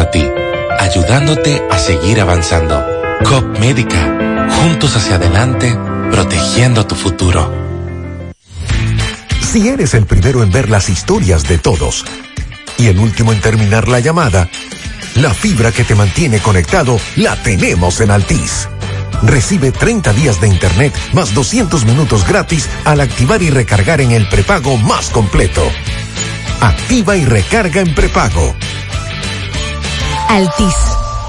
a ti, ayudándote a seguir avanzando. COP Médica, juntos hacia adelante, protegiendo tu futuro. Si eres el primero en ver las historias de todos y el último en terminar la llamada, la fibra que te mantiene conectado la tenemos en Altis. Recibe 30 días de internet más 200 minutos gratis al activar y recargar en el prepago más completo. Activa y recarga en prepago. Altis.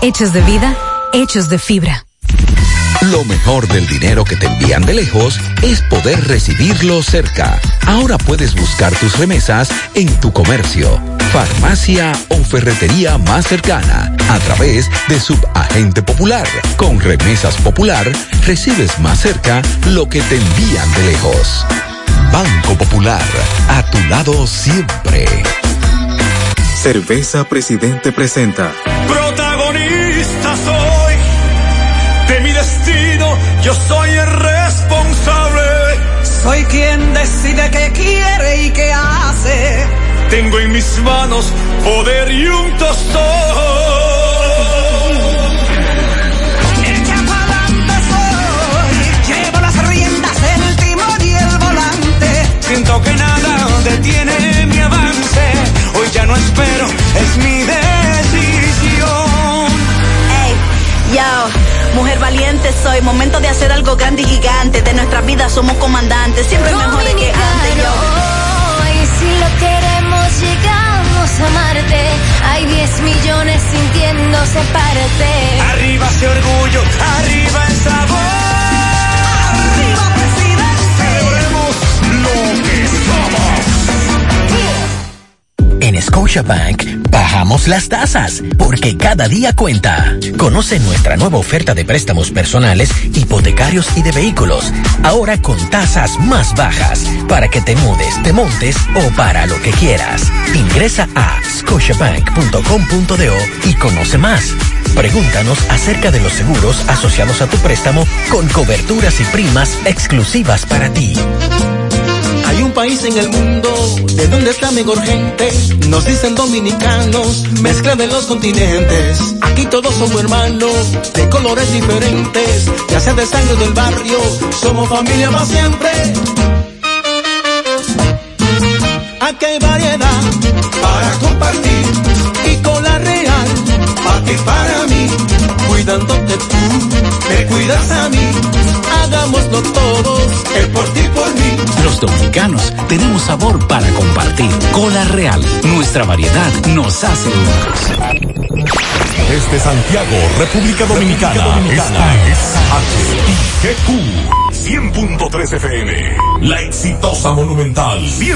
Hechos de vida, hechos de fibra. Lo mejor del dinero que te envían de lejos es poder recibirlo cerca. Ahora puedes buscar tus remesas en tu comercio, farmacia o ferretería más cercana a través de Subagente Popular. Con Remesas Popular recibes más cerca lo que te envían de lejos. Banco Popular, a tu lado siempre. Cerveza Presidente presenta. Protagonista soy de mi destino, yo soy el responsable. Soy quien decide qué quiere y qué hace. Tengo en mis manos poder y un tostón. Echa pa'lante soy, llevo las riendas, el timón y el volante. Siento que nada ya no espero, es mi decisión. Ey, yo, mujer valiente soy, momento de hacer algo grande y gigante. De nuestra vida somos comandantes, siempre mejores que antes. Yo. Y si lo queremos, llegamos a Marte. Hay 10 millones sintiéndose parte. Arriba ese orgullo, arriba el sabor. En Scotiabank bajamos las tasas porque cada día cuenta. Conoce nuestra nueva oferta de préstamos personales, hipotecarios y de vehículos. Ahora con tasas más bajas para que te mudes, te montes o para lo que quieras. Ingresa a scotiabank.com.do y conoce más. Pregúntanos acerca de los seguros asociados a tu préstamo con coberturas y primas exclusivas para ti. Hay un país en el mundo de donde está mejor gente. Nos dicen dominicanos, mezcla de los continentes. Aquí todos somos hermanos, de colores diferentes. Ya sea de sangre del barrio, somos familia más siempre. Aquí hay variedad para compartir y con la real, para ti para mí, cuidándote tú, me cuidas a mí, hagámoslo todos, Los dominicanos tenemos sabor para compartir. Cola Real, nuestra variedad nos hace únicos. Desde Santiago, República Dominicana, esta es HIGQ 100.3 FM. La exitosa Monumental 100.3.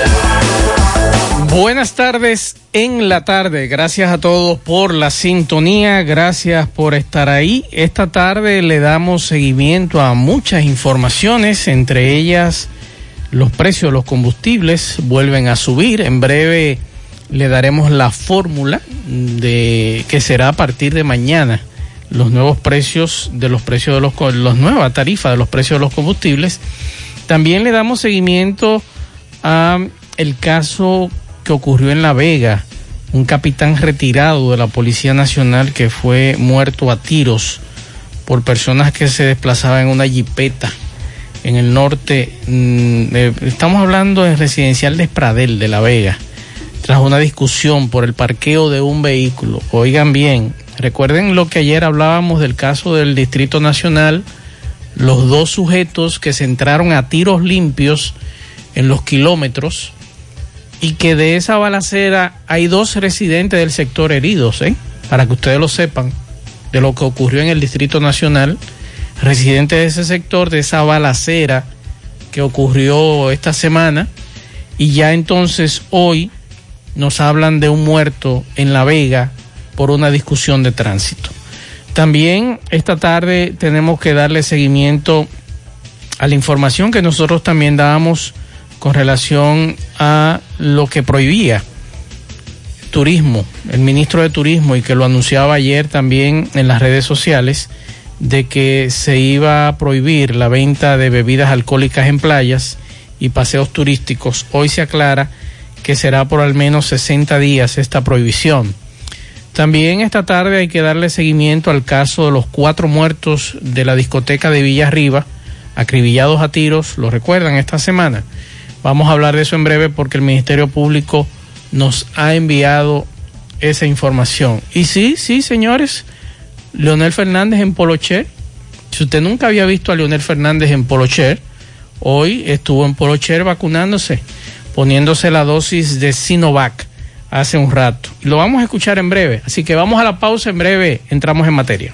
Buenas tardes en la tarde. Gracias a todos por la sintonía. Gracias por estar ahí. Esta tarde le damos seguimiento a muchas informaciones, entre ellas los precios de los combustibles vuelven a subir. En breve le daremos la fórmula de que será a partir de mañana los nuevos precios de los precios de los los nuevas tarifas de los precios de los combustibles. También le damos seguimiento a el caso que ocurrió en La Vega, un capitán retirado de la Policía Nacional que fue muerto a tiros por personas que se desplazaban en una jipeta en el norte. Estamos hablando en residencial de Espradel de La Vega, tras una discusión por el parqueo de un vehículo. Oigan bien, recuerden lo que ayer hablábamos del caso del Distrito Nacional, los dos sujetos que se entraron a tiros limpios en los kilómetros y que de esa balacera hay dos residentes del sector heridos, ¿eh? para que ustedes lo sepan, de lo que ocurrió en el Distrito Nacional, residentes de ese sector, de esa balacera que ocurrió esta semana, y ya entonces hoy nos hablan de un muerto en La Vega por una discusión de tránsito. También esta tarde tenemos que darle seguimiento a la información que nosotros también dábamos con relación a lo que prohibía turismo, el ministro de Turismo, y que lo anunciaba ayer también en las redes sociales, de que se iba a prohibir la venta de bebidas alcohólicas en playas y paseos turísticos. Hoy se aclara que será por al menos 60 días esta prohibición. También esta tarde hay que darle seguimiento al caso de los cuatro muertos de la discoteca de Villa Arriba, acribillados a tiros, lo recuerdan esta semana. Vamos a hablar de eso en breve porque el Ministerio Público nos ha enviado esa información. Y sí, sí, señores, Leonel Fernández en Polocher. Si usted nunca había visto a Leonel Fernández en Polocher, hoy estuvo en Polocher vacunándose, poniéndose la dosis de Sinovac hace un rato. Lo vamos a escuchar en breve, así que vamos a la pausa, en breve entramos en materia.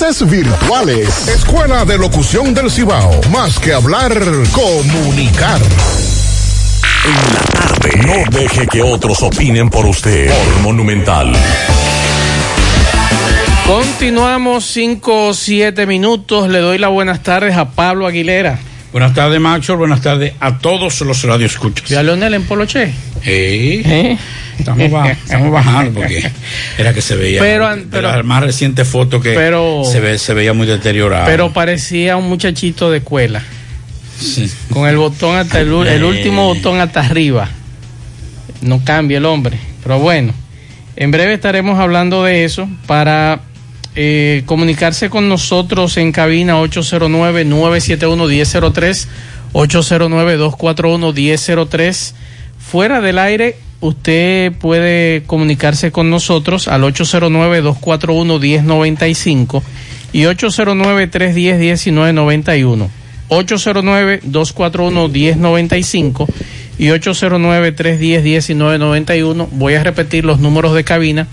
virtuales. Escuela de Locución del Cibao. Más que hablar, comunicar. En la tarde. No deje que otros opinen por usted. Por Monumental. Continuamos 5 o 7 minutos. Le doy las buenas tardes a Pablo Aguilera. Buenas tardes, Macho. Buenas tardes a todos los radioescuchas. ¿Y a Leonel en Poloche? Sí. ¿Eh? Estamos, ba estamos bajando porque era que se veía. Pero, pero la más reciente foto que pero, se, ve, se veía muy deteriorado. Pero parecía un muchachito de escuela. Sí. Con el botón hasta el, el último botón hasta arriba. No cambia el hombre. Pero bueno. En breve estaremos hablando de eso para eh, comunicarse con nosotros en cabina 809-971-1003, 809-241-1003. Fuera del aire, usted puede comunicarse con nosotros al 809-241-1095 y 809-310-1991. 809-241-1095 y 809-310-1991. Voy a repetir los números de cabina.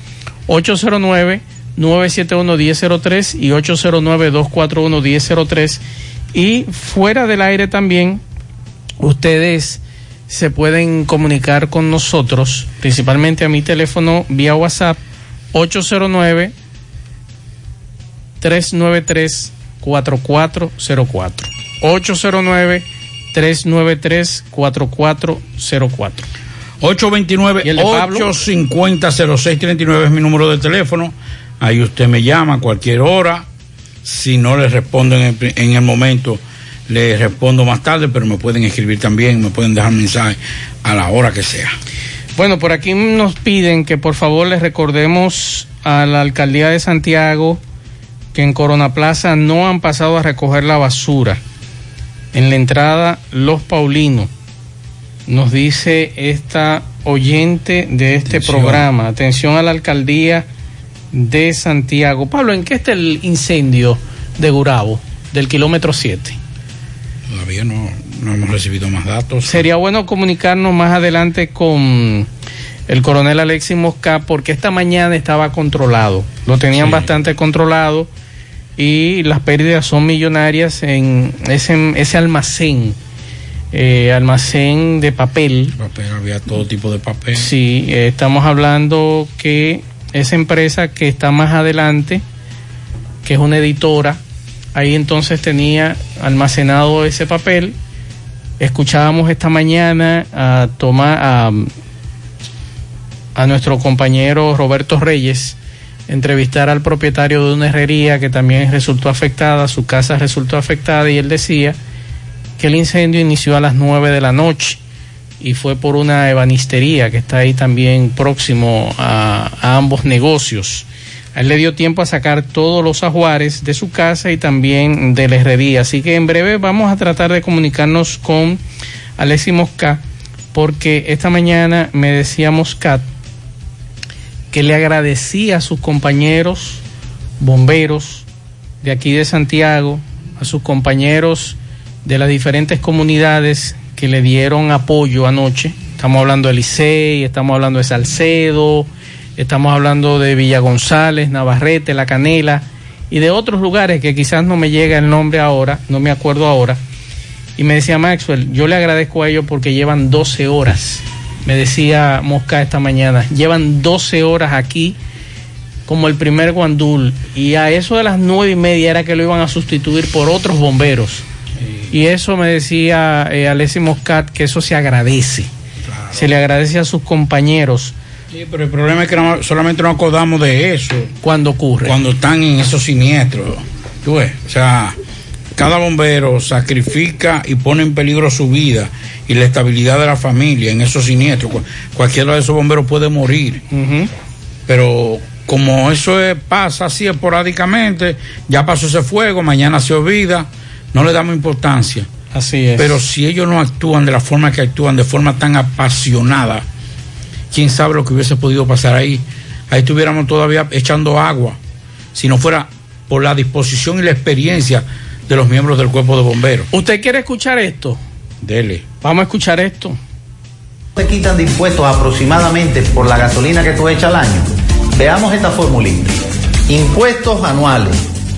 809-971-1003 y 809-241-1003. Y fuera del aire también, ustedes se pueden comunicar con nosotros, principalmente a mi teléfono vía WhatsApp 809 393 4404 809 393 4404 829-850-0639 es mi número de teléfono. Ahí usted me llama a cualquier hora. Si no le respondo en el, en el momento, le respondo más tarde, pero me pueden escribir también, me pueden dejar mensaje a la hora que sea. Bueno, por aquí nos piden que por favor les recordemos a la alcaldía de Santiago que en Corona Plaza no han pasado a recoger la basura. En la entrada Los Paulinos, nos dice esta oyente de este Atención. programa. Atención a la alcaldía de Santiago. Pablo, ¿en qué está el incendio de Gurabo del kilómetro 7? Todavía no, no hemos recibido más datos. Sería bueno comunicarnos más adelante con el coronel Alexis Mosca porque esta mañana estaba controlado. Lo tenían bastante controlado y las pérdidas son millonarias en ese, ese almacén. eh, almacén de papel. Papel, había todo tipo de papel. Sí, eh, estamos hablando que esa empresa que está más adelante, que es una editora, ahí entonces tenía almacenado ese papel. Escuchábamos esta mañana a Tomás, a, nuestro compañero Roberto Reyes entrevistar al propietario de una herrería que también resultó afectada, su casa resultó afectada y él decía que el incendio inició a las 9 de la noche y fue por una ebanistería que está ahí también próximo a, ambos negocios. A él le dio tiempo a sacar todos los ajuares de su casa y también de la herrería. Así que en breve vamos a tratar de comunicarnos con Alexis Mosca, porque esta mañana me decía Moscat que le agradecía a sus compañeros bomberos de aquí de Santiago, a sus compañeros de las diferentes comunidades que le dieron apoyo anoche. Estamos hablando de Licey, estamos hablando de Salcedo, estamos hablando de Villa González, Navarrete, La Canela y de otros lugares que quizás no me llega el nombre ahora, no me acuerdo ahora. Y me decía Maxwell, yo le agradezco a ellos porque llevan 12 horas. Me decía Mosca esta mañana, llevan 12 horas aquí como el primer guandul y a eso de las nueve y media era que lo iban a sustituir por otros bomberos. Y eso me decía eh, Alessi Moscat que eso se agradece. Se le agradece a sus compañeros. Sí, pero el problema es que no- solamente nos acordamos de eso. Cuando ocurre. Cuando están en esos siniestros. Tú ves, o sea, cada bombero sacrifica y pone en peligro su vida y la estabilidad de la familia en esos siniestros. Cual- Cualquiera de esos bomberos puede morir. Pero como eso es- pasa así esporádicamente, ya pasó ese fuego, mañana se olvida, no le damos importancia. Así es. Pero si ellos no actúan de la forma que actúan, de forma tan apasionada, quién sabe lo que hubiese podido pasar ahí. Ahí estuviéramos todavía echando agua, si no fuera por la disposición y la experiencia de los miembros del cuerpo de bomberos. ¿Usted quiere escuchar esto? Dele. Vamos a escuchar esto. te quitan de impuestos aproximadamente por la gasolina que tú echas al año? Veamos esta formulita. Impuestos anuales.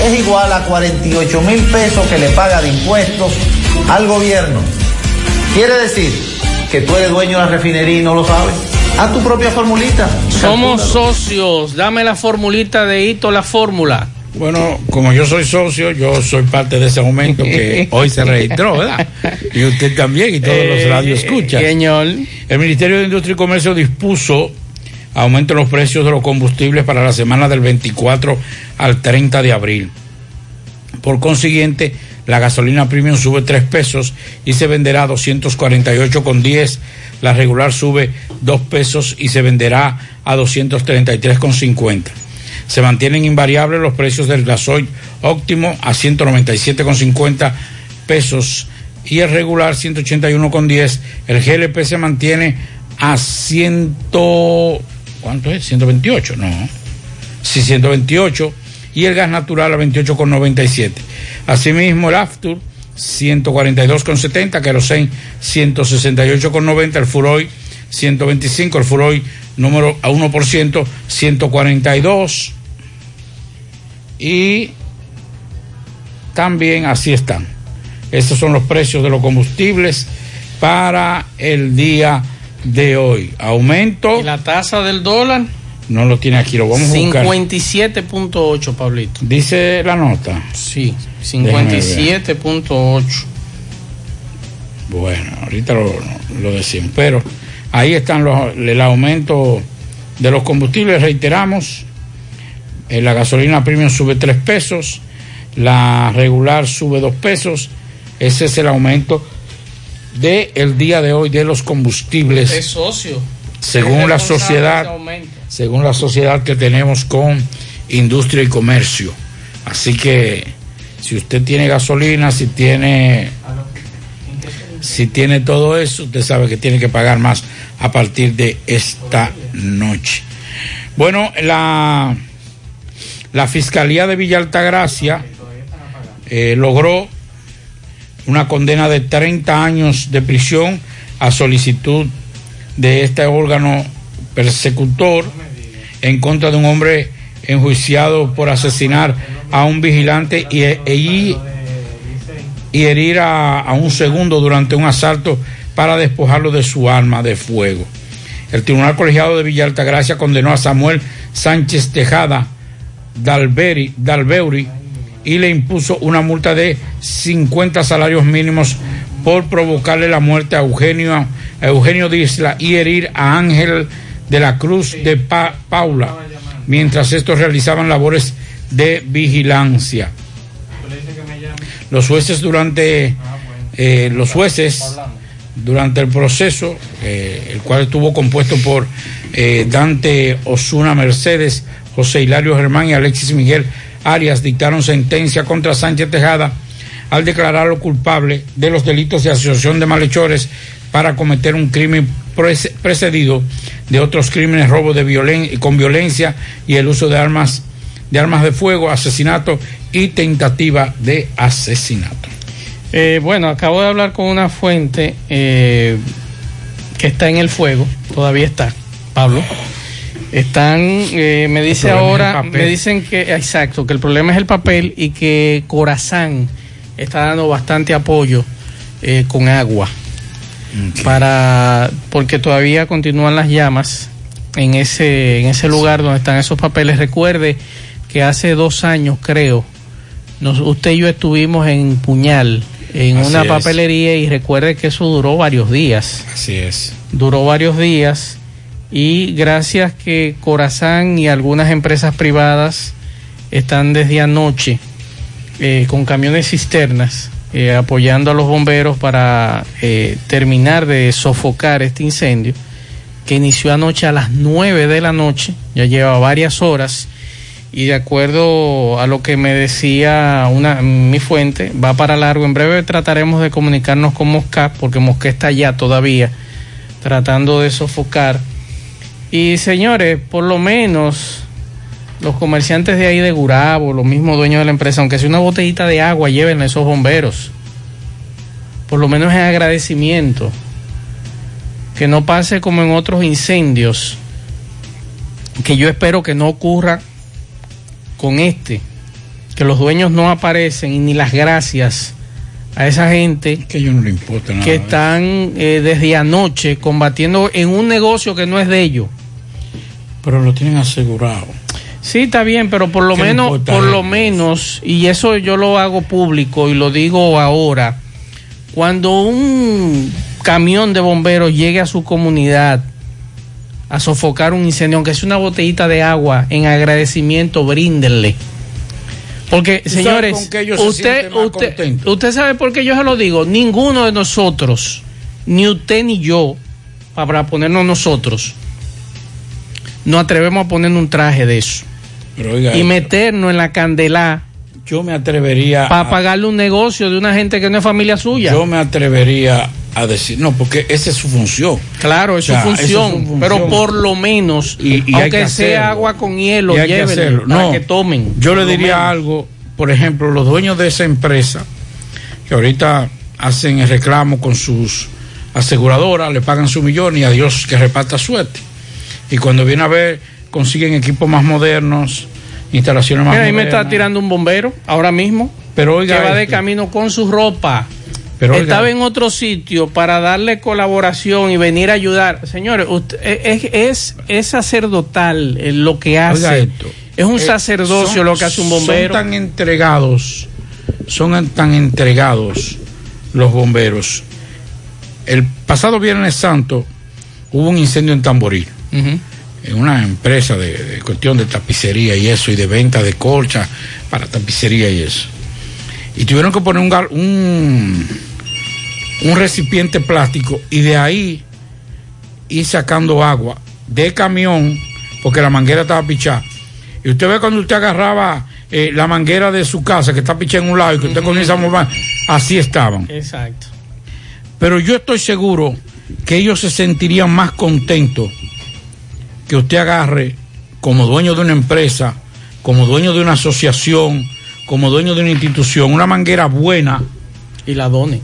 es igual a 48 mil pesos que le paga de impuestos al gobierno. Quiere decir que tú eres dueño de la refinería y no lo sabes. Haz tu propia formulita. Somos socios. Dame la formulita de Hito, la fórmula. Bueno, como yo soy socio, yo soy parte de ese momento que hoy se registró, ¿verdad? Y usted también y todos los Eh, radios escuchan. señor. El Ministerio de Industria y Comercio dispuso aumento en los precios de los combustibles para la semana del 24 al 30 de abril. Por consiguiente, la gasolina premium sube 3 pesos y se venderá a 248,10. La regular sube 2 pesos y se venderá a 233,50. Se mantienen invariables los precios del gasoil óptimo a 197,50 pesos y el regular 181,10. El GLP se mantiene a 100. ¿Cuánto es? 128, no. Sí, 128 y el gas natural a 28,97. Asimismo, el Aftur 142,70, Kerosene 168,90, el Furoy 125, el Furoy número a 1%, 142 y también así están. Estos son los precios de los combustibles para el día de hoy. Aumento. ¿Y la tasa del dólar? No lo tiene aquí, lo vamos a buscar. 57.8, Pablito. Dice la nota. Sí, Déjeme ver. 57.8. Bueno, ahorita lo, lo decimos, pero ahí están los, el aumento de los combustibles, reiteramos, eh, la gasolina premium sube 3 pesos, la regular sube 2 pesos, ese es el aumento de el día de hoy de los combustibles Es socio. según Es la de sociedad según la sociedad que tenemos con industria y comercio. Así que si usted tiene gasolina, si tiene si tiene todo eso, usted sabe que tiene que pagar más a partir de esta noche. Bueno, la la Fiscalía de Villa Altagracia eh, logró una condena de 30 años de prisión a solicitud de este órgano persecutor en contra de un hombre enjuiciado por asesinar a un vigilante y, e- y- y herir a, a un segundo durante un asalto para despojarlo de su arma de fuego. El Tribunal Colegiado de Villa Altagracia condenó a Samuel Sánchez Tejada Dalberi, Dalbeuri y le impuso una multa de 50 salarios mínimos por provocarle la muerte a Eugenio, a Eugenio Disla y herir a Ángel de la Cruz de Pa- Paula mientras estos realizaban labores de vigilancia. Los jueces durante eh, los jueces durante el proceso, eh, el cual estuvo compuesto por eh, Dante Osuna Mercedes, José Hilario Germán y Alexis Miguel Arias, dictaron sentencia contra Sánchez Tejada al declararlo culpable de los delitos de asociación de malhechores para cometer un crimen prece- precedido de otros crímenes, robo de violen con violencia y el uso de armas de armas de fuego, asesinato y tentativa de asesinato. Eh, bueno, acabo de hablar con una fuente eh, que está en el fuego, todavía está, Pablo. Están, eh, me dice ahora, me dicen que, exacto, que el problema es el papel y que Corazán está dando bastante apoyo eh, con agua para, porque todavía continúan las llamas en ese, en ese lugar donde están esos papeles. Recuerde que hace dos años, creo, nos, usted y yo estuvimos en Puñal, en Así una es. papelería, y recuerde que eso duró varios días. Así es. Duró varios días y gracias que Corazán y algunas empresas privadas están desde anoche eh, con camiones cisternas eh, apoyando a los bomberos para eh, terminar de sofocar este incendio que inició anoche a las 9 de la noche, ya lleva varias horas y de acuerdo a lo que me decía una mi fuente, va para largo. En breve trataremos de comunicarnos con Mosca, porque Mosca está allá todavía tratando de sofocar. Y señores, por lo menos los comerciantes de ahí de Gurabo, los mismos dueños de la empresa, aunque sea una botellita de agua, lleven a esos bomberos. Por lo menos en agradecimiento. Que no pase como en otros incendios, que yo espero que no ocurra con este, que los dueños no aparecen y ni las gracias a esa gente que ellos no le importa nada. que están eh, desde anoche combatiendo en un negocio que no es de ellos. Pero lo tienen asegurado. Sí, está bien, pero por lo ¿Qué le menos, por lo menos, y eso yo lo hago público y lo digo ahora, cuando un camión de bomberos llegue a su comunidad a sofocar un incendio, aunque sea una botellita de agua, en agradecimiento, bríndenle. Porque, ¿Tú sabes señores, se usted, usted, usted sabe por qué yo se lo digo. Ninguno de nosotros, ni usted ni yo, para ponernos nosotros, nos atrevemos a ponernos un traje de eso Pero oiga, y meternos en la candela yo me atrevería para pagarle un negocio de una gente que no es familia suya. Yo me atrevería a decir, no, porque esa es su función. Claro, es O sea, su función, esa es su pero por lo menos, Y- aunque que sea agua con hielo, hacerlo. para No, que tomen. Yo le diría menos. algo, por ejemplo, los dueños de esa empresa, que ahorita hacen el reclamo con sus aseguradoras, le pagan su millón y a Dios que reparta suerte. Y cuando viene a ver, consiguen equipos más modernos, instalaciones más Mira, ahí me modernas. está tirando un bombero ahora mismo. Pero oiga que va de camino con su ropa. Pero oiga Estaba en otro sitio para darle colaboración y venir a ayudar. Señores, usted- es, es, es sacerdotal eh, lo que hace. Oiga esto. Es un Eh, sacerdocio son- lo que hace un bombero. Son tan entregados, son tan entregados los bomberos. El pasado Viernes Santo hubo un incendio en Tamboril, En una empresa de, de cuestión de tapicería y eso, y de venta de colcha para tapicería y eso. Y tuvieron que poner un, un, un recipiente plástico y de ahí ir sacando agua de camión, porque la manguera estaba pichada. Y usted ve cuando usted agarraba eh, la manguera de su casa, que está pichada en un lado, y que usted comienza a mover, así estaban. Exacto. Pero yo estoy seguro que ellos se sentirían más contentos que usted agarre como dueño de una empresa, como dueño de una asociación, como dueño de una institución, una manguera buena. Y la done.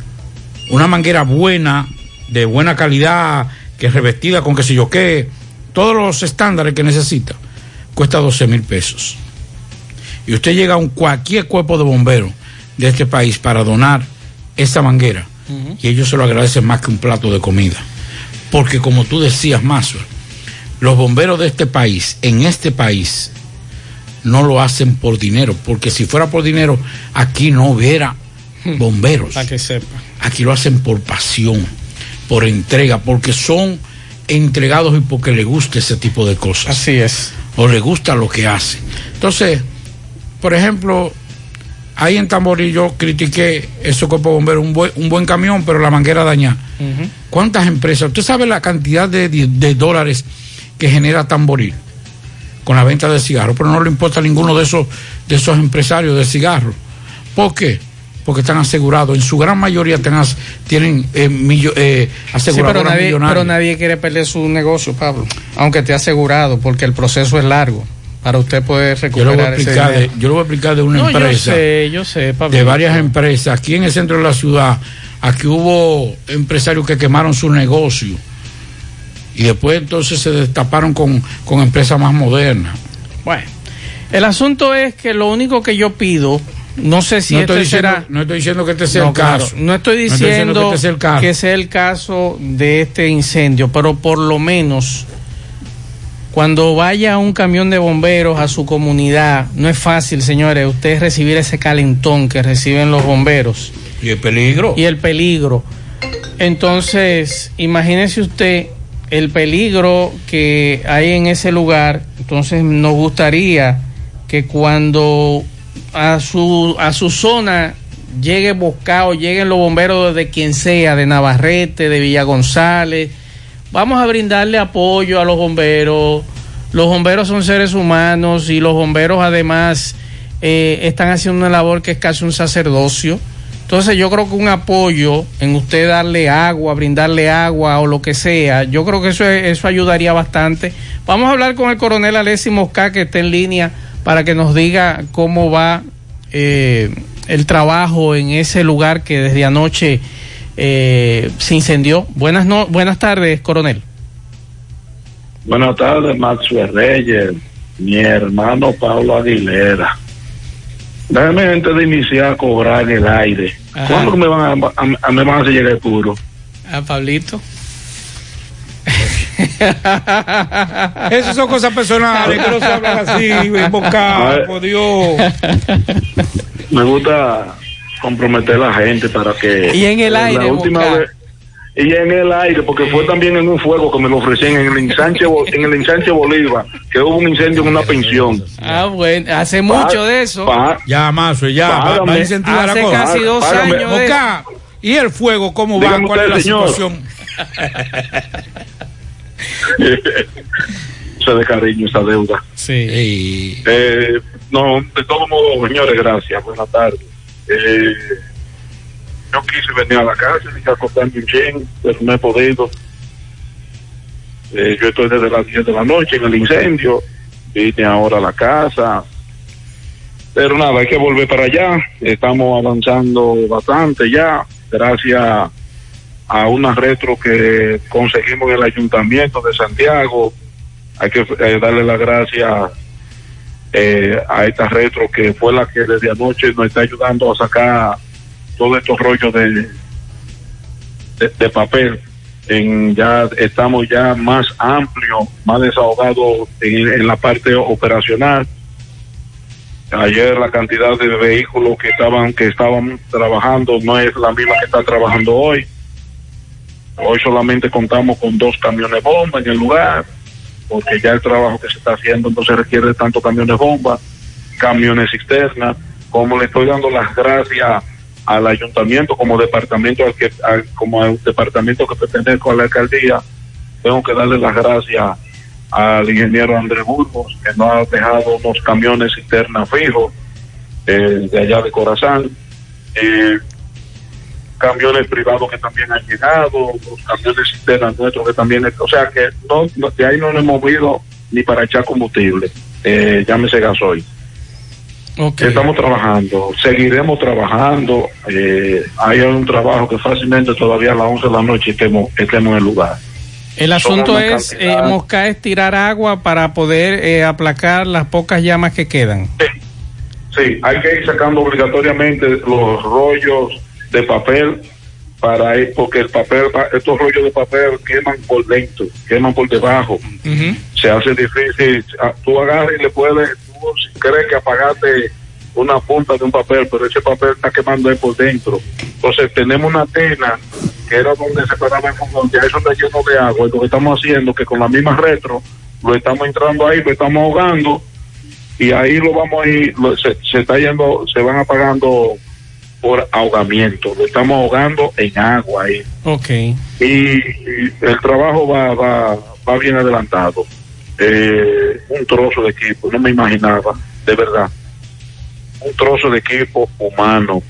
Una manguera buena, de buena calidad, que es revestida con qué sé yo qué, todos los estándares que necesita, cuesta 12 mil pesos. Y usted llega a un cualquier cuerpo de bomberos de este país para donar esa manguera y ellos se lo agradecen más que un plato de comida. Porque como tú decías, Mazo, los bomberos de este país, en este país, no lo hacen por dinero, porque si fuera por dinero, aquí no hubiera bomberos. Para que sepa. Aquí lo hacen por pasión, por entrega, porque son entregados y porque les gusta ese tipo de cosas. Así es. O les gusta lo que hacen. Entonces, por ejemplo, ahí en Tamboril yo critiqué ese cuerpo de bomberos, un buen, un buen camión, pero la manguera dañada. ¿Cuántas empresas? ¿Usted sabe la cantidad de, de- de dólares que genera Tamboril con la venta de cigarros? Pero no le importa a ninguno de esos, de esos empresarios de cigarros. ¿Por qué? Porque están asegurados. En su gran mayoría tienen eh, millo- eh, Sí, pero nadie, millonarias. pero nadie quiere perder su negocio, Pablo. Aunque esté asegurado, porque el proceso es largo. Para usted poder yo, le voy a recuperar ese de, yo le voy a explicar de una No, yo empresa. sé, yo sé, Pablo. de varias empresas aquí en el centro de la ciudad. Aquí hubo empresarios que quemaron su negocio y después entonces se destaparon con, con empresas más modernas. Bueno, el asunto es que lo único que yo pido, no sé si no, este estoy diciendo, será. no estoy diciendo que este sea No, el claro, caso. no estoy No diciendo, que este sea el caso. que sea el caso de este incendio, pero por lo menos cuando vaya un camión de bomberos a su comunidad, no es fácil, señores, usted recibir ese calentón que reciben los bomberos. Y el peligro. Y el peligro. Entonces, imagínese usted el peligro que hay en ese lugar. Entonces, nos gustaría que cuando a su, a su zona llegue Boscao, lleguen los bomberos de quien sea, de Navarrete, de Villa González, vamos a brindarle apoyo a los bomberos. Los bomberos son seres humanos y los bomberos además eh, están haciendo una labor que es casi un sacerdocio. Entonces yo creo que un apoyo en usted darle agua, brindarle agua o lo que sea, yo creo que eso, eso ayudaría bastante. Vamos a hablar con el coronel Alessi Mosca que está en línea para que nos diga cómo va eh, el trabajo en ese lugar que desde anoche eh, se incendió. Buenas, no, buenas tardes, coronel. Buenas tardes, Maxwell Reyes, mi hermano Pablo Aguilera. Déjeme antes de iniciar a cobrar en el aire ¿Cuándo me van a, a- a- me van a hacer llegar el puro? A Pablito. Esas son cosas personales, que no se hablan así, invocado, por Dios. Me gusta comprometer a la gente para que. Y en el la aire, última Boca. vez. Y en el aire, porque fue también en un fuego que me lo ofrecían en el ensanche, en el ensanche Bolívar, que hubo un incendio en una pensión. Ah, bueno, hace mucho de eso. Ya, Mazo, ya, va, va a Págame. incentivar la Hace casi dos Págame. años de ¿y el fuego cómo va? Dígame ¿Cuál es usted, la señor. situación? Eso de cariño, esa deuda. Sí. Eh, no, de todos modos, señores, gracias. Buenas tardes. Eh, yo quise venir a la casa y acostarme chin, pero no he podido. Eh, yo estoy desde las 10 de la noche en el incendio. Vine ahora a la casa. Pero nada, hay que volver para allá. Estamos avanzando bastante ya, gracias a una retro que conseguimos en el Ayuntamiento de Santiago. Hay que eh, darle las gracias eh, a esta retro que fue la que desde anoche nos está ayudando a sacar todos estos rollos de, de, papel. Ya estamos ya más amplios, más desahogados en, la parte operacional. Ayer la cantidad de vehículos que estaban que estaban trabajando no es la misma que está trabajando hoy. Hoy solamente contamos con dos camiones bomba en el lugar, porque ya el trabajo que se está haciendo no se requiere tanto camiones bomba, camiones cisterna. Como le estoy dando las gracias al ayuntamiento como departamento al que al- como al departamento que pertenezco a la alcaldía, tengo que darle las gracias al ingeniero Andrés Burgos, que nos ha dejado unos camiones cisterna fijos eh, de allá de Corazán. Eh, camiones privados que también han llegado, los camiones cisternas nuestros que también, o sea que no- de ahí no nos hemos movido ni para echar combustible, eh, llámese gasoil. Estamos trabajando, seguiremos trabajando, eh, hay un trabajo que fácilmente todavía a las 11 de la noche estemos, estemos en el lugar. El asunto Somos es, eh, Mosca, es tirar agua para poder eh, aplacar las pocas llamas que quedan. Sí, hay que ir sacando obligatoriamente los rollos de papel para ir, porque el papel, estos rollos de papel queman por dentro, queman por debajo. Se hace difícil. ah, Tú agarras y le puedes, si crees que apagaste una punta de un papel, pero ese papel está quemando ahí por dentro. Entonces tenemos una tena que era donde se paraba el fogón, ya eso está lleno de agua. Y lo que estamos haciendo que con la misma retro lo estamos entrando ahí, lo estamos ahogando y ahí lo vamos a ir, lo- se, se está yendo, se van apagando por ahogamiento, lo estamos ahogando en agua ahí. Ok. Y, y el trabajo va, va, va bien adelantado. Eh, un trozo de equipo, no me imaginaba, de verdad. Un trozo de equipo humano,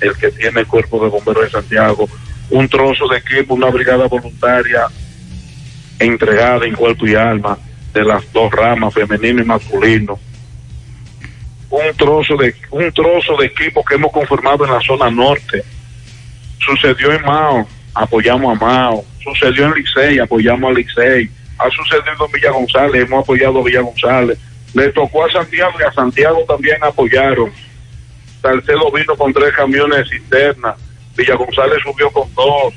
el que tiene el cuerpo de bomberos de Santiago, un trozo de equipo, una brigada voluntaria entregada en cuerpo y alma de las dos ramas, femenino y masculino. Un trozo de un trozo de equipo que hemos conformado en la zona norte. Sucedió en Mao, apoyamos a Mao. Sucedió en Licey, apoyamos a Licey. Ha sucedido en Villa González, hemos apoyado a Villa González. Le tocó a Santiago y a Santiago también apoyaron. Salcedo vino con tres camiones de cisterna. Villa González subió con dos.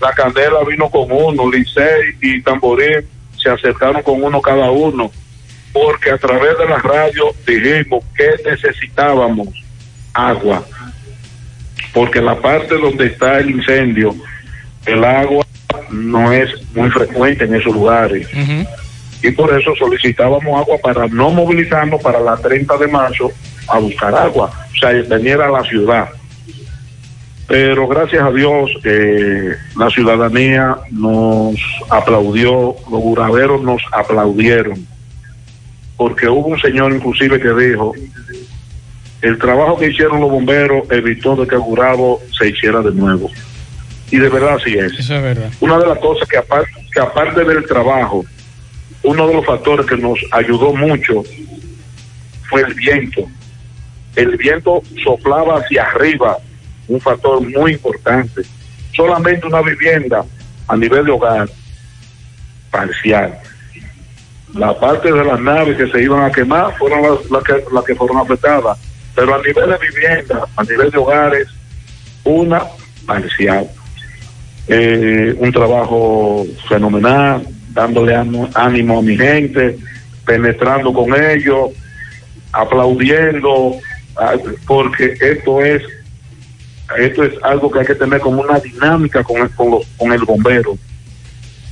La Candela vino con uno. Licey y Tamborín se acercaron con uno cada uno. Porque a través de la radio dijimos que necesitábamos agua. Porque la parte donde está el incendio, el agua no es muy frecuente en esos lugares. Y por eso solicitábamos agua para no movilizarnos para la 30 de marzo a buscar agua, o sea, venir a la ciudad. Pero gracias a Dios, eh, la ciudadanía nos aplaudió, los buraveros nos aplaudieron, porque hubo un señor inclusive que dijo, el trabajo que hicieron los bomberos evitó de que el jurado se hiciera de nuevo. Y de verdad así es. Eso es verdad. Una de las cosas que aparte, que aparte del trabajo, uno de los factores que nos ayudó mucho fue el viento. El viento soplaba hacia arriba, un factor muy importante. Solamente una vivienda a nivel de hogar, parcial. La parte de las naves que se iban a quemar fueron las, las que, las que fueron afectadas. Pero a nivel de vivienda, a nivel de hogares, una parcial. Eh, un trabajo fenomenal, dándole ánimo- a mi gente, penetrando con ellos, aplaudiendo, ah, porque esto es esto es algo que hay que tener como una dinámica con el, con, los- con el bombero.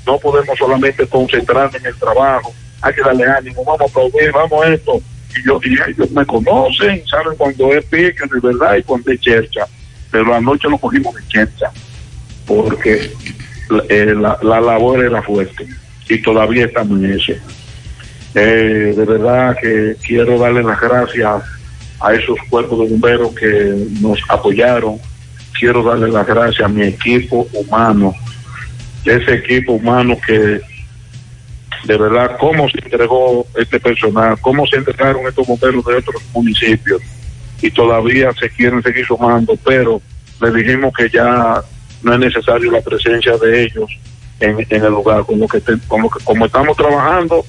No podemos solamente concentrarnos en el trabajo, hay que darle ánimo, vamos a aplaudir, vamos a esto. Y, yo, y ellos me conocen, saben cuando es pique de verdad y cuando es chercha. Pero anoche lo cogimos de chercha, porque eh, la, la labor era fuerte y todavía estamos en eso. Eh, de verdad que quiero darle las gracias a esos cuerpos de bomberos que nos apoyaron. Quiero darle las gracias a mi equipo humano, ese equipo humano que de verdad cómo se entregó este personal, cómo se entregaron estos bomberos de otros municipios y todavía se quieren seguir sumando, pero le dijimos que ya no es necesario la presencia de ellos en, en el lugar, con lo que lo que- como estamos trabajando,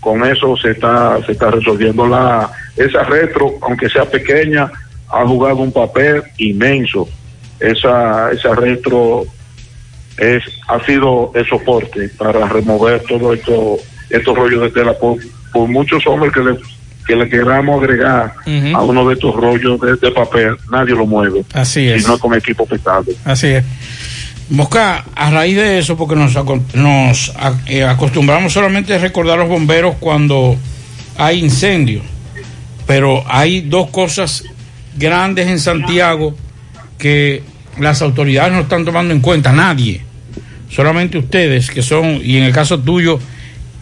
con eso se está se está resolviendo la esa retro, aunque sea pequeña, ha jugado un papel inmenso. Esa esa retro es ha sido el soporte para remover todo esto estos rollos de tela por, por muchos hombres que le que le queramos agregar a uno de estos rollos de, de papel, nadie lo mueve. Así es. Si no es con equipo pesado. Así es. Mosca, a raíz de eso, porque nos, eh, acostumbramos solamente a recordar a los bomberos cuando hay incendios, pero hay dos cosas grandes en Santiago que las autoridades no están tomando en cuenta, nadie, solamente ustedes que son, y en el caso tuyo,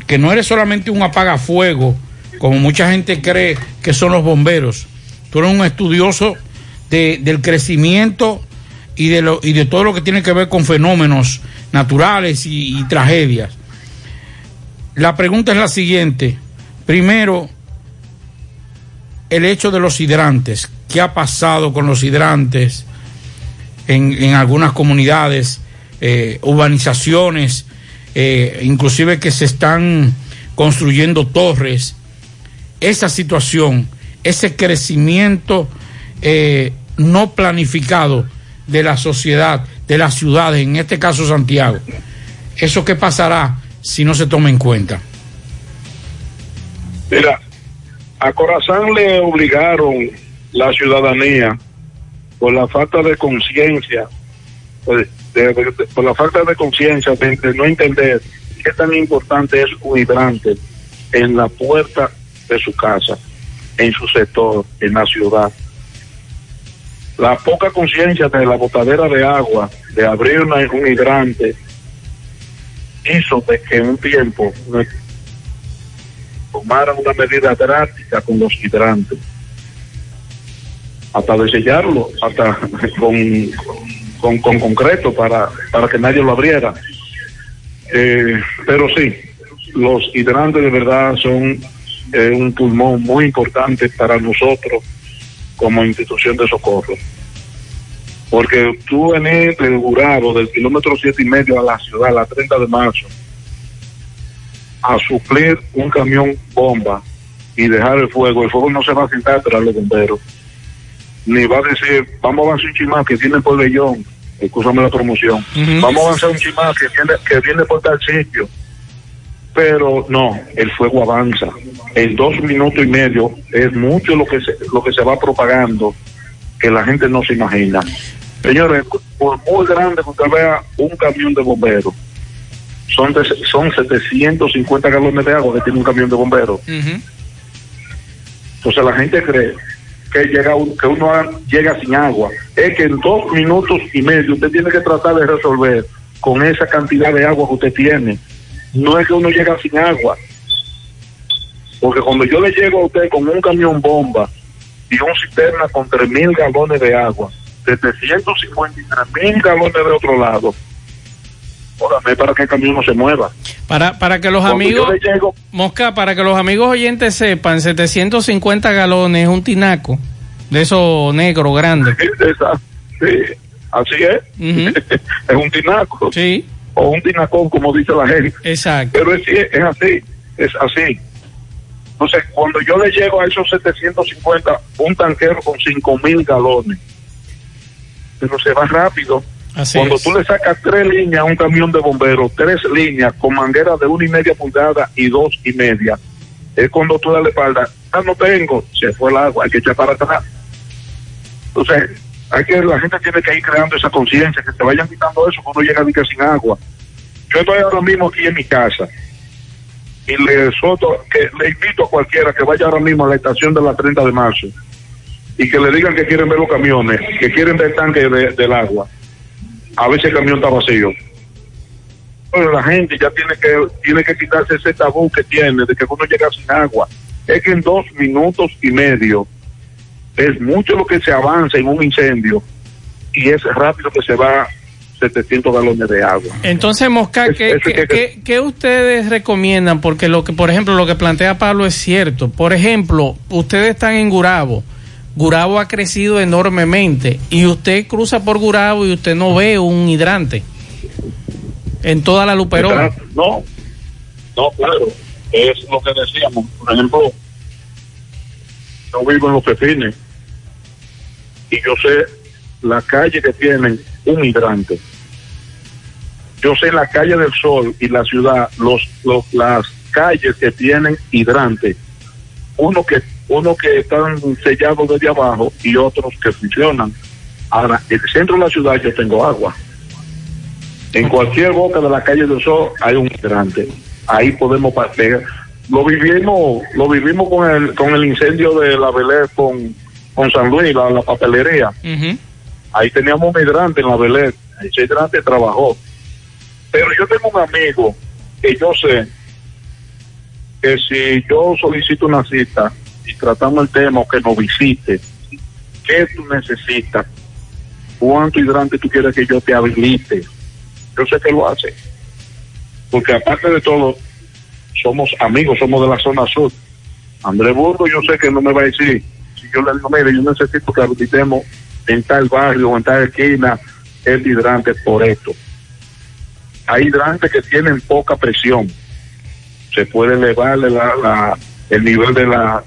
que no eres solamente un apagafuego, como mucha gente cree que son los bomberos, tú eres un estudioso de- del crecimiento y de, lo, y de todo lo que tiene que ver con fenómenos naturales y, tragedias. La pregunta es la siguiente. Primero, el hecho de los hidrantes. ¿Qué ha pasado con los hidrantes en, en algunas comunidades, eh, urbanizaciones, eh, inclusive que se están construyendo torres? Esa situación, ese crecimiento eh, no planificado de la sociedad, de las ciudades, en este caso Santiago. ¿Eso qué pasará si no se toma en cuenta? Mira, a Corazán le obligaron la ciudadanía por la falta de conciencia, pues, por la falta de conciencia de, de no entender qué tan importante es un hidrante en la puerta de su casa, en su sector, en la ciudad. La poca conciencia de la botadera de agua, de abrir una- un hidrante, hizo de que un tiempo tomaran una medida drástica con los hidrantes, hasta de sellarlo, hasta con, con, con concreto para, para que nadie lo abriera. Eh, pero sí, los hidrantes de verdad son eh, un pulmón muy importante para nosotros como institución de socorro. Porque tú venir del Gurabo, del kilómetro siete y medio a la ciudad, a la 30 de marzo, a suplir un camión bomba y dejar el fuego, el fuego no se va a sentar tras los bomberos. Ni va a decir, vamos a avanzar un chimán que viene por Bellón, escúchame la promoción, vamos a avanzar un chimán que viene, que viene por tal sitio. Pero no, el fuego avanza. En dos minutos y medio es mucho lo que se, lo que se va propagando que la gente no se imagina. Señores, por muy grande que usted vea un camión de bomberos, son, de- son 750 galones de agua que tiene un camión de bomberos. Entonces la gente cree que llega un- que uno llega sin agua. Es que en dos minutos y medio usted tiene que tratar de resolver con esa cantidad de agua que usted tiene. No es que uno llega sin agua. Porque cuando yo le llego a usted con un camión bomba y un cisterna con 3.000 galones de agua, 753 mil galones de otro lado, órame para que el camión no se mueva. Para, para que los Cuando amigos, llego- Mosca, para que los amigos oyentes sepan, 750 galones es un tinaco, de esos negros grandes. Sí, así es. es un tinaco. Sí. O un tinacón, como dice la gente. Exacto. Pero es, es así, es así. Entonces, cuando yo le llego a esos 750, un tanquero con 5 mil galones, pero se va rápido. Así Cuando es. tú le sacas tres líneas a un camión de bomberos, tres líneas con manguera de una y media pulgada y dos y media, es cuando tú das la espalda, ah, no tengo, se fue el agua, hay que echar para atrás. Entonces, hay que, la gente tiene que ir creando esa conciencia, que se vayan quitando eso cuando llega a que sin agua. Yo estoy ahora mismo aquí en mi casa y le soto, que le invito a cualquiera que vaya ahora mismo a la estación de la 30 de marzo y que le digan que quieren ver los camiones, que quieren ver el tanque de- del agua. A si el camión está vacío. Pero la gente ya tiene que tiene que quitarse ese tabú que tiene de que uno llega sin agua. Es que en dos minutos y medio es mucho lo que se avanza en un incendio y es rápido que se va 700 galones de agua. Entonces, Mosca, ¿qué, eso qué- que- qué- qué ustedes recomiendan? Porque lo que, por ejemplo, lo que plantea Pablo es cierto. Por ejemplo, ustedes están en Gurabo. Gurabo ha crecido enormemente y usted cruza por Gurabo y usted no ve un hidrante en toda la Luperón. No, no, claro, es lo que decíamos. Por ejemplo, yo vivo en los pepines yo sé la calle que tienen un hidrante. Yo sé la calle del Sol y la ciudad, los, los las calles que tienen hidrante. Uno que uno que están sellados desde abajo y otros que funcionan. Ahora, en el centro de la ciudad yo tengo agua. En cualquier boca de la calle del Sol hay un hidrante. Ahí podemos pegar. Lo vivimos, lo vivimos con el, con el incendio de la Belé con, con San Luis, la, la papelería. Ahí teníamos un hidrante en la Belé. Ese hidrante trabajó. Pero yo tengo un amigo que yo sé que si yo solicito una cita y tratamos el tema que nos visite, ¿qué tú necesitas? ¿Cuánto hidrante tú quieres que yo te habilite? Yo sé que lo hace. Porque aparte de todo, somos amigos, somos de la zona sur. Andrés Burgo, yo sé que no me va a decir, si yo le digo, mire, yo necesito que habilitemos en tal barrio o en tal esquina el hidrante por esto. Hay hidrantes que tienen poca presión. Se puede elevarle la, la- el nivel de la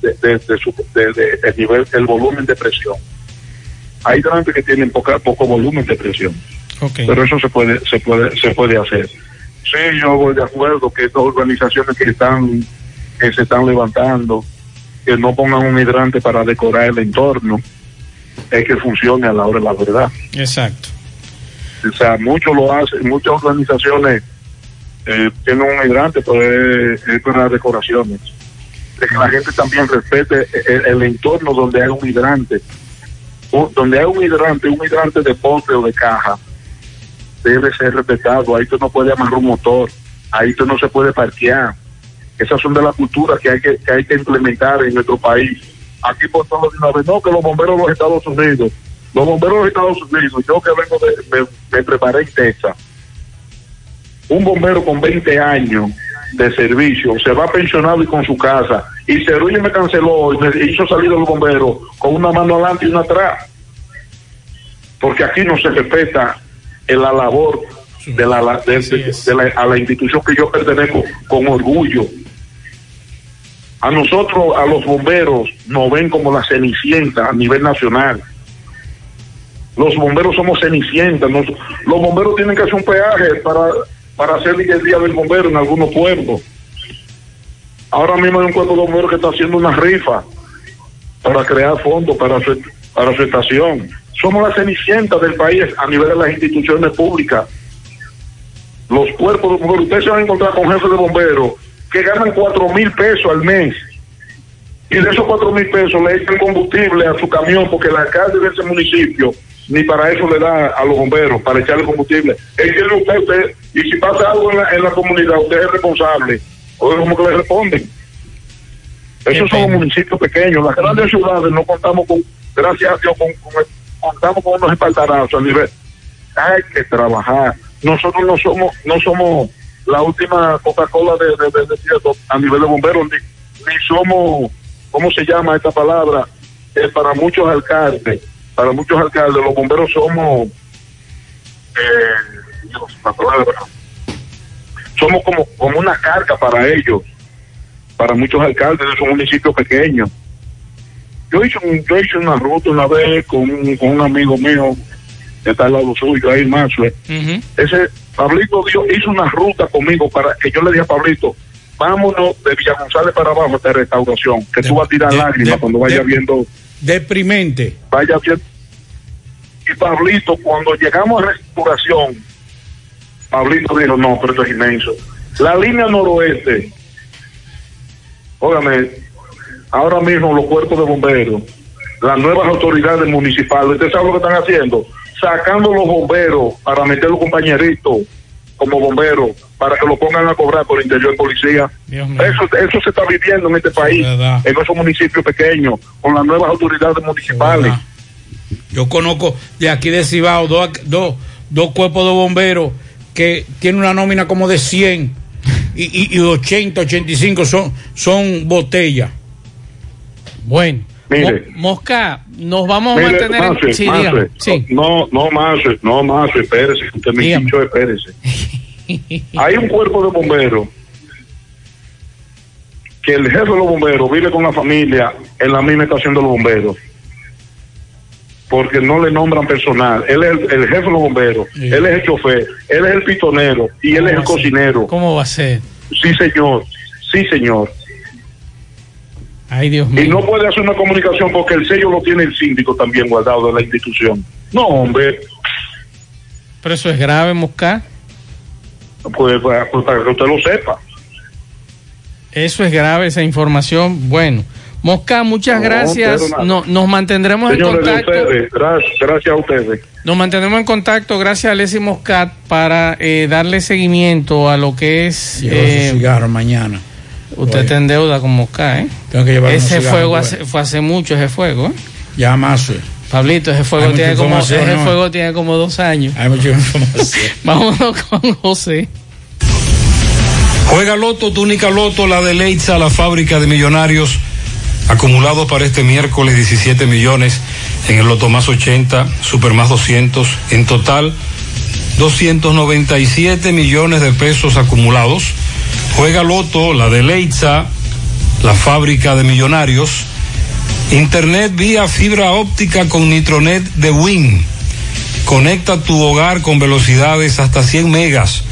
de, de- de su, de- de- el nivel el volumen de presión. Hay hidrantes que tienen poca, poco volumen de presión pero eso se puede se puede se puede hacer sí yo voy de acuerdo que estas organizaciones que están que se están levantando que no pongan un hidrante para decorar el entorno es que funcione a la hora de la verdad Exacto. o sea muchos lo hacen muchas organizaciones eh, tienen un hidrante pero es, es para decoraciones de que la gente también respete el, el entorno donde hay un hidrante O- donde hay un hidrante un hidrante de poste o de caja debe ser respetado. Ahí tú no puedes amarrar un motor, ahí tú no se puede parquear. Esas son de las culturas que hay que, que hay que implementar en nuestro país. Aquí por todos de una vez, no, que los bomberos de los Estados Unidos, los bomberos de los Estados Unidos, yo que vengo de, me, me preparé en Texas, un bombero con 20 años de servicio se va pensionado y con su casa, y Cerulle me canceló y me hizo salir los bomberos con una mano adelante y una atrás porque aquí no se respeta en la labor de la, la- de- de- de la- a la institución que yo pertenezco con orgullo. A nosotros, a los bomberos, nos ven como la cenicienta a nivel nacional. Los bomberos somos cenicientas. los bomberos tienen que hacer un peaje para, para hacer el día del bombero en algunos pueblos. Ahora mismo hay un cuerpo de bomberos que está haciendo una rifa para crear fondos para su, para estación. Somos la cenicienta del país a nivel de las instituciones públicas. Los cuerpos de bomberos, ustedes se van a encontrar con jefes de bomberos que ganan cuatro mil pesos al mes. Y de esos cuatro mil pesos le echan combustible a su camión porque el alcalde de ese municipio ni para eso le da a los bomberos, para echarle combustible. Él tiene usted, usted, y si pasa algo en la, en la comunidad, usted es responsable. O como que le responden. Esos son municipios pequeños. Las grandes ciudades no contamos con, gracias a Dios, con, con- contamos con unos espaldarazos a nivel. Hay que trabajar. Nosotros no somos, no somos la última Coca-Cola de, de, de- a nivel de bomberos, ni, ni somos, ¿cómo se llama esta palabra? Eh, para muchos alcaldes, para muchos alcaldes, los bomberos somos, eh, Dios, la palabra, somos como, como una carga para ellos, para muchos alcaldes de esos municipios pequeños. Yo hice, yo hice una ruta una vez con con un amigo mío está al lado suyo, ahí Maxwell. Ese Pablito dio, hizo una ruta conmigo para que yo le dije a Pablito, vámonos de Villa González para abajo esta restauración, que tú vas a tirar lágrimas cuando vayas viendo. Deprimente. Vaya viendo. Y Pablito, cuando llegamos a restauración, Pablito dijo, no, pero esto es inmenso. La línea noroeste, óigame, ahora mismo los cuerpos de bomberos, las nuevas autoridades municipales, ¿ustedes saben lo que están haciendo? Sacando los bomberos para meter los compañeritos como bomberos, para que lo pongan a cobrar por interior de policía. Eso, eso se está viviendo en este país, en esos municipios pequeños, con las nuevas autoridades municipales. Yo conozco de aquí de Cibao dos, dos, dos cuerpos de bomberos que tienen una nómina como de 100 y, y, y 80, 85 son, son botellas. Bueno. Mire. Mo- Mosca, nos vamos a mantener en- Mase, Sí, Mase, dígame. Sí. No, no más, no más, espérese, usted me dicho, espérese. Hay un cuerpo de bomberos que el jefe de los bomberos vive con la familia en la misma estación de los bomberos. Porque no le nombran personal. Él es el, el jefe de los bomberos, él es el chofer, él es el pitonero y él es el cocinero. ¿Cómo va a ser? Sí, señor. Sí, señor. Ay, Dios Y no puede hacer una comunicación porque el sello lo tiene el síndico también guardado de la institución. No, hombre, Pero eso es grave, Mosca. pues, pues, pues, para que usted lo sepa. Eso es grave, esa información. Bueno, Mosca, muchas No, gracias. No, nos mantendremos en Señores, de contacto. ustedes, gracias, gracias a ustedes. Nos mantenemos en contacto, gracias a Alessi Moscat, para eh, darle seguimiento a lo que es. Eh, cigarro mañana. Usted está en deuda con Moscat, ¿eh? Tengo que llevar Ese fuego hace- fue hace mucho, ese fuego, ¿eh? Ya más. eh. Pablito, ese fuego, Hay mucha tiene como, información, ese ¿no? fuego tiene como dos años. Hay mucha información. Vámonos con José. Juega Loto, túnica Loto, la de Leitza, la fábrica de millonarios, acumulados para este miércoles 17 millones en el Loto más 80, Super más 200, en total 297 millones de pesos acumulados. Juega Loto, la de Leitza, la fábrica de millonarios, Internet vía fibra óptica con Nitronet de Win. Conecta tu hogar con velocidades hasta 100 megas.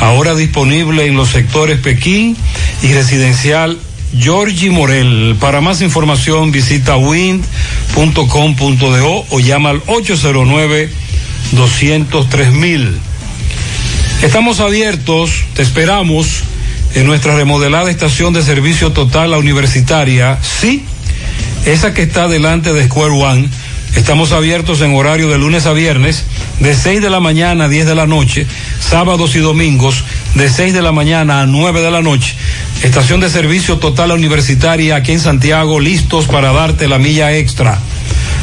Ahora disponible en los sectores Pekín y residencial Georgie Morel. Para más información visita wind.com.do o llama al 809 203 mil. Estamos abiertos, te esperamos en nuestra remodelada estación de servicio total la universitaria, sí, esa que está delante de Square One. Estamos abiertos en horario de lunes a viernes, de 6 de la mañana a 10 de la noche, sábados y domingos, de 6 de la mañana a 9 de la noche. Estación de servicio total universitaria aquí en Santiago, listos para darte la milla extra.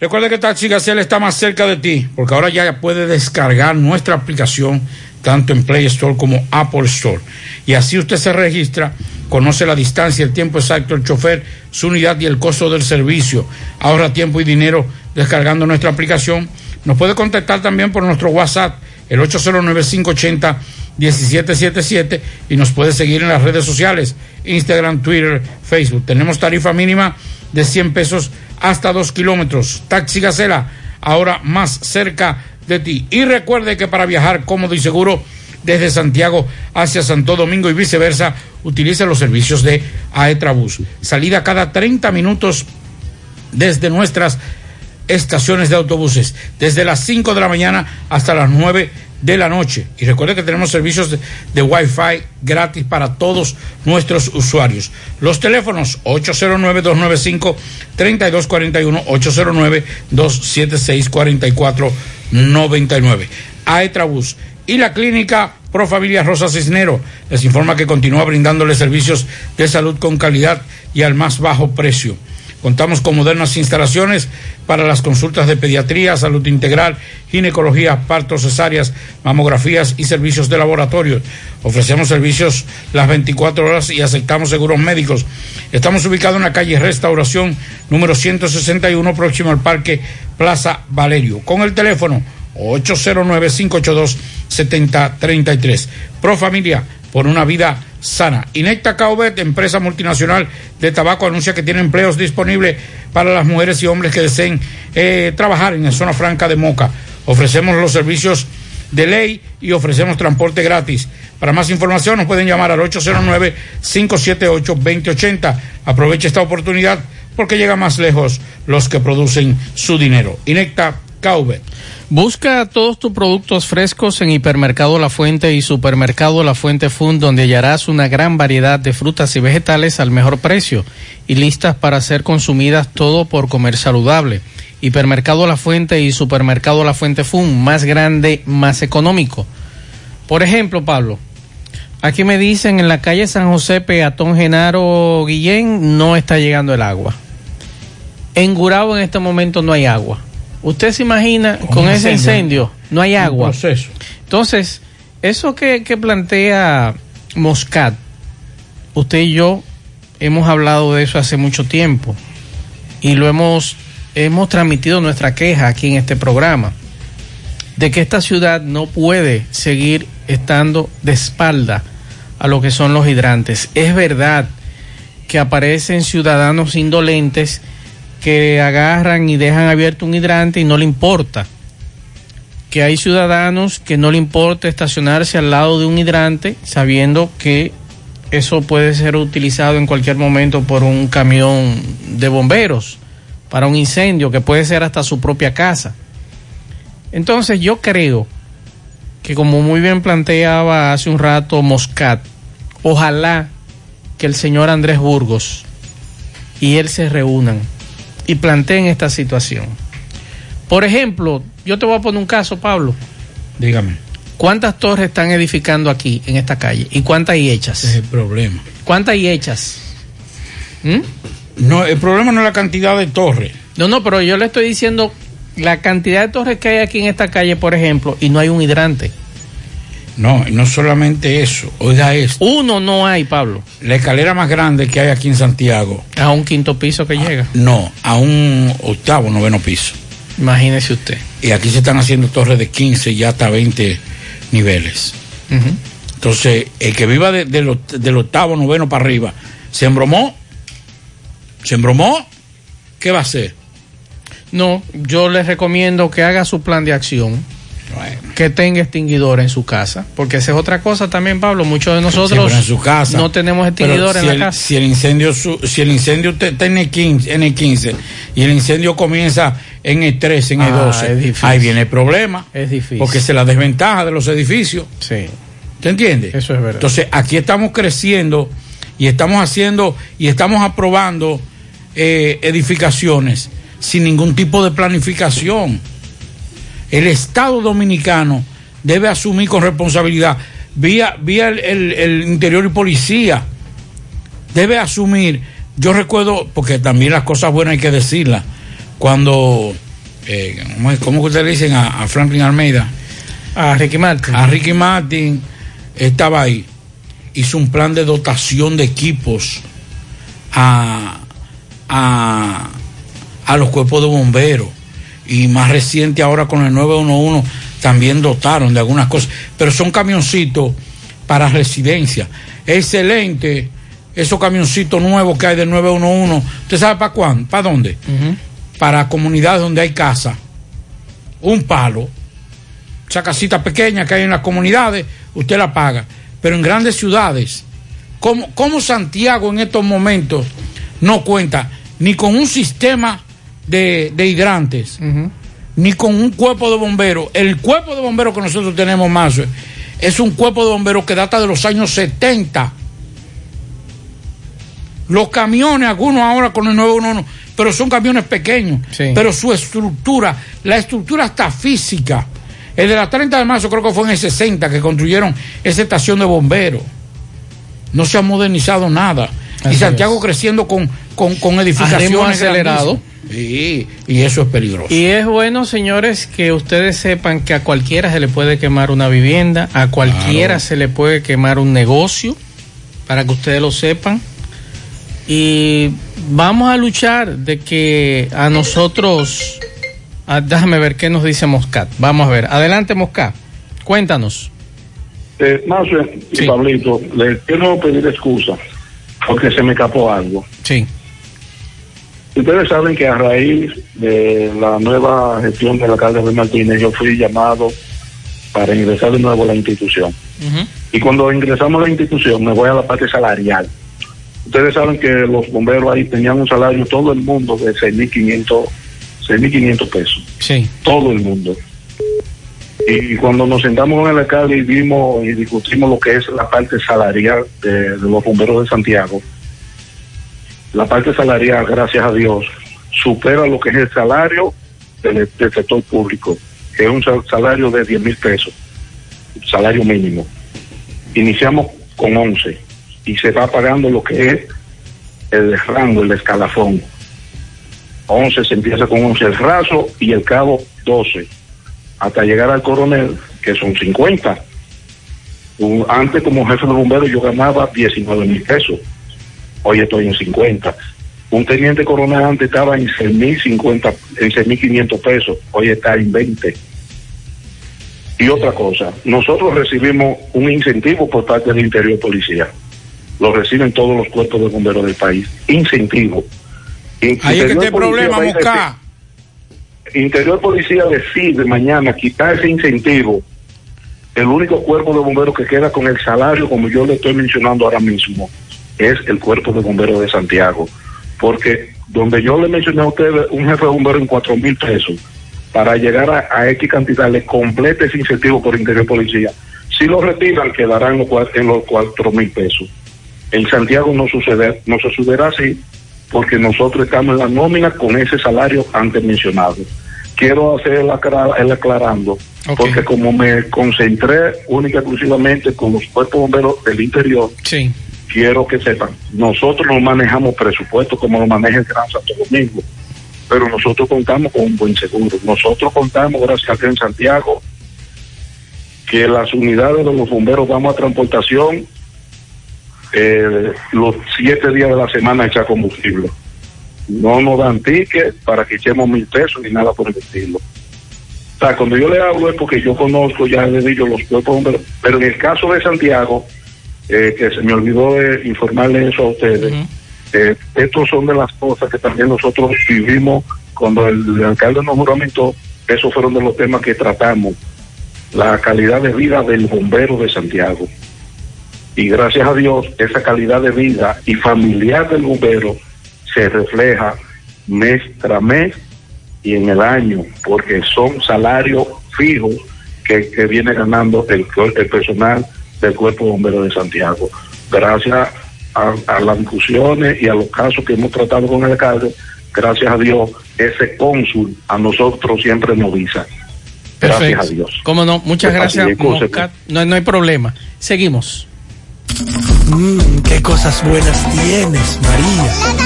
Recuerda que Taxi Gacela está más cerca de ti, porque ahora ya puede descargar nuestra aplicación tanto en Play Store como Apple Store. Y así usted se registra, conoce la distancia, el tiempo exacto, el chofer, su unidad y el costo del servicio. Ahorra tiempo y dinero descargando nuestra aplicación. Nos puede contactar también por nuestro WhatsApp, el 809-580-1777 y nos puede seguir en las redes sociales, Instagram, Twitter, Facebook. Tenemos tarifa mínima de 100 pesos hasta 2 kilómetros. Taxi Gacela, ahora más cerca de ti. Y recuerde que para viajar cómodo y seguro desde Santiago hacia Santo Domingo y viceversa, utilice los servicios de Aetrabús. Salida cada 30 minutos desde nuestras estaciones de autobuses, desde las 5 de la mañana hasta las 9 de la noche. Y recuerde que tenemos servicios de, Wi-Fi gratis para todos nuestros usuarios. Los teléfonos 809-295-3241, 809-276-4499. Aetrabús y la clínica Pro Familia Rosa Cisnero les informa que continúa brindándole servicios de salud con calidad y al más bajo precio. Contamos con modernas instalaciones para las consultas de pediatría, salud integral, ginecología, partos, cesáreas, mamografías y servicios de laboratorio. Ofrecemos servicios las 24 horas y aceptamos seguros médicos. Estamos ubicados en la calle Restauración número 161, próximo al Parque Plaza Valerio, con el teléfono 809-582-7033. Pro Familia, por una vida sana. Inecta Caubet, empresa multinacional de tabaco, anuncia que tiene empleos disponibles para las mujeres y hombres que deseen eh, trabajar en la zona franca de Moca. Ofrecemos los servicios de ley y ofrecemos transporte gratis. Para más información nos pueden llamar al 809-578-2080. Aproveche esta oportunidad porque llega más lejos los que producen su dinero. Inecta Caubet. Busca todos tus productos frescos en Hipermercado La Fuente y Supermercado La Fuente Fund, donde hallarás una gran variedad de frutas y vegetales al mejor precio y listas para ser consumidas todo por comer saludable. Hipermercado La Fuente y Supermercado La Fuente Fund, más grande, más económico. Por ejemplo, Pablo, aquí me dicen en la calle San José, Peatón Genaro Guillén, no está llegando el agua. En Gurabo en este momento no hay agua. Usted se imagina con ese incendio, no hay agua. proceso. Entonces, eso que, que plantea Moscat, usted y yo hemos hablado de eso hace mucho tiempo y lo hemos, hemos transmitido nuestra queja aquí en este programa de que esta ciudad no puede seguir estando de espalda a lo que son los hidrantes. Es verdad que aparecen ciudadanos indolentes que agarran y dejan abierto un hidrante y no le importa. Que hay ciudadanos que no le importa estacionarse al lado de un hidrante sabiendo que eso puede ser utilizado en cualquier momento por un camión de bomberos para un incendio que puede ser hasta su propia casa. Entonces yo creo que como muy bien planteaba hace un rato Moscat, ojalá que el señor Andrés Burgos y él se reúnan y planteen esta situación. Por ejemplo, yo te voy a poner un caso, Pablo. Dígame. ¿Cuántas torres están edificando aquí en esta calle? ¿Y cuántas hay hechas? Ese es el problema. ¿Cuántas hay hechas? ¿Mm? No, el problema no es la cantidad de torres. No, no, pero yo le estoy diciendo la cantidad de torres que hay aquí en esta calle, por ejemplo, y no hay un hidrante. No, no solamente eso. Oiga esto. Uno no hay, Pablo. La escalera más grande que hay aquí en Santiago. A un quinto piso que llega. No, a un octavo, noveno piso. Imagínese usted. Y aquí se están haciendo torres de 15 y hasta 20 niveles. Entonces, el que viva de- de lo- del octavo, noveno para arriba, ¿se embromó? ¿Se embromó? ¿Qué va a hacer? No, yo les recomiendo que haga su plan de acción. Que tenga extinguidor en su casa. Porque esa es otra cosa también, Pablo. Muchos de nosotros en su casa. no tenemos extinguidor en si la el, casa. Si el incendio, si el incendio está en el 15, en el 15 y el incendio comienza en el 13, en el Ah, 12, es difícil. ahí viene el problema. Es difícil. Porque es la desventaja de los edificios. Sí. ¿Te entiendes? Eso es verdad. Entonces, aquí estamos creciendo y estamos haciendo y estamos aprobando eh, edificaciones sin ningún tipo de planificación. El Estado dominicano debe asumir con responsabilidad, vía, vía el, el- el interior y policía, debe asumir. Yo recuerdo, porque también las cosas buenas hay que decirlas, cuando, eh, ¿cómo es- ¿cómo que ustedes le dicen a, a Franklin Almeida? A Ricky Martin. A Ricky Martin estaba ahí. Hizo un plan de dotación de equipos a, a, a los cuerpos de bomberos. Y más reciente ahora con el 911 también dotaron de algunas cosas. Pero son camioncitos para residencia. Excelente. Esos camioncitos nuevos que hay del 911. ¿Usted sabe para cuándo? ¿Para dónde? Para comunidades donde hay casa. Un palo esa casita pequeña que hay en las comunidades, usted la paga. Pero en grandes ciudades, ¿cómo, cómo Santiago en estos momentos no cuenta ni con un sistema de, de hidrantes, ni con un cuerpo de bomberos? El cuerpo de bomberos que nosotros tenemos más es un cuerpo de bomberos que data de los años 70. Los camiones, algunos ahora con el 911, pero son camiones pequeños. Pero su estructura, la estructura está física. El de la 30 de marzo creo que fue en el 60 que construyeron esa estación de bomberos. No se ha modernizado nada. Y Santiago creciendo con, con, con edificaciones. acelerado. Sí, y eso es peligroso. Y es bueno, señores, que ustedes sepan que a cualquiera se le puede quemar una vivienda, a cualquiera Claro. se le puede quemar un negocio, para que ustedes lo sepan. Y vamos a luchar de que a nosotros, ah, déjame ver qué nos dice Moscat. Vamos a ver, adelante Moscat, cuéntanos. Eh, Mazo y Pablito, les quiero pedir excusa porque se me escapó algo. Sí. Ustedes saben que a raíz de la nueva gestión del alcalde Luis Martínez, yo fui llamado para ingresar de nuevo a la institución. Y cuando ingresamos a la institución, me voy a la parte salarial. Ustedes saben que los bomberos ahí tenían un salario, todo el mundo, de 6.500 6.500 pesos. Sí. Todo el mundo. Y cuando nos sentamos con el alcalde y vimos y discutimos lo que es la parte salarial de, los bomberos de Santiago, la parte salarial, gracias a Dios, supera lo que es el salario del, del sector público, que es un sal- salario de 10 mil pesos, salario mínimo. Iniciamos con 11 y se va pagando lo que es el rango, el escalafón. 11 se empieza con 11 el raso y el cabo 12, hasta llegar al coronel, que son 50. Un- Antes como jefe de bomberos yo ganaba 19 mil pesos hoy estoy en 50. Un teniente coronel antes estaba en 6.050, en 6.500 pesos, hoy está en 20. Y otra cosa, nosotros recibimos un incentivo por parte del Interior Policía. Lo reciben todos los cuerpos de bomberos del país. Incentivo. In- Ahí es que está el problema, va a Mosca. decir- Interior Policía decide mañana quitar ese incentivo. El único cuerpo de bomberos que queda con el salario, como yo le estoy mencionando ahora mismo, es el cuerpo de bomberos de Santiago. Porque donde yo le mencioné a ustedes un jefe de bomberos en cuatro mil pesos, para llegar a, X cantidad le complete ese incentivo por Interior Policía. Si lo retiran, quedarán en los, cua- en los cuatro mil pesos. En Santiago no sucede, no sucederá así, porque nosotros estamos en la nómina con ese salario antes mencionado. Quiero hacer el, aclarando, porque como me concentré única y exclusivamente con los cuerpos bomberos del interior, Sí. quiero que sepan, nosotros no manejamos presupuesto como lo maneja el Gran Santo Domingo, pero nosotros contamos con un buen seguro. Nosotros contamos, gracias a Dios, en Santiago, que las unidades de los bomberos vamos a transportación eh, los siete días de la semana a echar combustible. No nos dan ticket para que echemos mil pesos ni nada por el estilo. O sea, cuando yo le hablo es porque yo conozco, ya le digo los cuerpos bomberos, pero en el caso de Santiago, eh, que se me olvidó de informarle eso a ustedes, eh, estos son de las cosas que también nosotros vivimos cuando el, el alcalde nos juramentó, esos fueron de los temas que tratamos, la calidad de vida del bombero de Santiago. Y gracias a Dios, esa calidad de vida y familiar del bombero se refleja mes tras mes y en el año, porque son salarios fijos que, que viene ganando el, el personal del Cuerpo de Bomberos de Santiago. Gracias a, a las discusiones y a los casos que hemos tratado con el alcalde, gracias a Dios, ese cónsul a nosotros siempre nos visa. Gracias Perfecto. a Dios. Cómo no, muchas Pues gracias. No, no hay problema. Seguimos. Mmm, qué cosas buenas tienes, María.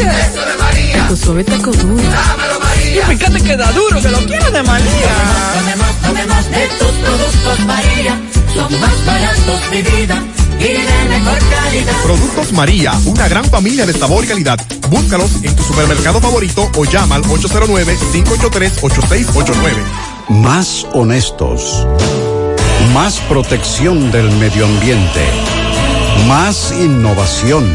Eso de María. Tu suave taco duro. Dámelo, María. Y fíjate que da duro, que lo quiero de María. Tomemos, tomemos de tus productos, María. Son más baratos, mi vida. Y de mejor calidad. Productos María, una gran familia de sabor y calidad. Búscalos en tu supermercado favorito o llama al 809-583-8689. Más honestos. Más protección del medio ambiente. Más innovación.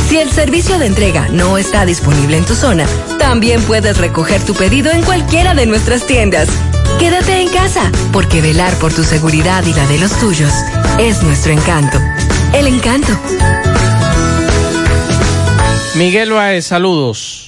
Si el servicio de entrega no está disponible en tu zona, también puedes recoger tu pedido en cualquiera de nuestras tiendas. Quédate en casa, porque velar por tu seguridad y la de los tuyos es nuestro encanto. El encanto. Miguel Baez, saludos.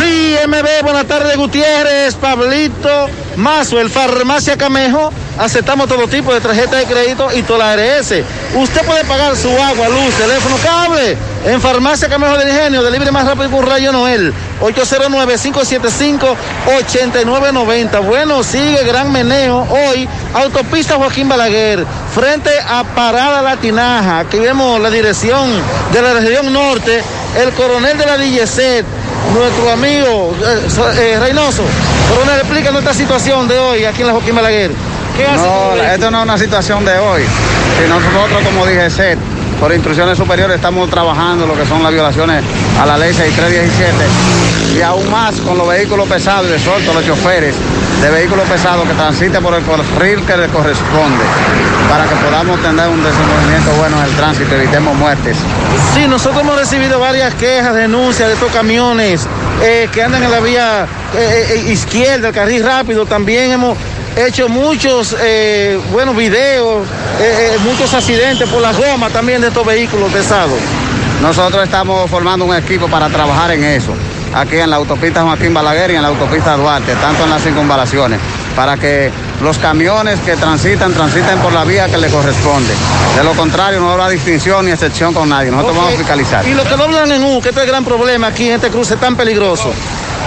Sí, MB, buenas tardes, Gutiérrez, Pablito, Mazo, el Farmacia Camejo. Aceptamos todo tipo de tarjeta de crédito y toda la ARS. Usted puede pagar su agua, luz, teléfono, cable. En Farmacia Camejo del Ingenio, libre más rápido con Rayo Noel. 809-575-8990. Bueno, sigue gran meneo hoy. Autopista Joaquín Balaguer, frente a Parada Latinaja. Aquí vemos la dirección de la región norte. El coronel de la DGC, nuestro amigo eh, eh, Reynoso. Coronel, explica nuestra situación de hoy aquí en la Joaquín Balaguer. ¿Qué hace No, esto no es una situación de hoy. sino nosotros, como dije, SET, por instrucciones superiores, estamos trabajando lo que son las violaciones a la ley 6317 y aún más con los vehículos pesados y a los choferes de vehículos pesados que transiten por el carril que les corresponde para que podamos tener un desenvolvimiento bueno en el tránsito, evitemos muertes. Sí, nosotros hemos recibido varias quejas, denuncias de estos camiones eh, que andan en la vía eh, eh, izquierda, el carril rápido. También hemos hecho muchos, eh, buenos videos, eh, eh, muchos accidentes por las gomas también de estos vehículos pesados. Nosotros estamos formando un equipo para trabajar en eso, aquí en la autopista Joaquín Balaguer y en la autopista Duarte, tanto en las circunvalaciones, para que los camiones que transitan, transiten por la vía que le corresponde. De lo contrario, no habrá distinción ni excepción con nadie. Nosotros vamos a fiscalizar. Y los que doblan en U, que este es el gran problema aquí en este cruce tan peligroso.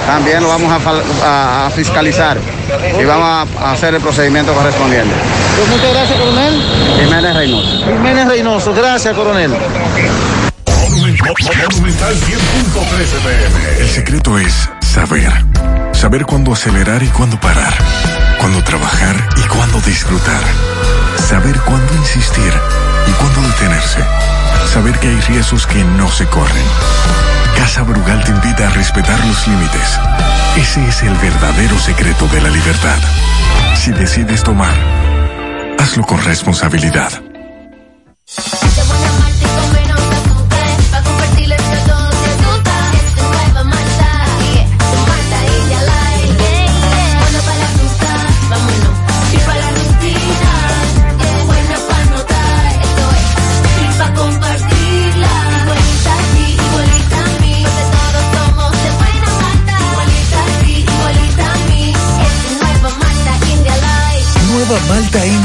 También lo vamos a, fal- a- a fiscalizar y vamos a, a hacer el procedimiento correspondiente. Pues muchas gracias, coronel. Jiménez Reynoso. Jiménez Reynoso, gracias, coronel. Monumental 100.13 pm. El secreto es saber. Saber cuándo acelerar y cuándo parar. Cuándo trabajar y cuándo disfrutar. Saber cuándo insistir y cuándo detenerse. Saber que hay riesgos que no se corren. Casa Brugal te invita a respetar los límites. Ese es el verdadero secreto de la libertad. Si decides tomar, hazlo con responsabilidad. Nueva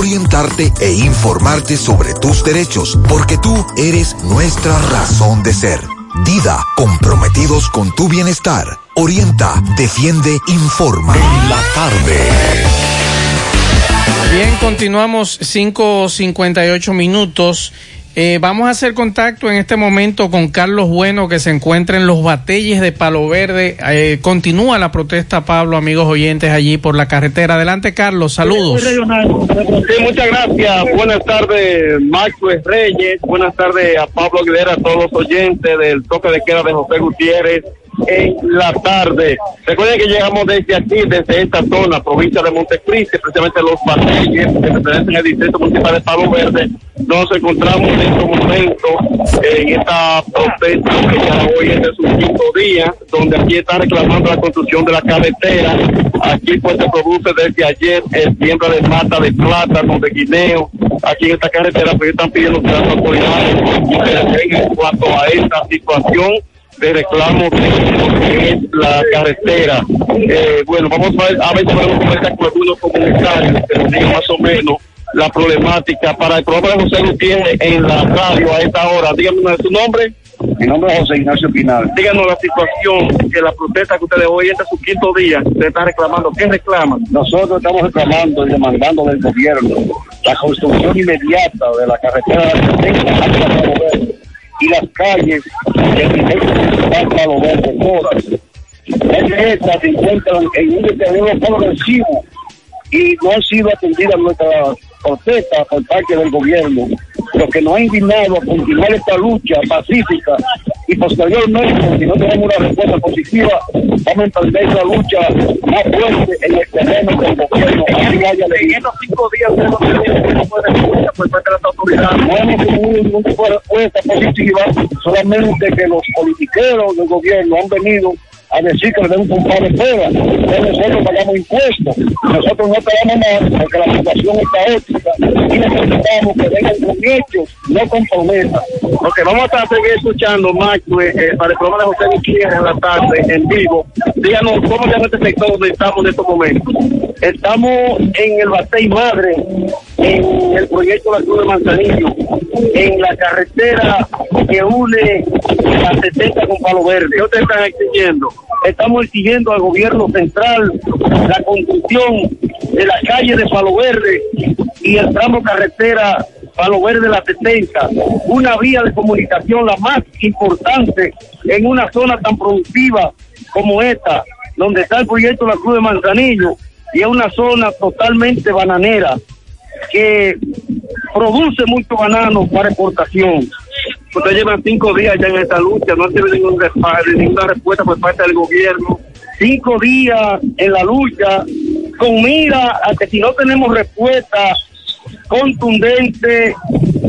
orientarte e informarte sobre tus derechos, porque tú eres nuestra razón de ser. Dida, comprometidos con tu bienestar. Orienta, defiende, informa. la tarde. Bien, continuamos 5.58 minutos. Eh, vamos a hacer contacto en este momento con Carlos Bueno, que se encuentra en los batelles de Palo Verde. Eh, continúa la protesta, Pablo, amigos oyentes, allí por la carretera. Adelante, Carlos, saludos. Sí, muchas gracias. Buenas tardes, Maxwell Reyes. Buenas tardes a Pablo Aguilera, a todos los oyentes del toque de queda de José Gutiérrez en la tarde. Recuerden que llegamos desde aquí, desde esta zona, provincia de Montecristi, precisamente los Batelles, que representan el distrito municipal de Palo Verde. Nos encontramos en estos momentos en esta protesta que ya hoy es de su quinto día, donde aquí están reclamando la construcción de la carretera. Aquí pues se produce desde ayer el siembra de mata de plátano, de guineo. Aquí en esta carretera pues están pidiendo que las autoridades intervengan en cuanto a esta situación de reclamo es la carretera. Eh, bueno, vamos a ver, a ver si podemos conversar con algunos comunitarios que nos digan más o menos la problemática para el programa de José Gutiérrez en la radio a esta hora. Dígame su nombre. Mi nombre es José Ignacio Pinal. Díganos la situación, que la protesta que ustedes hoy, este es su quinto día, se está reclamando. ¿Qué reclaman? Nosotros estamos reclamando y demandando del gobierno la construcción inmediata de la carretera de la 70 hacia Palo Verde y las calles del distrito municipal Palo Verde. Ya que estas se encuentran en un deterioro progresivo y no han sido atendidas nuestras protestas por parte del gobierno, lo que nos ha indignado a continuar esta lucha pacífica y posteriormente, si no tenemos una respuesta positiva, vamos a emprender esa lucha más fuerte en el terreno del gobierno. En estos cinco días, no tipo de respuesta por parte de las autoridades. no hemos tenido de respuesta positiva, solamente que los politiqueros del gobierno han venido a decir que le den un compadre fuera, que nosotros pagamos impuestos, nosotros no pagamos más porque la situación es caótica y necesitamos que vengan con hechos, no con promesas. Ok, vamos a seguir escuchando, Max, eh, para el programa de José Gutiérrez en la tarde, en vivo. Díganos, ¿cómo se llama este sector donde estamos en estos momentos? Estamos en el Batey Madre, en el proyecto La Cruz de Manzanillo, en la carretera que une la 70 con Palo Verde. ¿Qué ustedes están exigiendo? Estamos exigiendo al gobierno central la construcción de la calle de Palo Verde y el tramo carretera Palo Verde la 70, una vía de comunicación la más importante en una zona tan productiva como esta, donde está el proyecto La Cruz de Manzanillo y es una zona totalmente bananera que produce mucho banano para exportación. Ustedes llevan cinco días ya en esta lucha, no han tenido ningún ninguna respuesta por parte del gobierno. Cinco días en la lucha con mira a que si no tenemos respuesta contundente,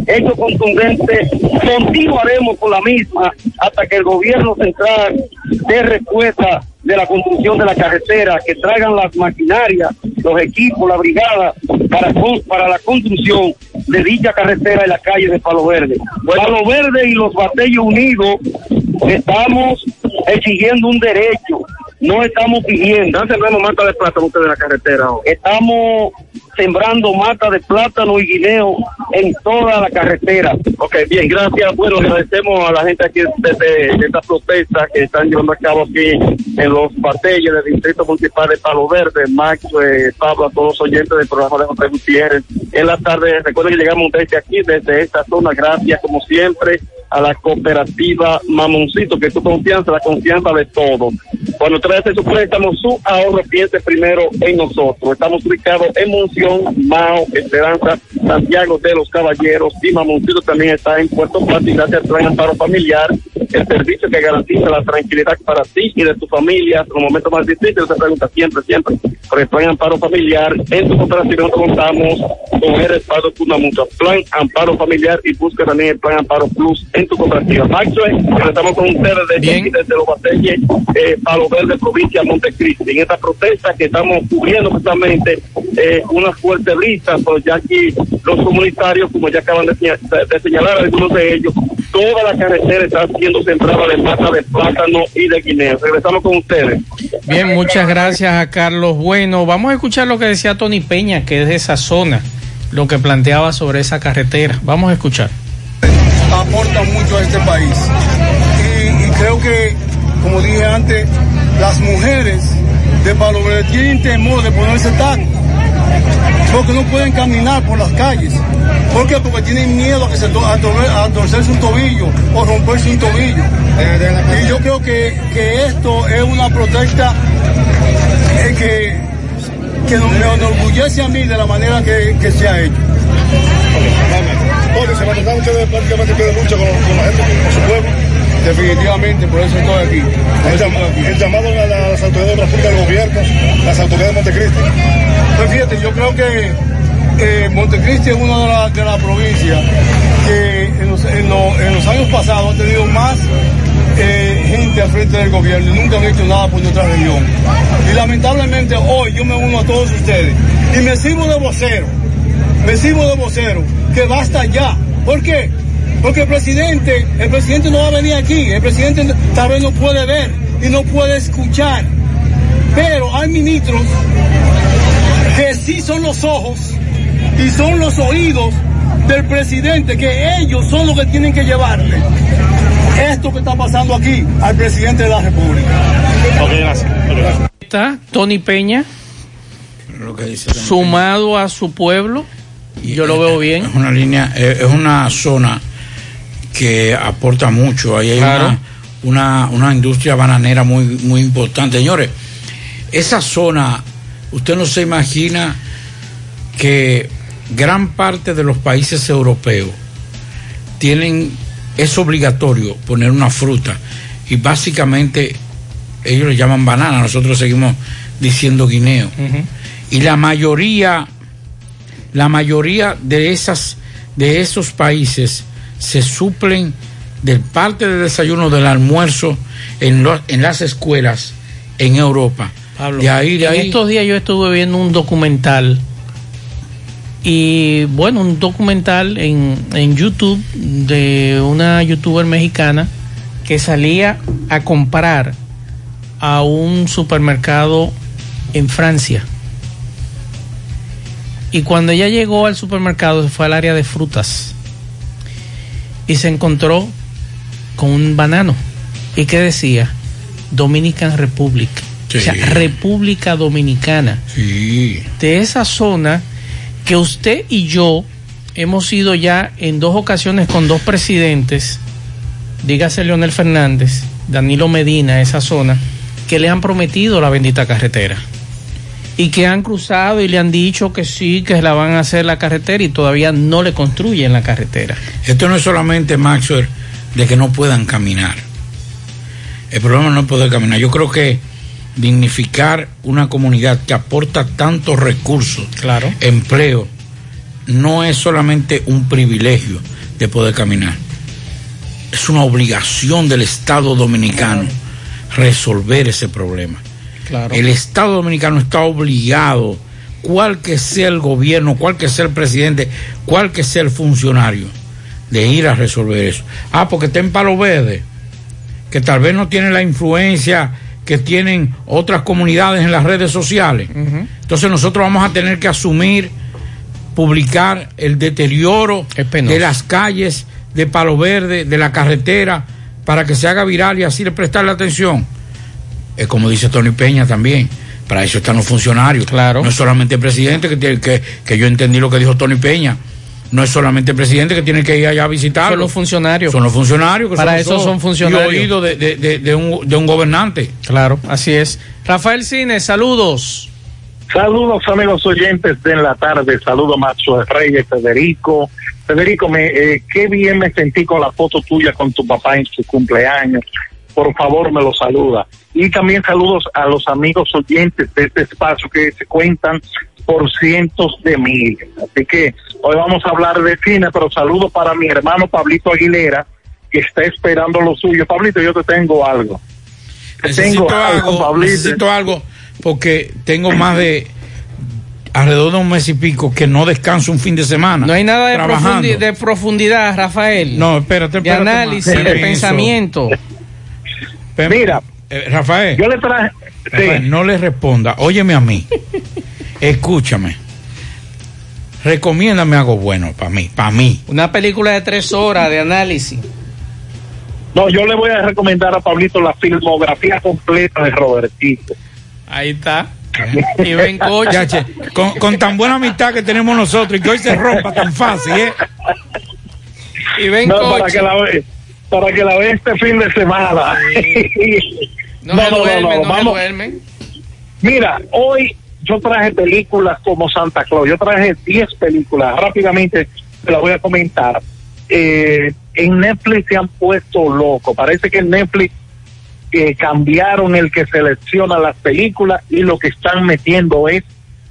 hecho contundente, continuaremos con la misma hasta que el gobierno central dé respuesta de la construcción de la carretera, que traigan las maquinarias, los equipos, la brigada para, para la construcción de dicha carretera en la calle de Palo Verde. Palo Verde y los Batellos Unidos estamos exigiendo un derecho, no estamos pidiendo. Están sembrando mata de plátano ustedes en la carretera. ahora. Estamos sembrando mata de plátano y guineo en toda la carretera. Ok, bien, gracias. Bueno, agradecemos a la gente aquí desde de esta protesta que están llevando a cabo aquí en los Batelles del Distrito Municipal de Palo Verde. Max, eh, Pablo, a todos los oyentes del programa de José Gutiérrez. En la tarde, recuerden que llegamos desde aquí, desde esta zona, gracias como siempre a la cooperativa Mamoncito, que tu confianza, la confianza de todos. Cuando hace su préstamo, su ahorro piense primero en nosotros. Estamos ubicados en Monción, Mao, Esperanza, Santiago de los Caballeros y Mamoncito también está en Puerto Plata y gracias al Plan Amparo Familiar, el servicio que garantiza la tranquilidad para ti y de tu familia en los momentos más difíciles. Se pregunta siempre, siempre por el Plan Amparo Familiar. En tu cooperativa nosotros contamos con el respaldo Mutua, Plan Amparo Familiar y busca también el Plan Amparo Plus en tu cooperativa. Maxwell, estamos con ustedes desde, desde los Batelles, eh, Palo Verde, provincia de Montecristi. En esta protesta que estamos cubriendo justamente eh, una fuerte brisa, pues ya aquí los comunitarios, como ya acaban de, señal- de- de señalar algunos de ellos, toda la carretera está siendo sembrada de mata de plátano y de guineo. Regresamos con ustedes. Bien, muchas gracias a Carlos Bueno. Vamos a escuchar lo que decía Tony Peña, que es de esa zona, lo que planteaba sobre esa carretera. Vamos a escuchar. aporta mucho a este país. Y, y creo que, como dije antes, las mujeres de Palo tienen temor de ponerse taco, porque no pueden caminar por las calles. ¿Por qué? Porque tienen miedo a, que se a, torcer- a torcerse un tobillo o romperse un tobillo. Y yo creo que, que esto es una protesta que, que me enorgullece a mí de la manera que, se ha hecho. Oye, se prácticamente con la gente, con su pueblo. Definitivamente, por eso estoy aquí. El, llam- el llamado a, la- a las autoridades de transporte del gobierno, las autoridades de Montecristi. Pues fíjate, yo creo que eh, Montecristi es una de las de provincias que en los, en los- en los años pasados ha tenido más eh, gente al frente del gobierno y nunca han hecho nada por nuestra región. Y lamentablemente hoy yo me uno a todos ustedes y me sirvo de vocero, me sirvo de vocero, que basta ya. ¿Por qué? Porque el presidente, el presidente no va a venir aquí, el presidente tal vez no puede ver y no puede escuchar. Pero hay ministros que sí son los ojos y son los oídos del presidente, que ellos son los que tienen que llevarle esto que está pasando aquí al presidente de la República. Ok, gracias. Está Tony Peña, sumado a su pueblo. Yo lo veo bien. Es una línea, es una zona que aporta mucho. Ahí hay Claro. una, una, una industria bananera muy, muy importante. Señores, esa zona, usted no se imagina que gran parte de los países europeos tienen, es obligatorio poner una fruta y básicamente ellos le llaman banana, nosotros seguimos diciendo guineo. Y la mayoría, la mayoría de esas, de esos países se suplen del parte del desayuno del almuerzo en, lo- en las escuelas en Europa. Pablo, de ahí, de en ahí. estos días yo estuve viendo un documental y bueno, un documental en, en YouTube de una youtuber mexicana que salía a comprar a un supermercado en Francia. Y cuando ella llegó al supermercado, se fue al área de frutas y se encontró con un banano. ¿Y qué decía? Dominican Republic. O sea, República Dominicana. De esa zona que usted y yo hemos ido ya en dos ocasiones con dos presidentes, dígase Leonel Fernández, Danilo Medina, esa zona, que le han prometido la bendita carretera. Y que han cruzado y le han dicho que sí, que la van a hacer la carretera y todavía no le construyen la carretera. Esto no es solamente, Maxwell, de que no puedan caminar. El problema no es poder caminar. Yo creo que dignificar una comunidad que aporta tantos recursos, claro. empleo, no es solamente un privilegio de poder caminar. Es una obligación del Estado dominicano resolver ese problema. Claro. El Estado dominicano está obligado, cual que sea el gobierno, cual que sea el presidente, cual que sea el funcionario, de ir a resolver eso. Ah, porque está en Palo Verde, que tal vez no tiene la influencia que tienen otras comunidades en las redes sociales. Entonces nosotros vamos a tener que asumir, publicar el deterioro de las calles de Palo Verde, de la carretera, para que se haga viral y así le prestarle atención. Es como dice Tony Peña también. Para eso están los funcionarios. Claro. No es solamente el presidente que, tiene, que, que yo entendí lo que dijo Tony Peña. no es solamente el presidente que tiene que ir allá a visitarlo. Son los funcionarios. Son los funcionarios que Para son eso son funcionarios. Y oídos de, de- de- de un, de un gobernante. Claro, así es. Rafael Cine, saludos. Saludos amigos oyentes de en la tarde, saludos Macho Reyes, Federico. Federico, me, eh, qué bien me sentí con la foto tuya con tu papá en su cumpleaños. Por favor, me lo saluda. Y también saludos a los amigos oyentes de este espacio que se cuentan por cientos de miles. Así que hoy vamos a hablar de cine, pero saludo para mi hermano Pablito Aguilera, que está esperando lo suyo. Pablito, yo te tengo algo. Te Necesito tengo algo, Pablito. necesito algo porque tengo más de alrededor de un mes y pico que no descanso un fin de semana. No hay nada de, profundi- de profundidad, Rafael. No, espérate, De espérate análisis, más. de Eso. Mira, Eh, Rafael. Yo le traje. Rafael, no le responda. Óyeme a mí. Escúchame. Recomiéndame algo bueno para mí, para mí. Una película de tres horas de análisis. No, yo le voy a recomendar a Pablito la filmografía completa de Robertito. Ahí está. Y ven coche. Ya, che, con, con tan buena amistad que tenemos nosotros y que hoy se rompa tan fácil, ¿eh? Y ven no, coche. para que la para que la vea este fin de semana. No, duermen, no, se duermen. Mira, hoy yo traje películas como Santa Claus. Yo traje 10 películas. Rápidamente te las voy a comentar. Eh, en Netflix se han puesto loco. Parece que en Netflix eh, cambiaron el que selecciona las películas y lo que están metiendo es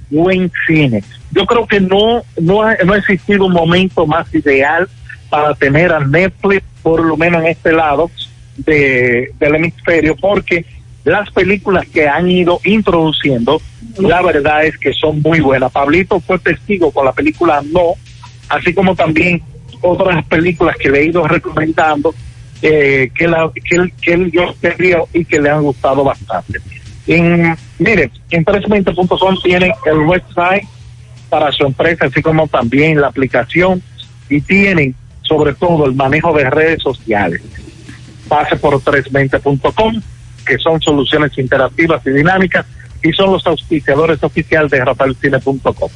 buen cine. Yo creo que no, no, ha, no ha existido un momento más ideal para tener a Netflix, por lo menos en este lado de, del hemisferio, porque las películas que han ido introduciendo, la verdad es que son muy buenas. Pablito fue testigo con la película No, así como también otras películas que le he ido recomendando, eh, que, la, que, él, que él yo vio y que le han gustado bastante. En, mire, en 320.com tienen el website para su empresa, así como también la aplicación y tienen sobre todo el manejo de redes sociales. Pase por 320.com, que son soluciones interactivas y dinámicas, y son los auspiciadores oficiales de rafaelcine.com.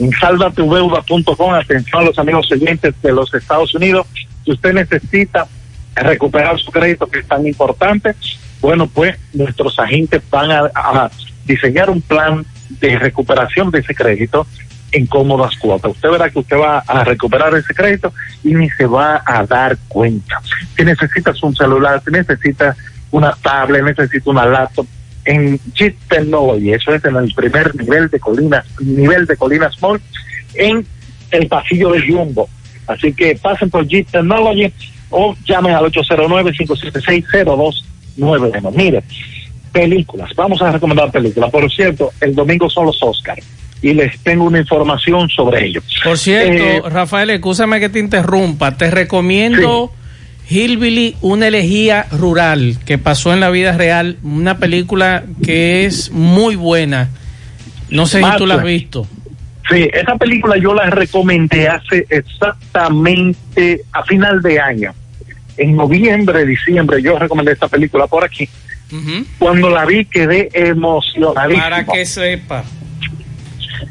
En saldatudeuda.com, atención a los amigos oyentes de los Estados Unidos, si usted necesita recuperar su crédito que es tan importante, bueno, pues nuestros agentes van a diseñar un plan de recuperación de ese crédito en cómodas cuotas. Usted verá que usted va a recuperar ese crédito y ni se va a dar cuenta. Si necesitas un celular, si necesitas una tablet, necesitas una laptop, en Jeep Technology, eso es en el primer nivel de Colinas, nivel de Colinas Mall, en el pasillo de Jumbo. Así que pasen por Jeep Technology o llamen al 809-576-0291. Mire, películas, vamos a recomendar películas. Por cierto, el domingo son los Oscars y les tengo una información sobre ello. Por cierto, Eh, Rafael, escúchame que te interrumpa. Te recomiendo Hillbilly, una elegía rural que pasó en la vida real. Una película que es muy buena. No sé si tú la has visto. Sí, esa película yo la recomendé hace exactamente a final de año. En noviembre, diciembre, yo recomendé esta película por aquí. Cuando la vi quedé emocionadísimo. Para que sepa.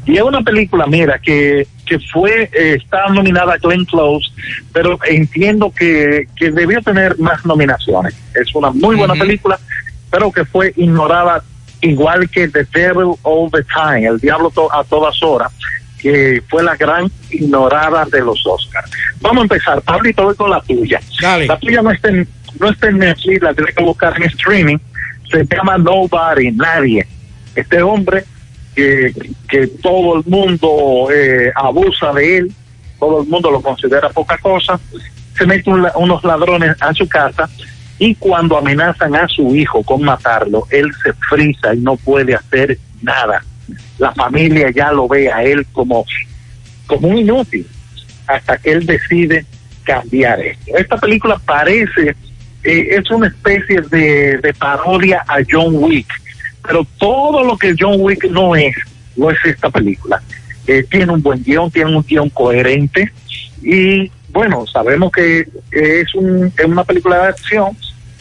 Y es una película, mira, que, que fue, eh, está nominada a Glenn Close, pero entiendo que, que debió tener más nominaciones. Es una muy buena película, pero que fue ignorada igual que The Devil All the Time, El Diablo to- a todas horas, que fue la gran ignorada de los Oscars. Vamos a empezar, Pablito, voy con la tuya. La tuya no está, en, no está en Netflix, la tienes que buscar en streaming. Se llama Nobody, Nadie. Este hombre que, que todo el mundo eh, abusa de él, todo el mundo lo considera poca cosa, se meten un unos ladrones a su casa y cuando amenazan a su hijo con matarlo, él se frisa y no puede hacer nada. La familia ya lo ve a él como, como un inútil hasta que él decide cambiar esto. Esta película parece, eh, es una especie de parodia a John Wick, pero todo lo que John Wick no es, no es esta película. Eh, tiene un buen guion, tiene un guion coherente y bueno, sabemos que es, un, es una película de acción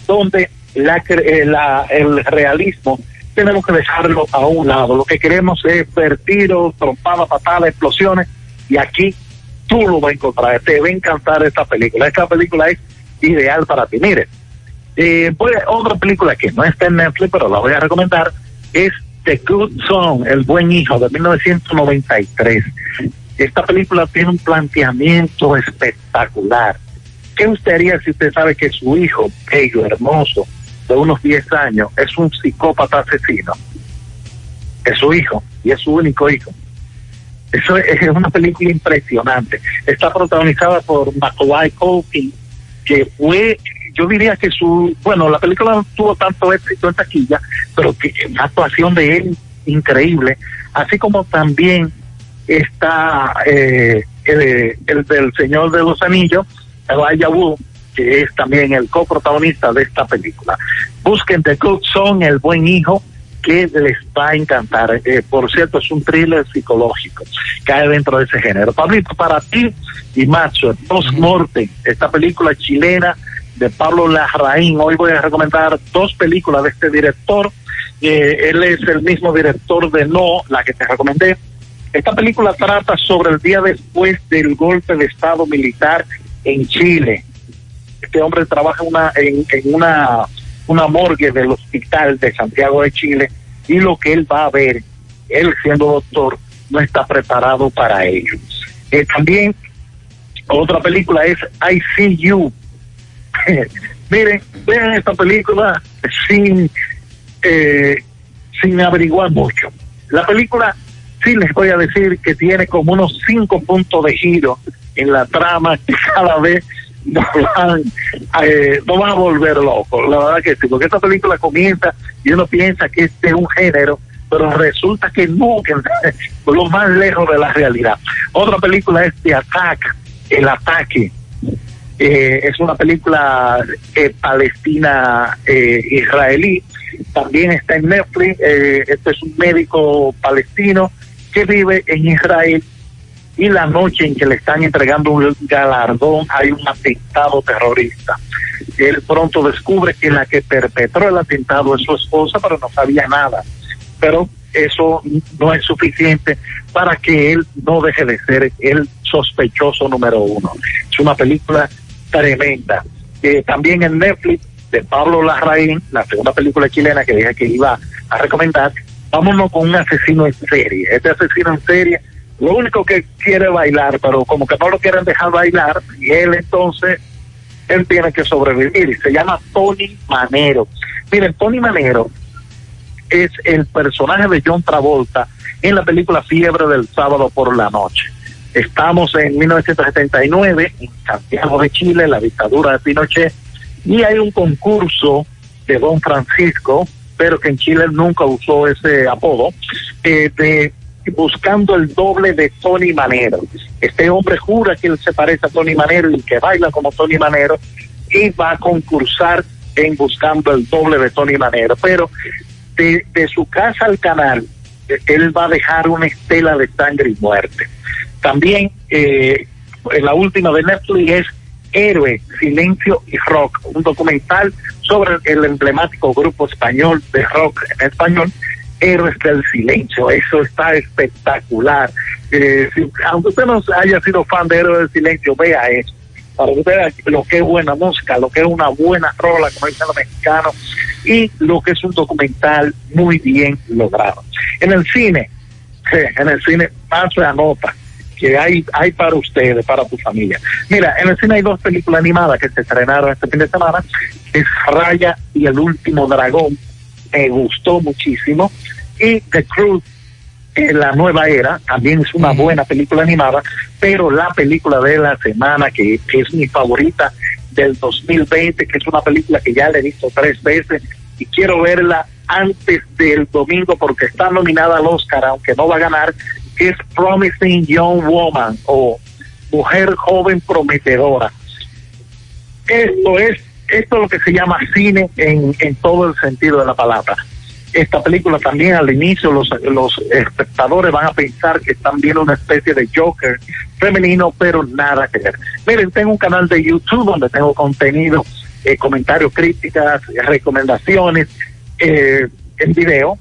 donde la, eh, la- el realismo tenemos que dejarlo a un lado. Lo que queremos es ver tiros, trompadas, patadas, explosiones y aquí tú lo vas a encontrar, te va a encantar esta película. Esta película es ideal para ti. Mire, eh, a- otra película que no está en Netflix, pero la voy a recomendar, es The Good Son, El Buen Hijo, de 1993. Esta película tiene un planteamiento espectacular. ¿Qué usted haría si usted sabe que su hijo, bello, hermoso, de unos 10 años, es un psicópata asesino? Es su hijo y es su único hijo. Eso es, es una película impresionante. Está protagonizada por Macaulay Culkin, que fue, yo diría que su, bueno, la película no tuvo tanto éxito en taquilla, pero que la actuación de él increíble, así como también está eh, el, el del Señor de los Anillos, Elijah Wood, que es también el coprotagonista de esta película. Busquen The Good Son, El Buen Hijo, que les va a encantar. Eh, por cierto, es un thriller psicológico, cae dentro de ese género. Pablito, para ti y Macho, Post Mortem, esta película chilena de Pablo Larraín. Hoy voy a recomendar dos películas de este director. Eh, él es el mismo director de No, la que te recomendé. Esta película trata sobre el día después del golpe de Estado militar en Chile. Este hombre trabaja una, en, una, una morgue del hospital de Santiago de Chile y lo que él va a ver, él siendo doctor, no está preparado para ello. Eh, también otra película es I See You. Miren, vean esta película sin, eh, sin averiguar mucho. La película, sí les voy a decir que tiene como unos cinco puntos de giro en la trama que cada vez nos van, eh, nos van a volver locos. La verdad que sí, porque esta película comienza y uno piensa que este es un género, pero resulta que no, que lo más lejos de la realidad. Otra película es The Attack, El Ataque. Eh, es una película eh, palestina eh, israelí. También está en Netflix. Eh, este es un médico palestino que vive en Israel y la noche en que le están entregando un galardón hay un atentado terrorista. Él pronto descubre que la que perpetró el atentado es su esposa, pero no sabía nada. Pero eso no es suficiente para que él no deje de ser el sospechoso número uno. Es una película tremenda. Eh, también en Netflix de Pablo Larraín, la segunda película chilena que dije que iba a recomendar, vámonos con un asesino en serie. Este asesino en serie, lo único que quiere bailar, pero como que no lo quieren dejar bailar, y él entonces, él tiene que sobrevivir. Se llama Tony Manero. Miren, Tony Manero es el personaje de John Travolta en la película Fiebre del sábado por la noche. Estamos en 1979 en Santiago de Chile, la dictadura de Pinochet, y hay un concurso de Don Francisco, pero que en Chile nunca usó ese apodo, eh, de buscando el doble de Tony Manero. Este hombre jura que él se parece a Tony Manero y que baila como Tony Manero y va a concursar en buscando el doble de Tony Manero, pero de, su casa al canal, él va a dejar una estela de sangre y muerte. También eh, la última de Netflix es Héroe, Silencio y Rock, un documental sobre el emblemático grupo español de rock en español, Héroes del Silencio. Eso está espectacular. Eh, aunque usted no haya sido fan de Héroes del Silencio, vea eso. Para usted vea lo que es buena música, lo que es una buena rola, como dicen los mexicanos, y lo que es un documental muy bien logrado. En el cine, en el cine más se anota que hay, hay para ustedes, para tu familia. Mira, en el cine hay dos películas animadas que se estrenaron este fin de semana, es Raya y el último dragón, me gustó muchísimo, y The Cruz, eh, la nueva era, también es una buena película animada, pero la película de la semana, que, que es mi favorita del 2020, que es una película que ya la he visto tres veces y quiero verla antes del domingo porque está nominada al Oscar, aunque no va a ganar, es Promising Young Woman o Mujer Joven Prometedora. Esto es, esto es lo que se llama cine en, en todo el sentido de la palabra. Esta película también al inicio los, los espectadores van a pensar que están viendo una especie de Joker femenino, pero nada que ver. Miren, tengo un canal de YouTube donde tengo contenido, eh, comentarios, críticas, recomendaciones eh, en video.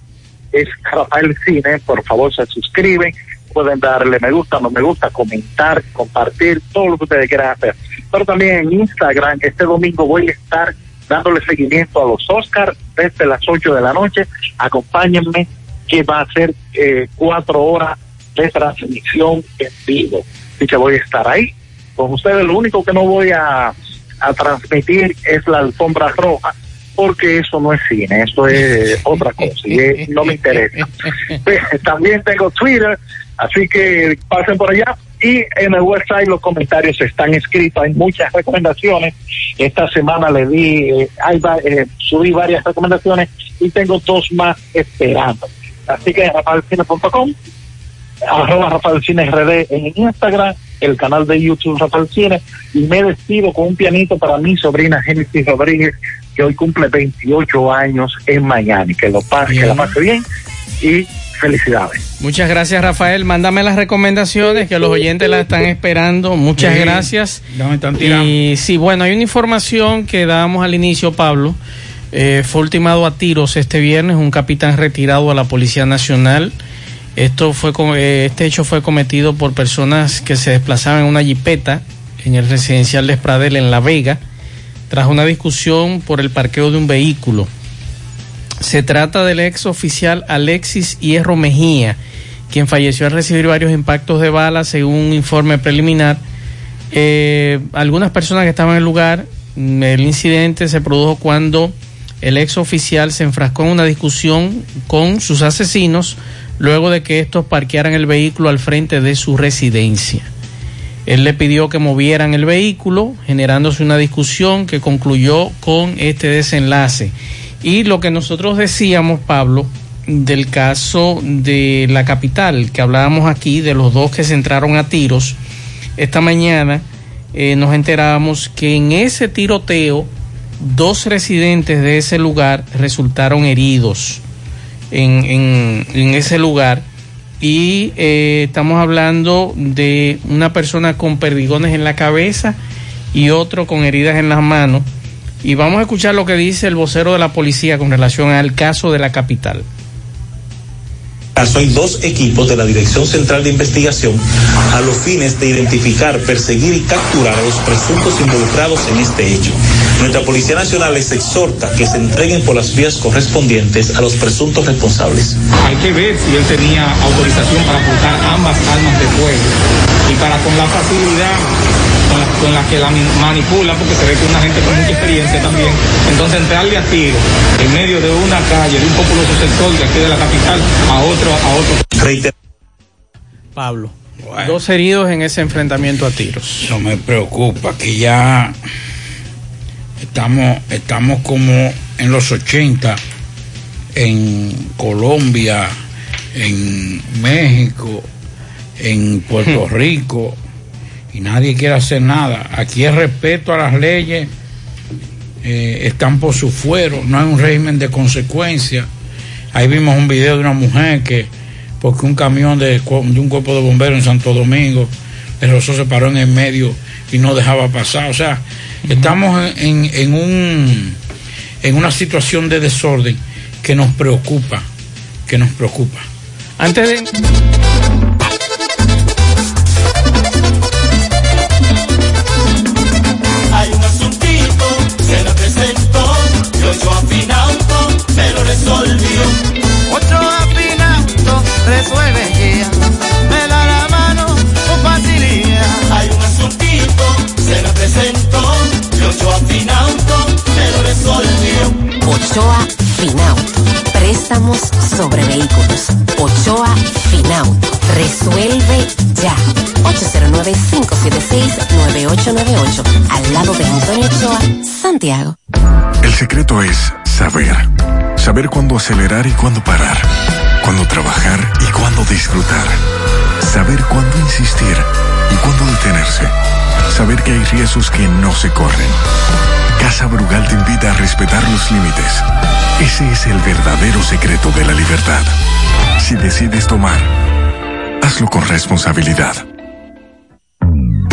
Es Rafael Cine, por favor se suscriben. pueden darle me gusta, no me gusta, comentar, compartir, todo lo que ustedes quieran hacer. Pero también en Instagram, este domingo voy a estar dándole seguimiento a los Oscars desde las 8 de la noche. Acompáñenme, que va a ser eh, cuatro horas de transmisión en vivo. Así que voy a estar ahí con ustedes. Lo único que no voy a, a transmitir es la alfombra roja, porque eso no es cine, eso es otra cosa y no me interesa. También tengo Twitter, así que pasen por allá. Y en el website los comentarios están escritos, hay muchas recomendaciones. Esta semana le di, eh, hay, eh, subí varias recomendaciones y tengo dos más esperando. Así que rafaelcine.com, arroba Rafael Cine RD en Instagram, el canal de YouTube Rafael Cine, y me despido con un pianito para mi sobrina Génesis Rodríguez, que hoy cumple 28 años en Miami. Que lo pase, que la pase bien y felicidades. Muchas gracias, Rafael. Mándame las recomendaciones que los oyentes las están esperando. Muchas Sí, gracias. ya me están tirando. Y sí, bueno, hay una información que dábamos al inicio, Pablo. Eh, fue ultimado a tiros este viernes un capitán retirado a la Policía Nacional. Esto fue eh, este hecho fue cometido por personas que se desplazaban en una jipeta en el residencial de Espradel en La Vega tras una discusión por el parqueo de un vehículo. Se trata del ex oficial Alexis Hierro Mejía, quien falleció al recibir varios impactos de bala, según un informe preliminar. Eh, algunas personas que estaban en el lugar, mm, el incidente se produjo cuando el ex oficial se enfrascó en una discusión con sus asesinos luego de que estos parquearan el vehículo al frente de su residencia. Él le pidió que movieran el vehículo, generándose una discusión que concluyó con este desenlace. Y lo que nosotros decíamos, Pablo, del caso de la capital, que hablábamos aquí de los dos que se entraron a tiros, esta mañana eh, nos enterábamos que en ese tiroteo dos residentes de ese lugar resultaron heridos en, en- en ese lugar y eh, estamos hablando de una persona con perdigones en la cabeza y otro con heridas en las manos. Y vamos a escuchar lo que dice el vocero de la policía con relación al caso de la capital. hay dos equipos de la Dirección Central de Investigación a los fines de identificar, perseguir y capturar a los presuntos involucrados en este hecho. Nuestra Policía Nacional les exhorta que se entreguen por las vías correspondientes a los presuntos responsables. Hay que ver si él tenía autorización para portar ambas armas de fuego y para con la facilidad con la, con la que la mi- manipula, porque se ve que es una gente con mucha experiencia también. Entonces entrarle a tiro en medio de una calle, de un populoso sector de aquí de la capital, a otro, a otro. Pablo. Dos heridos en ese enfrentamiento a tiros. Eso me preocupa, que ya estamos, estamos como en los 80 en Colombia, en México, en Puerto Rico, y nadie quiere hacer nada. Aquí es respeto a las leyes, eh, están por su fuero, no hay un régimen de consecuencias. Ahí vimos un video de una mujer que, porque un camión de, un cuerpo de bomberos en Santo Domingo, el Rosso se paró en el medio y no dejaba pasar. O sea, estamos en, en, en un, en una situación de desorden que nos preocupa, que nos preocupa. Antes de... Hay un asuntito, se me presentó, y ocho afinauto, me lo resolvió. Ocho afinauto, resuelve ya, me da la mano con facilidad. Hay un asuntito, se me presentó, y ocho afinauto, me lo resolvió. Ochoa Finauto. Préstamos sobre vehículos. Ochoa Finauto. Resuelve ya. 809-576-9898. Al lado de Antonio Ochoa, Santiago. El secreto es saber. Saber cuándo acelerar y cuándo parar. Cuándo trabajar y cuándo disfrutar. Saber cuándo insistir y cuándo detenerse. Saber que hay riesgos que no se corren. Casa Brugal te invita a respetar los límites. Ese es el verdadero secreto de la libertad. Si decides tomar, hazlo con responsabilidad.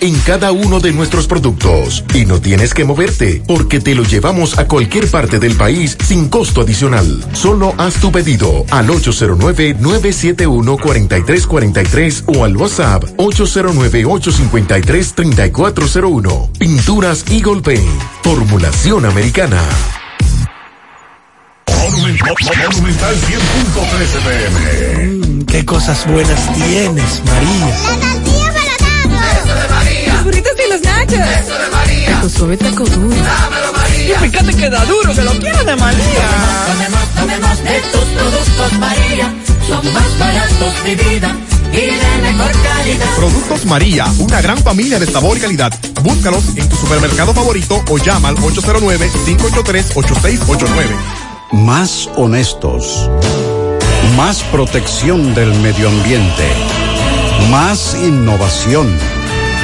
en cada uno de nuestros productos. Y no tienes que moverte, porque te lo llevamos a cualquier parte del país sin costo adicional. Solo haz tu pedido al 809-971-4343 o al WhatsApp 809-853-3401. Pinturas Eagle Paint. Formulación americana. Monumental 100.13 pm. Mm, qué cosas buenas tienes, María. Eso de María. Taco suave, taco duro. Dámelo, María. Y fíjate que da duro, que lo quiero de María. Tomemos, tomemos de tus productos, María. Son más baratos de vida y de mejor calidad. Productos María, una gran familia de sabor y calidad. Búscalos en tu supermercado favorito o llama al 809-583-8689. Más honestos. Más protección del medio ambiente. Más innovación.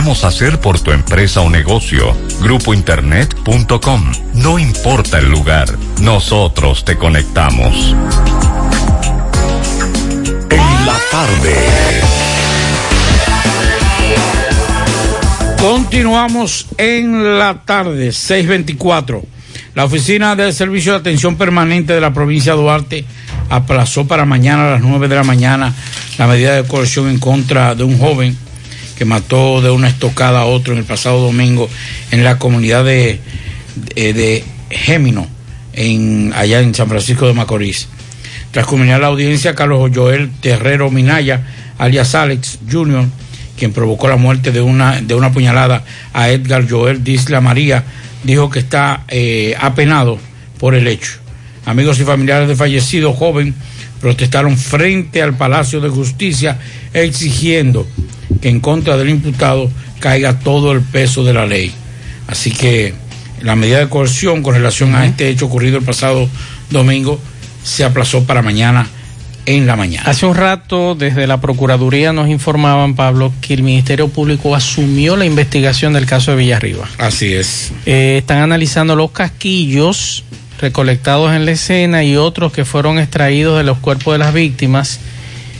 hacer por tu empresa o negocio. Grupointernet.com. No importa el lugar, nosotros te conectamos. En la tarde. Continuamos en la tarde, 624. La Oficina del Servicio de Atención Permanente de la provincia de Duarte aplazó para mañana a las 9 de la mañana la medida de coerción en contra de un joven que mató de una estocada a otro en el pasado domingo en la comunidad de, de, de Gémino, en, allá en San Francisco de Macorís. Tras culminar la audiencia, Carlos Joel Terrero Minaya, alias Alex Jr., quien provocó la muerte de una, de una puñalada a Edgar Joel Disla María, dijo que está eh, apenado por el hecho. Amigos y familiares del fallecido joven protestaron frente al Palacio de Justicia exigiendo que en contra del imputado caiga todo el peso de la ley. Así que la medida de coerción con relación a este hecho ocurrido el pasado domingo se aplazó para mañana en la mañana. Hace un rato desde la Procuraduría nos informaban, Pablo, que el Ministerio Público asumió la investigación del caso de Villarriba. Así es. Eh, están analizando los casquillos recolectados en la escena y otros que fueron extraídos de los cuerpos de las víctimas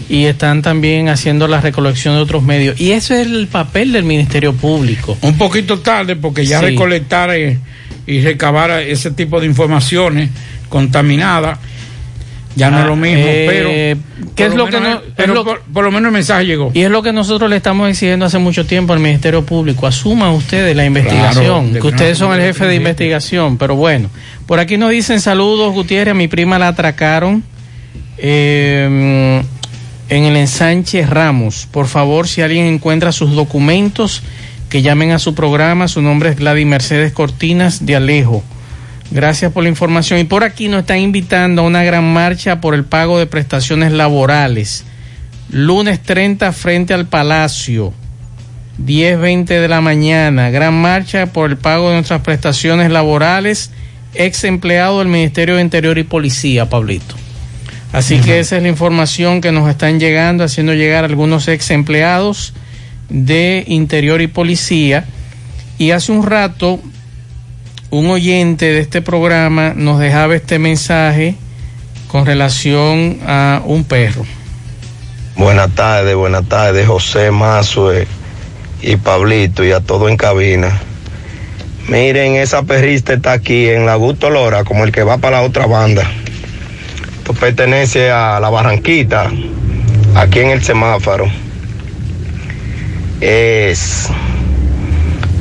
y están también haciendo la recolección de otros medios. Y eso es el papel del Ministerio Público. Un poquito tarde porque ya Sí. recolectar eh, y recabar ese tipo de informaciones contaminadas ya no es lo mismo, eh, pero, ¿qué por es lo que menos- no- es pero lo- por, por lo menos el mensaje llegó. Y es lo que nosotros le estamos exigiendo hace mucho tiempo al Ministerio Público. Asuman ustedes la investigación, Claro, que ustedes son el jefe de investigación. Pero bueno, por aquí nos dicen saludos, Gutiérrez. A mi prima la atracaron eh, en el ensanche Ramos. Por favor, si alguien encuentra sus documentos, que llamen a su programa. Su nombre es Gladys Mercedes Cortinas de Alejo. Gracias por la información. Y por aquí nos están invitando a una gran marcha por el pago de prestaciones laborales. Lunes 30 frente al Palacio. 10.20 de la mañana. Gran marcha por el pago de nuestras prestaciones laborales. Ex empleado del Ministerio de Interior y Policía, Pablito. Así que esa es la información que nos están llegando, haciendo llegar algunos ex empleados de Interior y Policía. Y hace un rato, un oyente de este programa nos dejaba este mensaje con relación a un perro. Buenas tardes, buenas tardes, José Mazue y Pablito y a todo en cabina. Miren, esa perrista está aquí en la Gusto Lora, como el que va para la otra banda. Esto pertenece a la Barranquita, aquí en el semáforo. Es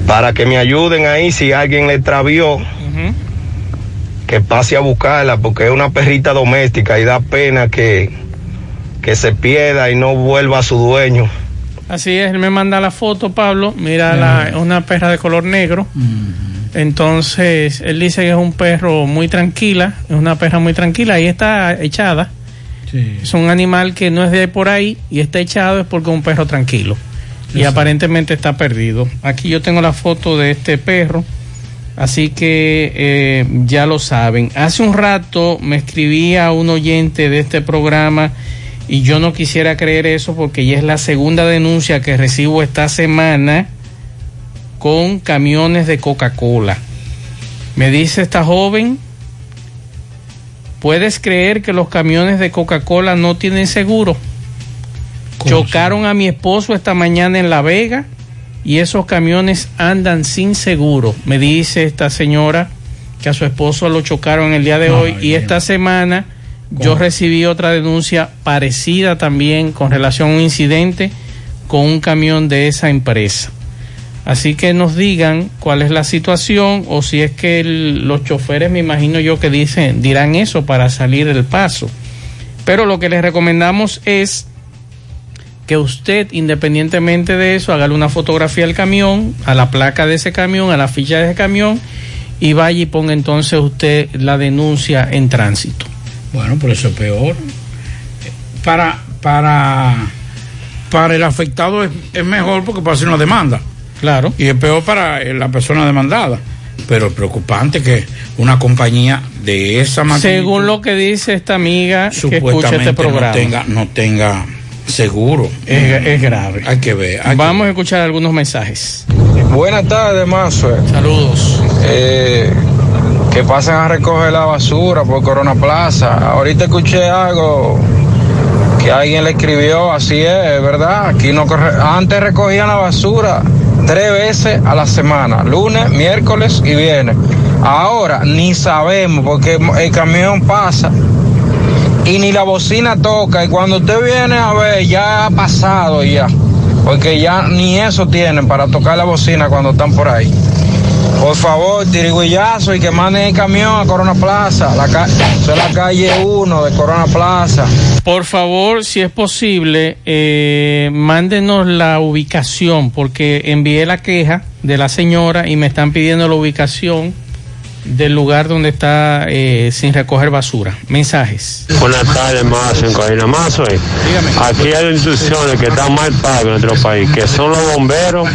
para que me ayuden ahí si alguien le extravió, que pase a buscarla, porque es una perrita doméstica y da pena que, que se pierda y no vuelva a su dueño. Así es, él me manda la foto, Pablo. Mira, la, una perra de color negro. Entonces, él dice que es un perro muy tranquila, es una perra muy tranquila. Ahí está echada. Es un animal que no es de por ahí y está echado es porque es un perro tranquilo. Y aparentemente está perdido. Aquí yo tengo la foto de este perro. Así que eh, ya lo saben. Hace un rato me escribía un oyente de este programa y yo no quisiera creer eso porque ya es la segunda denuncia que recibo esta semana con camiones de Coca-Cola. Me dice esta joven, ¿puedes creer que los camiones de Coca-Cola no tienen seguro? Chocaron a mi esposo esta mañana en La Vega y esos camiones andan sin seguro. Me dice esta señora que a su esposo lo chocaron el día de hoy y esta semana yo recibí otra denuncia parecida también con relación a un incidente con un camión de esa empresa. Así que nos digan cuál es la situación o si es que el- los choferes, me imagino yo que dicen, dirán eso para salir del paso. Pero lo que les recomendamos es que usted, independientemente de eso, hágale una fotografía al camión, a la placa de ese camión, a la ficha de ese camión y vaya y ponga entonces usted la denuncia en tránsito. Bueno, por eso es peor. Para, para, para el afectado es, es mejor porque puede hacer una demanda. Claro. Y es peor para eh, la persona demandada. Pero es preocupante que una compañía de esa magnitud Según lo que dice esta amiga que escucha supuestamente este programa. no tenga, no tenga seguro. Es, es grave. Hay que ver. hay que Vamos a escuchar algunos mensajes. Buenas tardes, Mazo. Saludos. Eh, que pasen a recoger la basura por Corona Plaza. Ahorita escuché algo que alguien le escribió, así es, ¿verdad? Aquí no corre- antes recogían la basura tres veces a la semana, lunes, miércoles y viernes. Ahora ni sabemos porque el camión pasa y ni la bocina toca y cuando usted viene a ver ya ha pasado ya, porque ya ni eso tienen para tocar la bocina cuando están por ahí. Por favor, tirigüillazo y que manden el camión a Corona Plaza, la es la calle 1 de Corona Plaza. Por favor, si es posible, eh, mándenos la ubicación, porque envié la queja de la señora y me están pidiendo la ubicación del lugar donde está eh, sin recoger basura. Mensajes. Buenas tardes, Mazo, en Corina Mazo. eh. Aquí hay instituciones que están mal pagas en nuestro país, que son los bomberos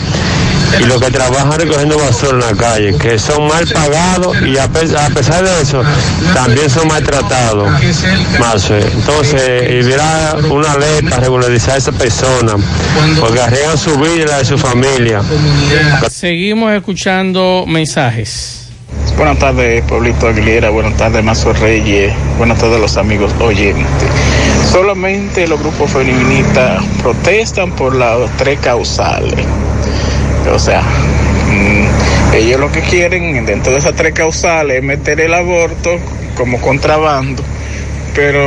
y los que trabajan recogiendo basura en la calle, que son mal pagados y a, pe- a pesar de eso también son maltratados. Mazo, eh. Entonces, y hubiera una ley para regularizar a esa persona, porque arriesgan su vida y la de su familia. Seguimos escuchando mensajes. Buenas tardes, Pablito Aguilera. Buenas tardes, Mazo Reyes. Buenas tardes, los amigos oyentes. Solamente los grupos feministas protestan por las tres causales. O sea, mm, ellos lo que quieren dentro de esas tres causales es meter el aborto como contrabando. Pero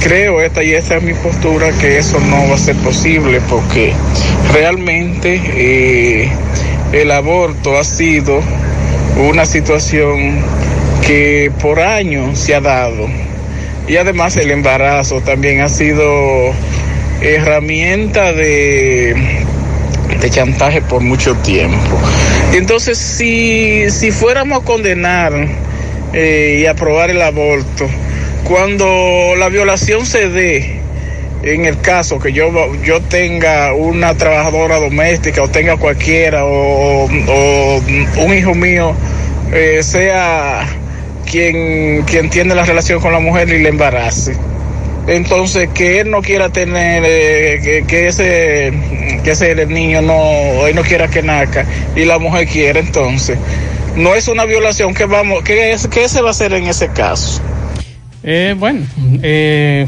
creo, esta y esta es mi postura, que eso no va a ser posible porque realmente eh, el aborto ha sido una situación que por años se ha dado. Y además el embarazo también ha sido herramienta de, de chantaje por mucho tiempo. Entonces si, si fuéramos a condenar eh, y aprobar el aborto, cuando la violación se dé, en el caso que yo, yo tenga una trabajadora doméstica o tenga cualquiera o, un hijo mío eh, sea quien, quien tiene la relación con la mujer y le embarace. Entonces, que él no quiera tener, eh, que, que ese que ese niño no, él no quiera que nazca y la mujer quiere, entonces, no es una violación que vamos, que es, que se va a hacer en ese caso. Eh, bueno, eh,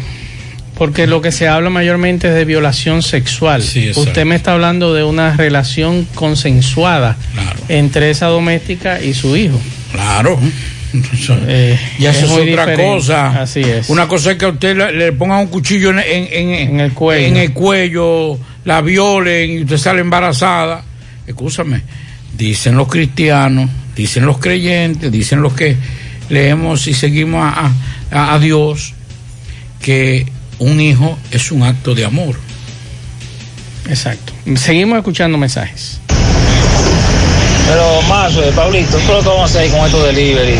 Porque lo que se habla mayormente es de violación sexual. exacto. Usted me está hablando de una relación consensuada entre esa doméstica y su hijo. Claro. Eh, Ya eso es, otra diferente. cosa. Así es. Una cosa es que a usted le, le ponga un cuchillo en, en- en- el cuello. en el cuello, la violen y usted sale embarazada. Escúchame, dicen los cristianos, dicen los creyentes, dicen los que leemos y seguimos a, a- a Dios, que un hijo es un acto de amor. Exacto. Seguimos escuchando mensajes. Pero más, eh, Pablito, ¿qué es lo que vamos a hacer con estos delivery?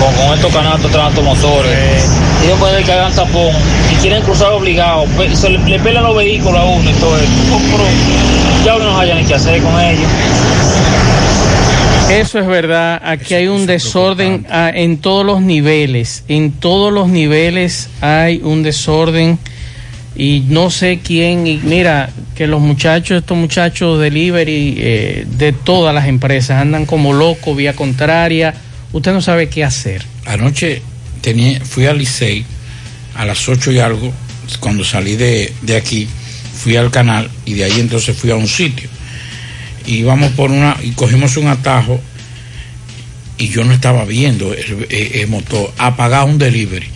Con, con estos canastos trans motores. Ellos pueden que hagan tapón y quieren cruzar obligados. pe- Se le, le pelan los vehículos a uno y todo eso. Pero ya uno no haya ni qué hacer con ellos. Eso es verdad. Aquí hay un desorden ah, en todos los niveles. En todos los niveles hay un desorden y no sé quién. Y mira, que los muchachos, estos muchachos delivery eh, de todas las empresas andan como locos, vía contraria. Usted no sabe qué hacer. Anoche tenía, fui al Licey a las 8 y algo, cuando salí de, de aquí, fui al canal y de ahí entonces fui a un sitio. Y íbamos por una, y cogimos un atajo y yo no estaba viendo el, el motor, apagado un delivery.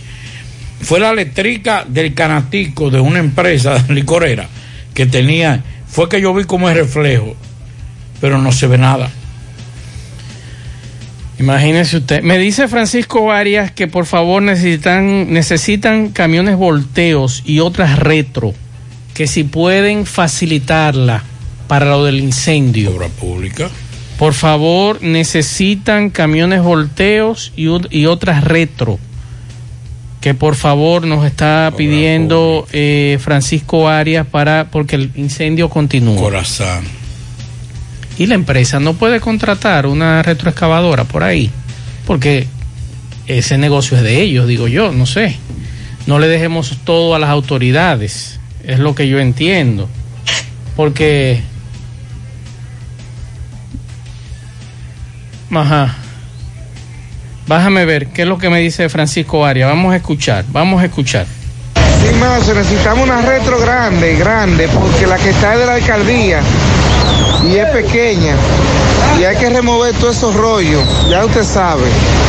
Fue la eléctrica del canatico de una empresa licorera que tenía, fue que yo vi como el reflejo, pero no se ve nada. Imagínese usted. Me dice Francisco Arias que por favor necesitan, necesitan camiones volteos y otras retro, que si pueden facilitarla para lo del incendio. Obra pública. Por favor, necesitan camiones volteos y, y otras retro. Que por favor nos está pidiendo eh, Francisco Arias para porque el incendio continúa. Corazón. Y la empresa no puede contratar una retroexcavadora por ahí, porque ese negocio es de ellos, digo yo, no sé. No le dejemos todo a las autoridades, es lo que yo entiendo. Porque... Ajá. Bájame ver qué es lo que me dice Francisco Arias. Vamos a escuchar, vamos a escuchar. Sin más, necesitamos una retro grande, grande, porque la que está es de la alcaldía y es pequeña. Y hay que remover todos esos rollos, ya usted sabe.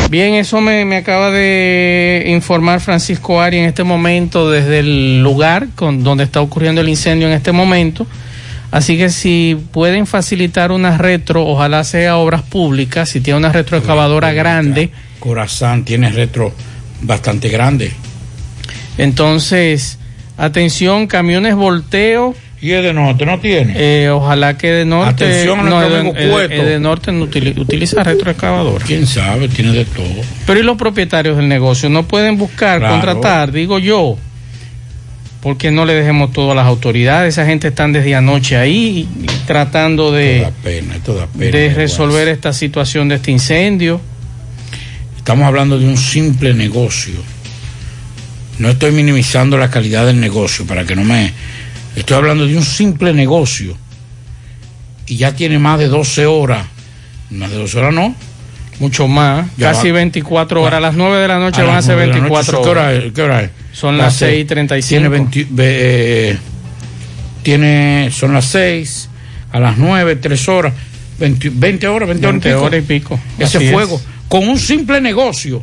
Bien, eso me, me acaba de informar Francisco Ari en este momento desde el lugar con, donde está ocurriendo el incendio en este momento. Así que si pueden facilitar una retro, ojalá sea obras públicas, si tiene una retroexcavadora grande, Corazán tiene retro bastante grande. entonces, atención, camiones volteo. ¿Y el de norte no tiene? Eh, ojalá que de norte. Atención no, el, el- el de norte no utili- utiliza retroexcavadora. ¿Quién sabe? Tiene de todo. Pero ¿y los propietarios del negocio? ¿No pueden buscar, Claro. contratar? Digo yo. ¿Por qué no le dejemos todo a las autoridades? Esa gente están desde anoche ahí tratando de, Pena, esto da pena. de resolver esta situación de este incendio. Estamos hablando de un simple negocio. No estoy minimizando la calidad del negocio para que no me... Estoy hablando de un simple negocio. Y ya tiene más de 12 horas. Más de 12 horas no. Mucho más. Ya casi va. 24 horas. A las 9 de la noche A van a ser 9 de la noche. 24 ¿Qué hora horas. ¿Qué hora es? Son las seis. 6:35. Tiene 20, ve- eh, tiene, son las 6, a las 9, 3 horas, 20, 20 horas, 20, 20 horas y pico. Ese Así es. fuego, con un simple negocio.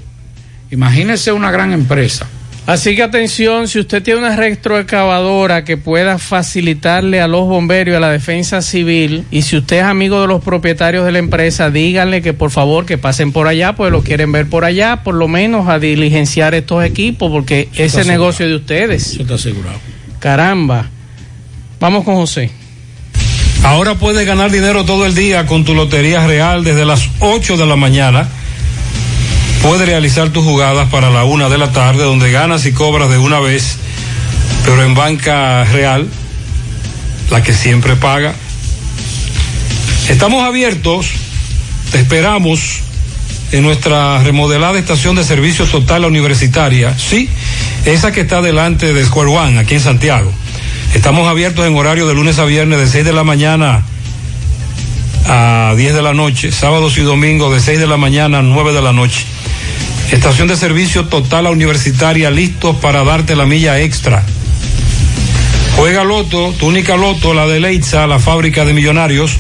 Imagínese una gran empresa. Así que atención, si usted tiene una retroexcavadora que pueda facilitarle a los bomberos y a la defensa civil, y si usted es amigo de los propietarios de la empresa, díganle que por favor que pasen por allá, pues lo quieren ver por allá, por lo menos a diligenciar estos equipos, porque ese negocio de ustedes. Eso está asegurado. Caramba. Vamos con José. Ahora puedes ganar dinero todo el día con tu Lotería Real desde las 8 de la mañana. Puedes realizar tus jugadas para la una de la tarde, donde ganas y cobras de una vez, pero en banca real, la que siempre paga. Estamos abiertos, te esperamos en nuestra remodelada estación de servicio total universitaria, sí, esa que está delante de Square One, aquí en Santiago. Estamos abiertos en horario de lunes a viernes de 6 de la mañana a 10 de la noche, sábados y domingos de 6 de la mañana a 9 de la noche. Estación de servicio total a universitaria listos para darte la milla extra. Juega Loto, túnica Loto, la de Leitza, la fábrica de millonarios.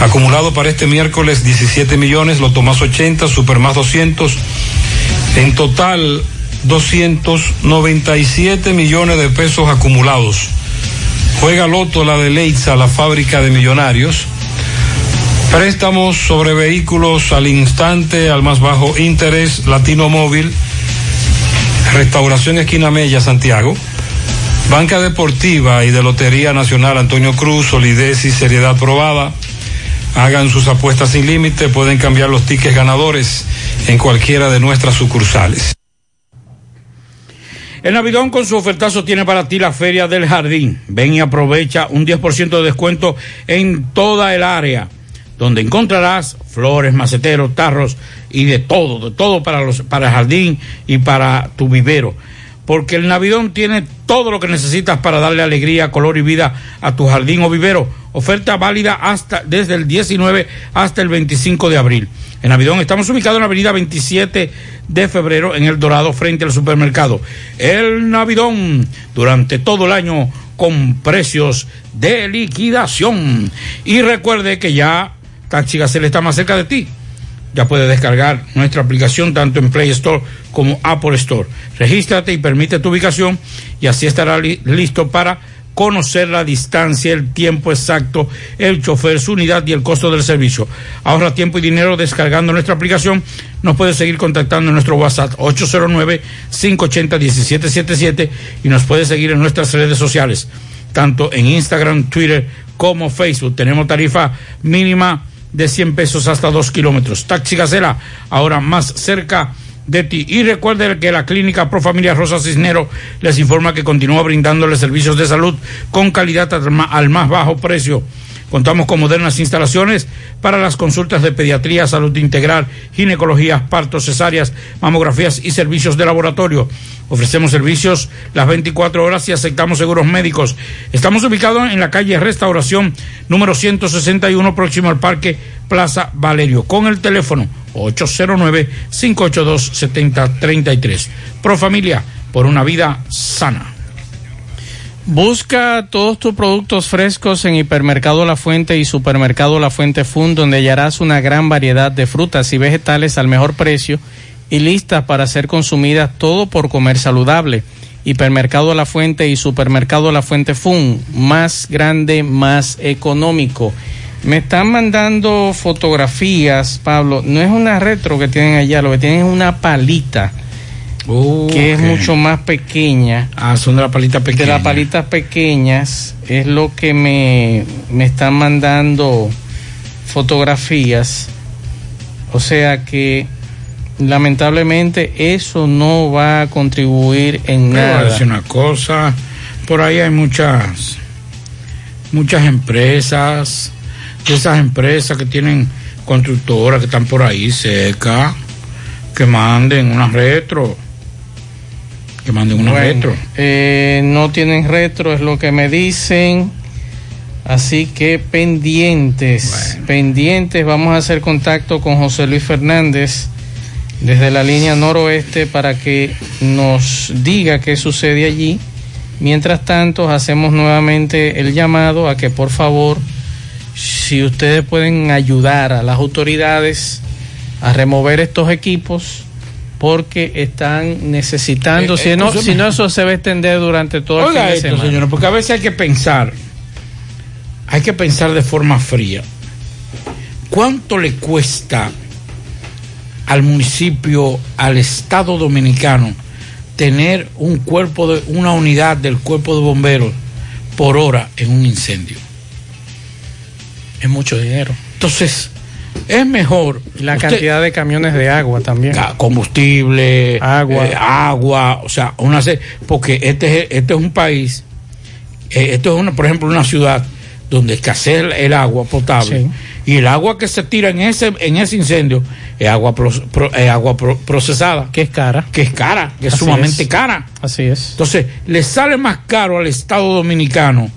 Acumulado para este miércoles 17 millones, Loto más 80, Super más 200. En total 297 millones de pesos acumulados. Juega Loto, la de Leitza, la fábrica de millonarios. Préstamos sobre vehículos al instante, al más bajo interés, Latino Móvil. Restauración Esquina Mella, Santiago. Banca Deportiva y de Lotería Nacional Antonio Cruz, solidez y seriedad probada. Hagan sus apuestas sin límite, pueden cambiar los tickets ganadores en cualquiera de nuestras sucursales. El Navidón con su ofertazo tiene para ti la Feria del Jardín. Ven y aprovecha un 10% de descuento en toda el área, donde encontrarás flores, maceteros, tarros y de todo, de todo para, los, para el jardín y para tu vivero. Porque el Navidón tiene todo lo que necesitas para darle alegría, color y vida a tu jardín o vivero. Oferta válida hasta desde el 19 hasta el 25 de abril. En Navidón estamos ubicados en la avenida 27 de febrero en El Dorado frente al supermercado. El Navidón durante todo el año con precios de liquidación. Y recuerde que ya Taxi Gacela está más cerca de ti. Ya puedes descargar nuestra aplicación tanto en Play Store como Apple Store. Regístrate y permite tu ubicación y así estará li- listo para conocer la distancia, el tiempo exacto, el chofer, su unidad y el costo del servicio. Ahorra tiempo y dinero descargando nuestra aplicación. Nos puedes seguir contactando en nuestro WhatsApp 809-580-1777 y nos puedes seguir en nuestras redes sociales, tanto en Instagram, Twitter como Facebook. Tenemos tarifa mínima de 100 pesos hasta 2 kilómetros. Taxi Gacela, ahora más cerca de ti. Y recuerde que la Clínica Pro Familia Rosa Cisnero les informa que continúa brindándoles servicios de salud con calidad al más bajo precio. Contamos con modernas instalaciones para las consultas de pediatría, salud integral, ginecología, partos, cesáreas, mamografías y servicios de laboratorio. Ofrecemos servicios las 24 horas y aceptamos seguros médicos. Estamos ubicados en la calle Restauración número 161 próximo al Parque Plaza Valerio con el teléfono 809-582-7033. Pro Familia, por una vida sana. Busca todos tus productos frescos en Hipermercado La Fuente y Supermercado La Fuente Fun, donde hallarás una gran variedad de frutas y vegetales al mejor precio y listas para ser consumidas todo por comer saludable. Hipermercado La Fuente y Supermercado La Fuente Fun, más grande, más económico. Me están mandando fotografías, Pablo. No es una retro que tienen allá, lo que tienen es una palita que es mucho más pequeña. Ah, son de las palitas pequeñas. De las palitas pequeñas es lo que me, me están mandando fotografías. O sea que lamentablemente eso no va a contribuir en Te voy a nada. decir una cosa, por ahí hay muchas, muchas empresas, de esas empresas que tienen constructoras que están por ahí cerca, que manden una retro, que manden una Bueno, retro. eh, no tienen retro, es lo que me dicen. Así que pendientes, pendientes, vamos a hacer contacto con José Luis Fernández desde la línea noroeste para que nos diga qué sucede allí. Mientras tanto, hacemos nuevamente el llamado a que por favor, si ustedes pueden ayudar a las autoridades a remover estos equipos, porque están necesitando, Eh, si, no, si no eso se va a extender durante todo el Oiga fin de esto, semana. señores, porque a veces hay que pensar, hay que pensar de forma fría. ¿Cuánto le cuesta al municipio, al Estado dominicano, tener un cuerpo de una unidad del cuerpo de bomberos por hora en un incendio? Es mucho dinero. Entonces, es mejor La usted- cantidad de camiones de agua también. Ca- combustible, Agua. eh, agua, o sea, una porque este es, este es un país, eh, esto es una, por ejemplo, una ciudad donde escasea el, el agua potable y el agua que se tira en ese en ese incendio es agua pro- pro- es agua pro- procesada, que es cara, que es cara, que es Así sumamente es. cara. Así es. Entonces, le sale más caro al Estado Dominicano,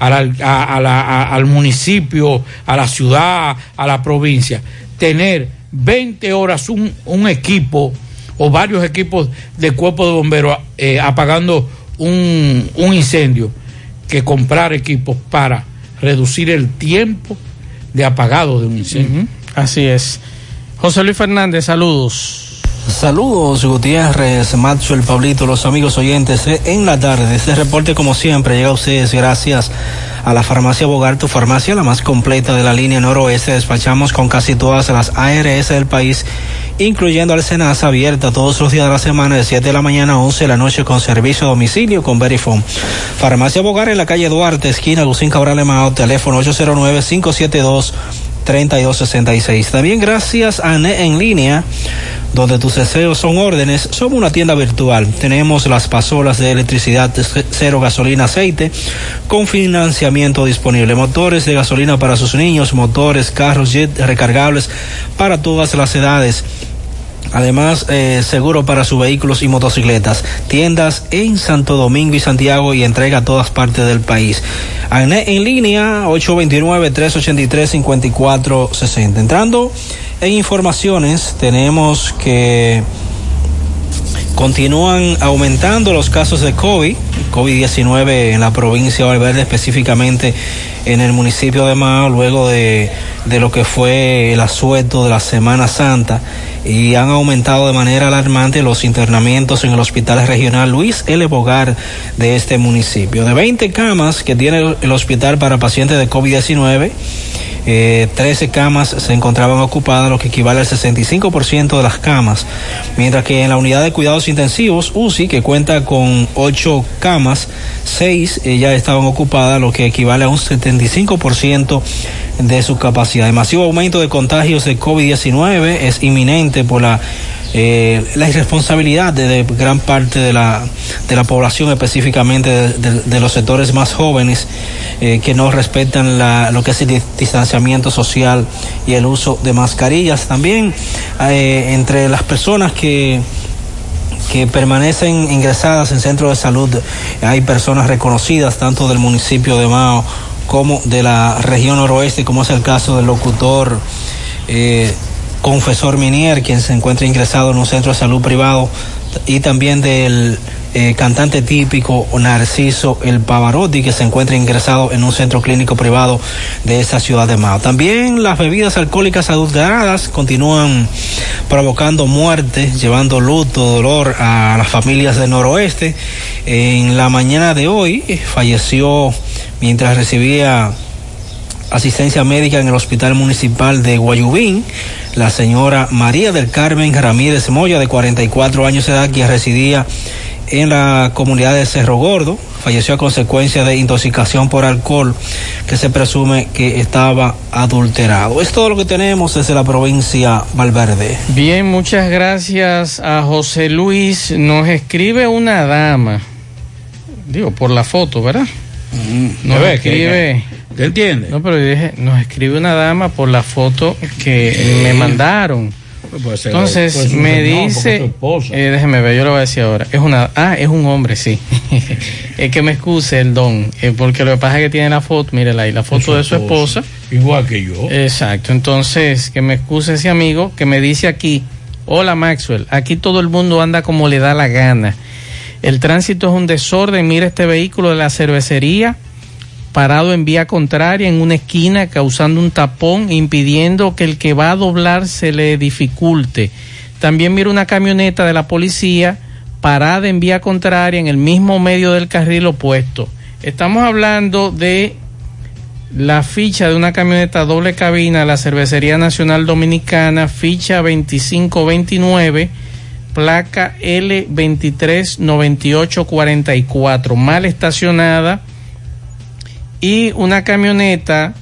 a la- a- a la- a- al municipio, a la ciudad, a la provincia, tener 20 horas un, un equipo o varios equipos de cuerpo de bomberos eh, apagando un, un incendio que comprar equipos para reducir el tiempo de apagado de un incendio. Así es. José Luis Fernández, saludos. Saludos Gutiérrez, Macho, el Pablito, los amigos oyentes eh, en la tarde. Este reporte como siempre llega a ustedes gracias a la farmacia Bogar, tu farmacia la más completa de la línea noroeste. Despachamos con casi todas las ARS del país, incluyendo al Senasa abierta todos los días de la semana de 7 de la mañana a 11 de la noche con servicio a domicilio con Verifone. Farmacia Bogar en la calle Duarte, esquina Lucín Cabral Mao, teléfono 809 572 3266. También gracias a NE en línea, donde tus deseos son órdenes. Somos una tienda virtual. Tenemos las pasolas de electricidad cero gasolina aceite con financiamiento disponible. Motores de gasolina para sus niños, motores, carros, jet recargables para todas las edades. Además, eh, seguro para sus vehículos y motocicletas. Tiendas en Santo Domingo y Santiago y entrega a todas partes del país. En línea 829-383-5460. Entrando en informaciones, tenemos que continúan aumentando los casos de COVID, COVID-19 en la provincia de Valverde, específicamente en el municipio de Mao, luego de, de lo que fue el asueto de la Semana Santa y han aumentado de manera alarmante los internamientos en el Hospital Regional Luis L. Bogar de este municipio. De 20 camas que tiene el hospital para pacientes de COVID-19, eh, 13 camas se encontraban ocupadas, lo que equivale al 65% de las camas, mientras que en la unidad de cuidados intensivos, UCI, que cuenta con 8 camas, 6 eh, ya estaban ocupadas, lo que equivale a un 75% de su capacidad. El masivo aumento de contagios de COVID-19 es inminente por la eh, irresponsabilidad de, gran parte de la, de la población, específicamente de, los sectores más jóvenes, eh, que no respetan la, lo que es el di- distanciamiento social y el uso de mascarillas. También eh, entre las personas que que permanecen ingresadas en centros de salud. Hay personas reconocidas tanto del municipio de Mao como de la región noroeste, como es el caso del locutor eh, Confesor Minier, quien se encuentra ingresado en un centro de salud privado, y también del eh, cantante típico Narciso El Pavarotti, que se encuentra ingresado en un centro clínico privado de esa ciudad de Mao. También las bebidas alcohólicas adulteradas continúan provocando muerte, llevando luto, dolor a las familias del noroeste. En la mañana de hoy eh, falleció mientras recibía asistencia médica en el Hospital Municipal de Guayubín, la señora María del Carmen Ramírez Moya, de 44 años de edad, quien residía en la comunidad de Cerro Gordo, falleció a consecuencia de intoxicación por alcohol que se presume que estaba adulterado. Es todo lo que tenemos desde la provincia Valverde. Bien, muchas gracias a José Luis. Nos escribe una dama, digo, por la foto, ¿verdad? Nos ¿Ya ves que- escribe. ¿Te entiendes? No, pero yo dije, nos escribe una dama por la foto que me mandaron. Puede ser- Entonces un me su dice, eh, déjeme ver, yo lo voy a decir ahora. Es una, ah, es un hombre, sí. es que me excuse el don, eh, porque lo que pasa es que tiene la foto, mírela ahí, la foto de su esposa. Igual que yo. Exacto, entonces que me excuse ese amigo que me dice aquí, hola Maxwell, aquí todo el mundo anda como le da la gana. El tránsito es un desorden, mira este vehículo de la cervecería parado en vía contraria en una esquina causando un tapón impidiendo que el que va a doblar se le dificulte. También mira una camioneta de la policía parada en vía contraria en el mismo medio del carril opuesto. Estamos hablando de la ficha de una camioneta doble cabina de la Cervecería Nacional Dominicana, ficha 2529, placa L239844, mal estacionada, y una camioneta,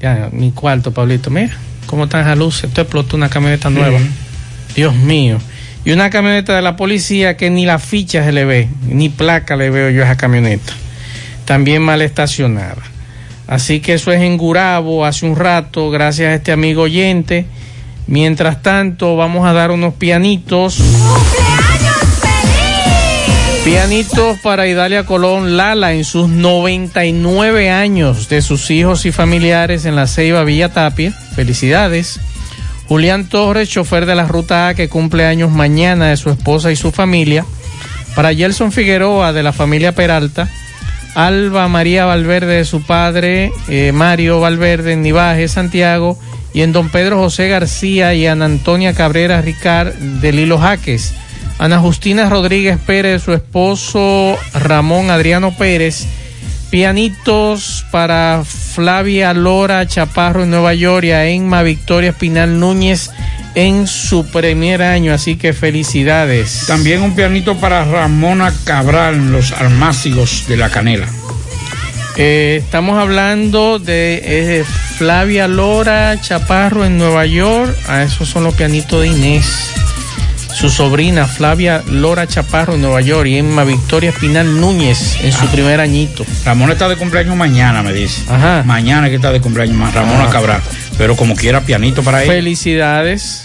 ya, mi cuarto, Pablito, mira, cómo están las luces, esto explotó una camioneta nueva, Dios mío, y una camioneta de la policía que ni la ficha se le ve, ni placa le veo yo a esa camioneta, también mal estacionada. Así que eso es en Gurabo hace un rato, gracias a este amigo oyente. Mientras tanto, vamos a dar unos pianitos. Pianitos para Idalia Colón Lala en sus 99 años de sus hijos y familiares en la Ceiba Villa Tapia. Felicidades. Julián Torres, chofer de la Ruta A, que cumple años mañana de su esposa y su familia. Para Gelson Figueroa de la familia Peralta. Alba María Valverde de su padre, eh, Mario Valverde en Nivaje, Santiago, y en don Pedro José García y Ana Antonia Cabrera Ricard de Lilo Jaques. Ana Justina Rodríguez Pérez, su esposo Ramón Adriano Pérez. Pianitos para Flavia Lora Chaparro en Nueva York y Victoria Espinal Núñez en su primer año, así que felicidades. También un pianito para Ramona Cabral los almácigos de la canela. Eh, estamos hablando de eh, Flavia Lora Chaparro en Nueva York. Ah, esos son los pianitos de Inés. Su sobrina Flavia Lora Chaparro en Nueva York y Emma Victoria Espinal Núñez en su Ah. primer añito. Ramona está de cumpleaños mañana, me dice. Ajá. Mañana que está de cumpleaños Ramona Ah. Cabral. Pero como quiera, pianito para ella. Felicidades.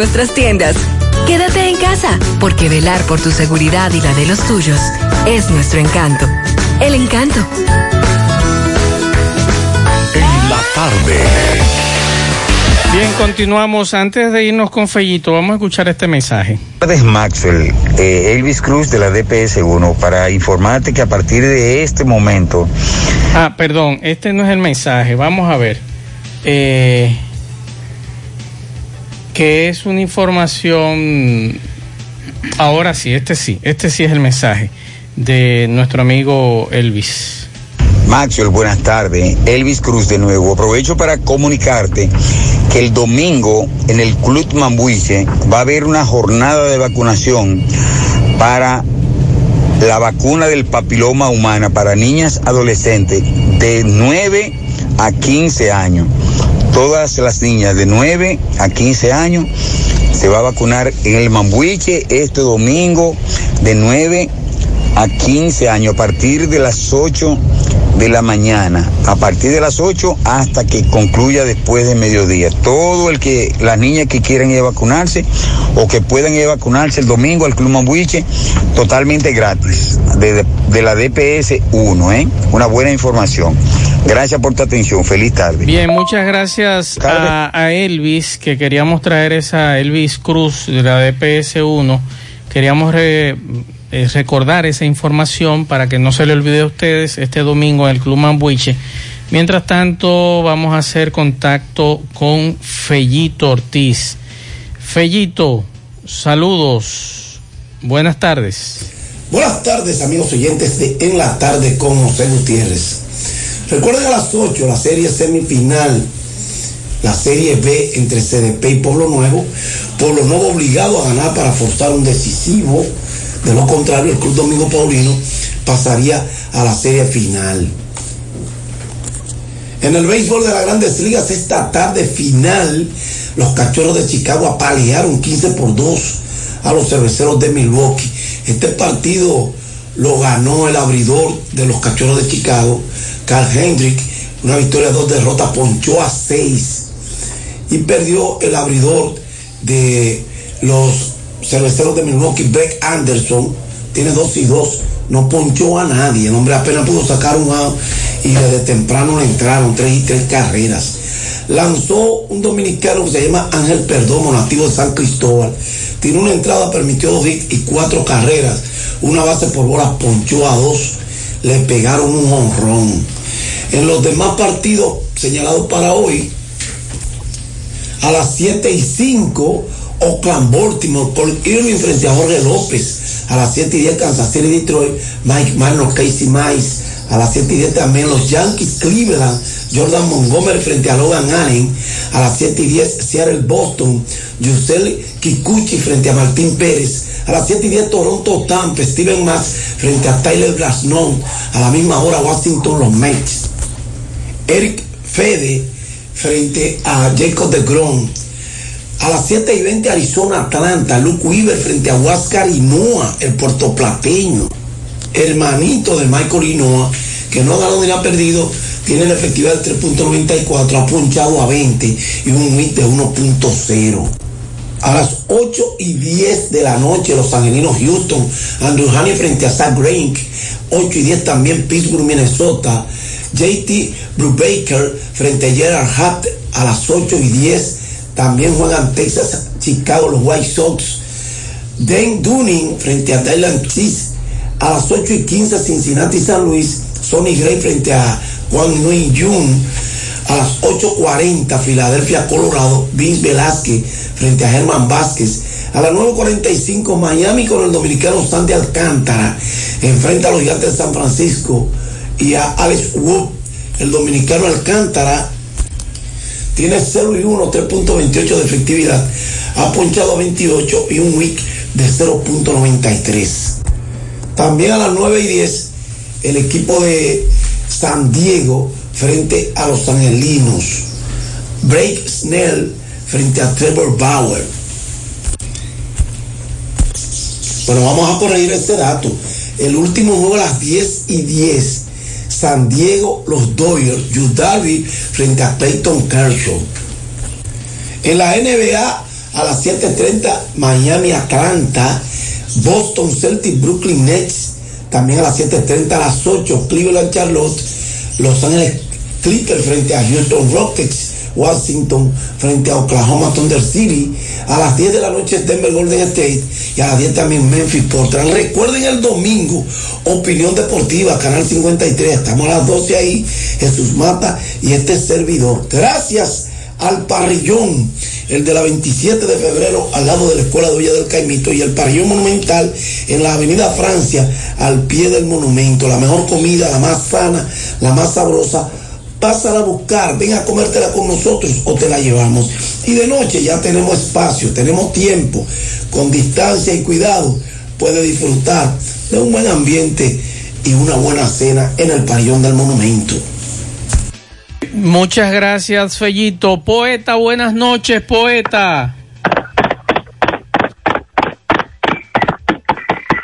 nuestras tiendas. Quédate en casa, porque velar por tu seguridad y la de los tuyos es nuestro encanto. El encanto. En la tarde. Bien, continuamos. Antes de irnos con Fellito, vamos a escuchar este mensaje. tardes, Maxwell. Eh, Elvis Cruz de la DPS1 para informarte que a partir de este momento Ah, perdón, este no es el mensaje. Vamos a ver. Eh, que es una información. Ahora sí, este sí, este sí es el mensaje de nuestro amigo Elvis. Maxwell, buenas tardes. Elvis Cruz de nuevo. Aprovecho para comunicarte que el domingo en el Club Mambuiche va a haber una jornada de vacunación para la vacuna del papiloma humana para niñas adolescentes de 9 a 15 años. Todas las niñas de 9 a 15 años se va a vacunar en el Mambuiche este domingo de 9 a 15 años a partir de las 8 de la mañana, a partir de las 8 hasta que concluya después de mediodía. Todo el que, las niñas que quieran ir a vacunarse o que puedan ir a vacunarse el domingo al Club Mambuiche, totalmente gratis, de, de la DPS 1, ¿eh? Una buena información. Gracias por tu atención, feliz tarde. Bien, muchas gracias a, a Elvis, que queríamos traer esa Elvis Cruz de la DPS 1. Queríamos re- eh, recordar esa información para que no se le olvide a ustedes este domingo en el Club Mambuiche. Mientras tanto, vamos a hacer contacto con Fellito Ortiz. Fellito, saludos. Buenas tardes. Buenas tardes, amigos oyentes de En la Tarde con José Gutiérrez. Recuerden a las 8 la serie semifinal, la serie B entre CDP y Pueblo Nuevo. Pueblo Nuevo obligado a ganar para forzar un decisivo. De lo contrario, el Club Domingo Paulino pasaría a la serie final. En el béisbol de las grandes ligas, esta tarde final Los cachorros de Chicago apalearon 15 por 2 a los cerveceros de Milwaukee. Este partido lo ganó el abridor de los cachorros de Chicago, Carl Hendrick, una victoria, dos derrotas, ponchó a 6. Y perdió el abridor de los cerveceros de Milwaukee, Beck Anderson, tiene 2 y 2, no ponchó a nadie, el hombre apenas pudo sacar un out y desde temprano le entraron 3 y 3 carreras. Lanzó un dominicano que se llama Ángel Perdomo, nativo de San Cristóbal. Tiene una entrada, permitió dos hits y cuatro carreras. Una base por bola, ponchó a dos. Le pegaron un honrón. En los demás partidos señalados para hoy, a las 7 y 5, Oakland Baltimore, Paul Irving frente a Jorge López. A las 7 y 10, Kansas City Detroit, Mike Manor, Casey Mice. A las 7 y 10 también los Yankees Cleveland, Jordan Montgomery frente a Logan Allen. A las 7 y 10, Seattle Boston, Yusel Kikuchi frente a Martín Pérez. A las 7 y 10, Toronto Tampa, Steven Max frente a Tyler Glasnow. A la misma hora, Washington, los Mets. Eric Fede frente a Jacob de Grom. A las 7 y 20 Arizona Atlanta, Luke Weaver frente a Huáscar Inoa, el puertoplateño, hermanito de Michael Inoa, que no ha ganado ni ha perdido, tiene la efectividad de 3.94, ha punchado a 20 y un MIT de 1.0. A las 8 y 10 de la noche, los angelinos Houston, Andrew Haney frente a Zach Greinke, 8 y 10 también Pittsburgh, Minnesota, JT Brubaker frente a Gerard Hatt a las 8 y 10. También juegan Texas, Chicago, los White Sox. Dane Dunning frente a Dylan Cheese a las 8 y 15. Cincinnati, San Luis. Sonny Gray frente a Juan Nguyen Jun. A las 8.40, Filadelfia, Colorado. Vince Velázquez frente a Germán Vázquez. A las 9.45, Miami con el dominicano Santi Alcántara. Enfrenta a los gigantes de San Francisco y a Alex Wood, el dominicano Alcántara, tiene 0 y 1, 3.28 de efectividad, ha ponchado a 28 y un week de 0.93. También a las 9 y 10, el equipo de San Diego frente a los angelinos. Break Snell frente a Trevor Bauer. Bueno, vamos a corregir este dato. El último juego a las 10 y 10. San Diego, los Dodgers, Yu Darvish frente a Clayton Kershaw. En la NBA, a las 7.30, Miami, Atlanta, Boston Celtics, Brooklyn Nets. También a las 7.30, a las 8, Cleveland, Charlotte, Los Ángeles Clippers frente a Houston Rockets. Washington frente a Oklahoma Thunder City. A las 10 de la noche Denver Golden State y a las 10 también Memphis Portland. Recuerden el domingo, Opinión Deportiva, Canal 53. Estamos a las 12 ahí, Jesús Mata y este servidor. Gracias al parrillón, el de la 27 de febrero al lado de la Escuela de Villa del Caimito y el parrillón monumental en la Avenida Francia al pie del monumento. La mejor comida, la más sana, la más sabrosa pásala a buscar, ven a comértela con nosotros o te la llevamos. Y de noche ya tenemos espacio, tenemos tiempo, con distancia y cuidado, puede disfrutar de un buen ambiente y una buena cena en el pabellón del monumento. Muchas gracias, Fellito. Poeta, buenas noches, poeta.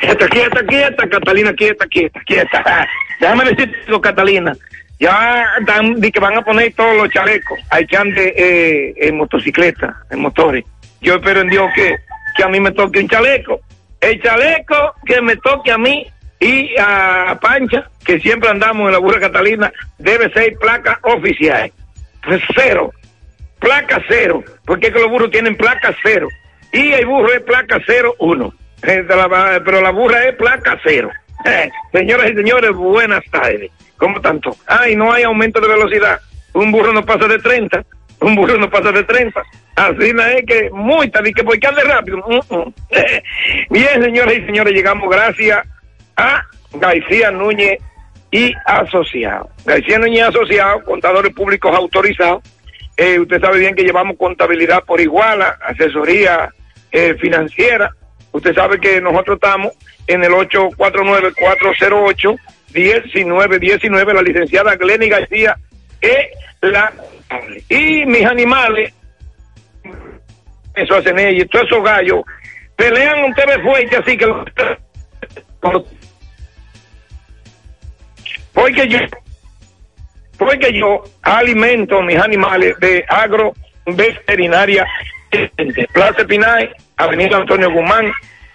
Quieta, quieta, quieta, Catalina, quieta, quieta, quieta. Déjame decirte, Catalina. Ya dan, que van a poner todos los chalecos a echar de, eh, en motocicleta, en motores. Yo espero en Dios que, que a mí me toque un chaleco. El chaleco que me toque a mí y a Pancha, que siempre andamos en la burra Catalina, debe ser placa oficial. Pues cero. Placa cero. Porque es que los burros tienen placa cero. Y el burro es placa cero uno. Eh, Pero la burra es placa cero. Señoras y señores, buenas tardes. ¿Cómo tanto? Ay, no hay aumento de velocidad. Un burro no pasa de 30. Un burro no pasa de 30. Así no es que muy tarde, que porque ande rápido. Mm, mm. Bien, señoras y señores, llegamos gracias a García Núñez y Asociados. García Núñez y Asociados, contadores públicos autorizados. Eh, usted sabe bien que llevamos contabilidad por iguala, asesoría eh, financiera. Usted sabe que nosotros estamos en el 849-408-1919. La licenciada Glenny García es la... Y mis animales eso hacen ellos, todos esos gallos, pelean un TV fuerte así que porque yo porque yo alimento mis animales de agro veterinaria Plaza Pinay, Avenida Antonio Guzmán,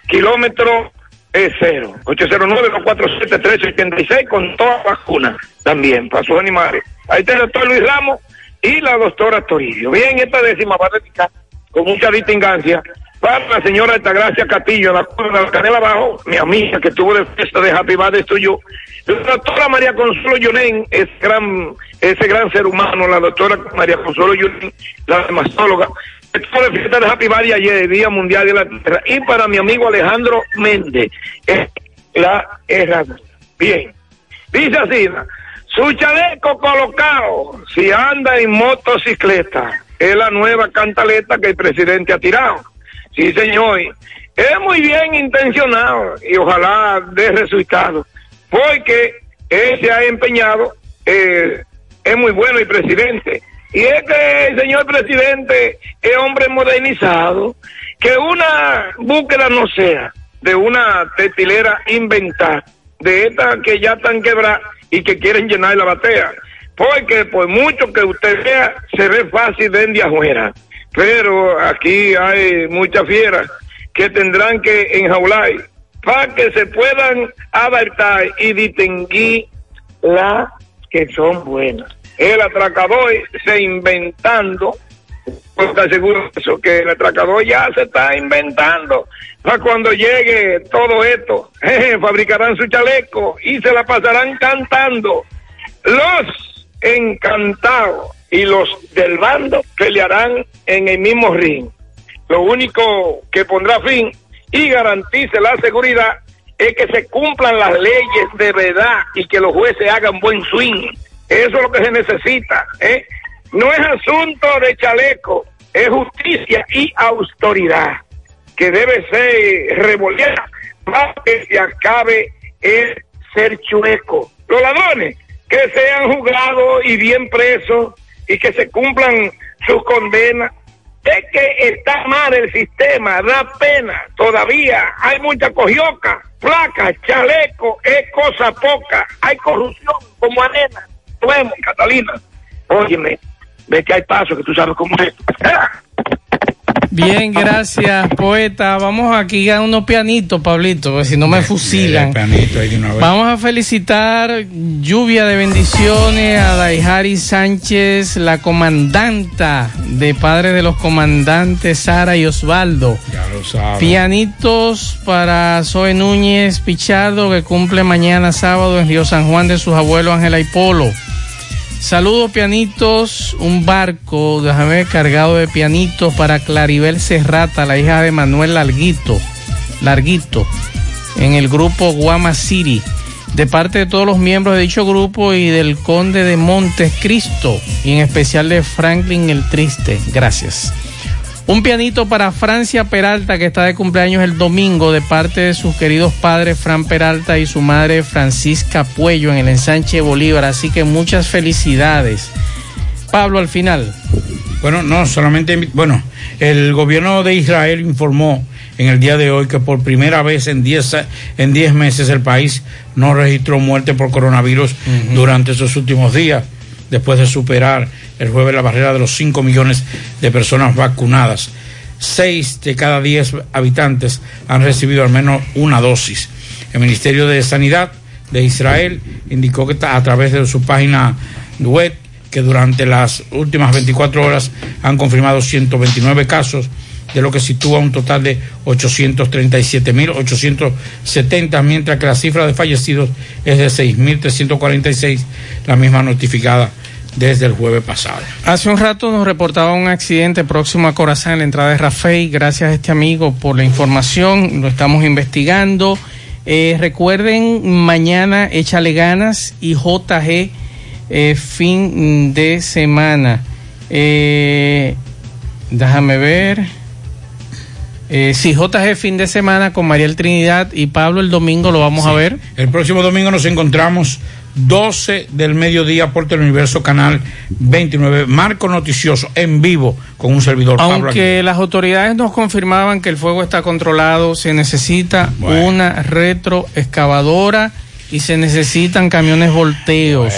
kilómetro eh, cero, 809-247-1386 con toda vacuna también para sus animales. Ahí está el doctor Luis Ramos y la doctora Toribio. Bien, esta décima va a dedicar con mucha distingancia para la señora Altagracia Castillo, la curva de la canela abajo, mi amiga que tuvo de fiesta de Happy Birthday tuyo, la doctora María Consuelo Yunen, ese gran, ese gran ser humano, la doctora María Consuelo Yunen, la dermatóloga, que tuvo de fiesta de Happy Birthday ayer, Día Mundial de la Tierra, y para mi amigo Alejandro Méndez, eh, la herradura. Bien, dice así, su chaleco colocado, si anda en motocicleta, es la nueva cantaleta que el presidente ha tirado. Sí, señor. Es muy bien intencionado y ojalá dé resultado, porque él se ha empeñado, eh, es muy bueno el presidente. Y es que el señor presidente es hombre modernizado, que una búsqueda no sea de una textilera inventar, de estas que ya están quebradas y que quieren llenar la batea. Porque por mucho que usted vea, se ve fácil de afuera. Pero aquí hay muchas fieras que tendrán que enjaular para que se puedan adaptar y distinguir las que son buenas. El atracador se inventando, te aseguro eso, que el atracador ya se está inventando. Para cuando llegue todo esto, fabricarán su chaleco y se la pasarán cantando. Los encantados y los del bando pelearán en el mismo ring. Lo único que pondrá fin y garantice la seguridad es que se cumplan las leyes de verdad y que los jueces hagan buen swing. Eso es lo que se necesita. ¿eh? No es asunto de chaleco, es justicia y autoridad que debe ser revolviera para que se acabe el ser chueco. Los ladrones que sean juzgados y bien presos y que se cumplan sus condenas. Es que está mal el sistema, da pena. Todavía hay mucha cogioca, placa, chaleco, es cosa poca. Hay corrupción como arena. Vemos, Catalina. Óyeme, ve que hay paso, que tú sabes cómo es. Bien, gracias, poeta. Vamos aquí a unos pianitos, Pablito, porque si no me fusilan. Pianito. Vamos a felicitar lluvia de bendiciones a Daihari Sánchez, la comandanta de padre de los comandantes Sara y Osvaldo. Ya lo. Pianitos para Zoe Núñez Pichardo, que cumple mañana sábado en Río San Juan de sus abuelos Ángela y Polo. Saludos pianitos, un barco, déjame cargado de pianitos para Claribel Serrata, la hija de Manuel Larguito, Larguito, en el grupo Guama City, de parte de todos los miembros de dicho grupo y del conde de Montes Cristo, y en especial de Franklin el Triste. Gracias. Un pianito para Francia Peralta, que está de cumpleaños el domingo, de parte de sus queridos padres Fran Peralta y su madre Francisca Puello en el ensanche Bolívar. Así que muchas felicidades. Pablo, al final. Bueno, no, solamente, bueno, el gobierno de Israel informó en el día de hoy que por primera vez en 10 a- en 10 meses el país no registró muerte por coronavirus durante esos últimos días, después de superar el jueves la barrera de los 5 millones de personas vacunadas. Seis de cada 10 habitantes han recibido al menos una dosis. El Ministerio de Sanidad de Israel indicó que a través de su página web que durante las últimas 24 horas han confirmado 129 casos, de lo que sitúa un total de 837.870, mientras que la cifra de fallecidos es de 6.346, la misma notificada desde el jueves pasado. Hace un rato nos reportaba un accidente próximo a Corazán en la entrada de Rafael. Gracias a este amigo por la información. Lo estamos investigando. Eh, recuerden, mañana échale ganas y JG eh, fin de semana. Eh, déjame ver. Sí, JG fin de semana con Mariel Trinidad y Pablo el domingo lo vamos a ver. El próximo domingo nos encontramos 12 del mediodía por Teleuniverso Canal 29. Marco Noticioso en vivo con un servidor. Aunque las autoridades nos confirmaban que el fuego está controlado, se necesita una retroexcavadora y se necesitan camiones volteos.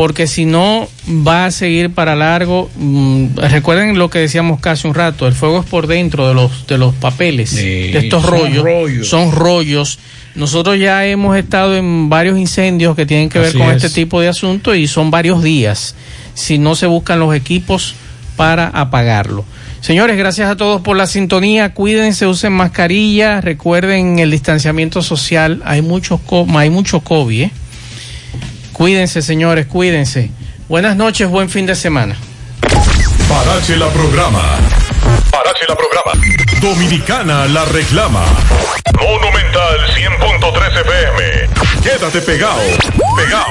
Porque si no, va a seguir para largo. Mm, recuerden lo que decíamos casi un rato: el fuego es por dentro de los, de los papeles, de estos rollos, rollos. Son rollos. Nosotros ya hemos estado en varios incendios que tienen que ver Así con es. este tipo de asuntos y son varios días si no se buscan los equipos para apagarlo. Señores, gracias a todos por la sintonía. Cuídense, usen mascarilla. Recuerden el distanciamiento social. Hay mucho, hay mucho COVID. ¿eh? Cuídense, señores, cuídense. Buenas noches, buen fin de semana. Parache la programa. Parache la programa. Dominicana la reclama. Monumental 100.13 FM. Quédate pegado. Pegado.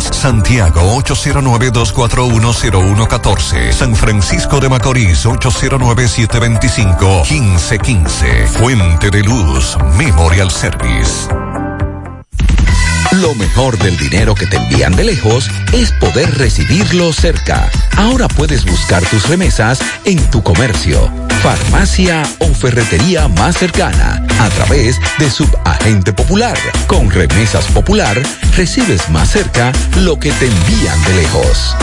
Santiago 809-241-0114. San Francisco de Macorís 809-725-1515. Fuente de Luz Memorial Service. Lo mejor del dinero que te envían de lejos es poder recibirlo cerca. Ahora puedes buscar tus remesas en tu comercio, farmacia o ferretería más cercana a través de Subagente Popular. Con Remesas Popular recibes más cerca lo que te envían de lejos.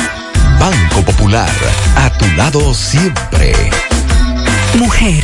Banco Popular, a tu lado siempre. Mujer,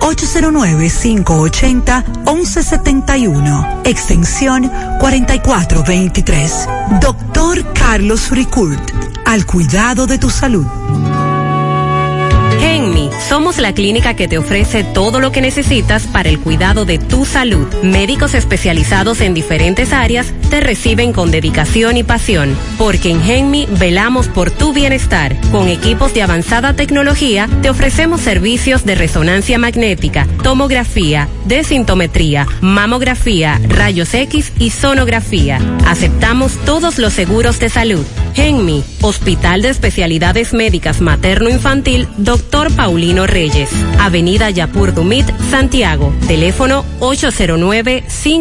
809-580-1171. Extensión 4423. Doctor Carlos Ricourt. Al cuidado de tu salud. Genmi, somos la clínica que te ofrece todo lo que necesitas para el cuidado de tu salud. Médicos especializados en diferentes áreas te reciben con dedicación y pasión, porque en Genmi velamos por tu bienestar. Con equipos de avanzada tecnología te ofrecemos servicios de resonancia magnética, tomografía, desintometría, mamografía, rayos X y sonografía. Aceptamos todos los seguros de salud. Genmi, Hospital de Especialidades Médicas Materno-Infantil, Dr. Paulino Reyes, Avenida Yapur Dumit, Santiago, teléfono 809 5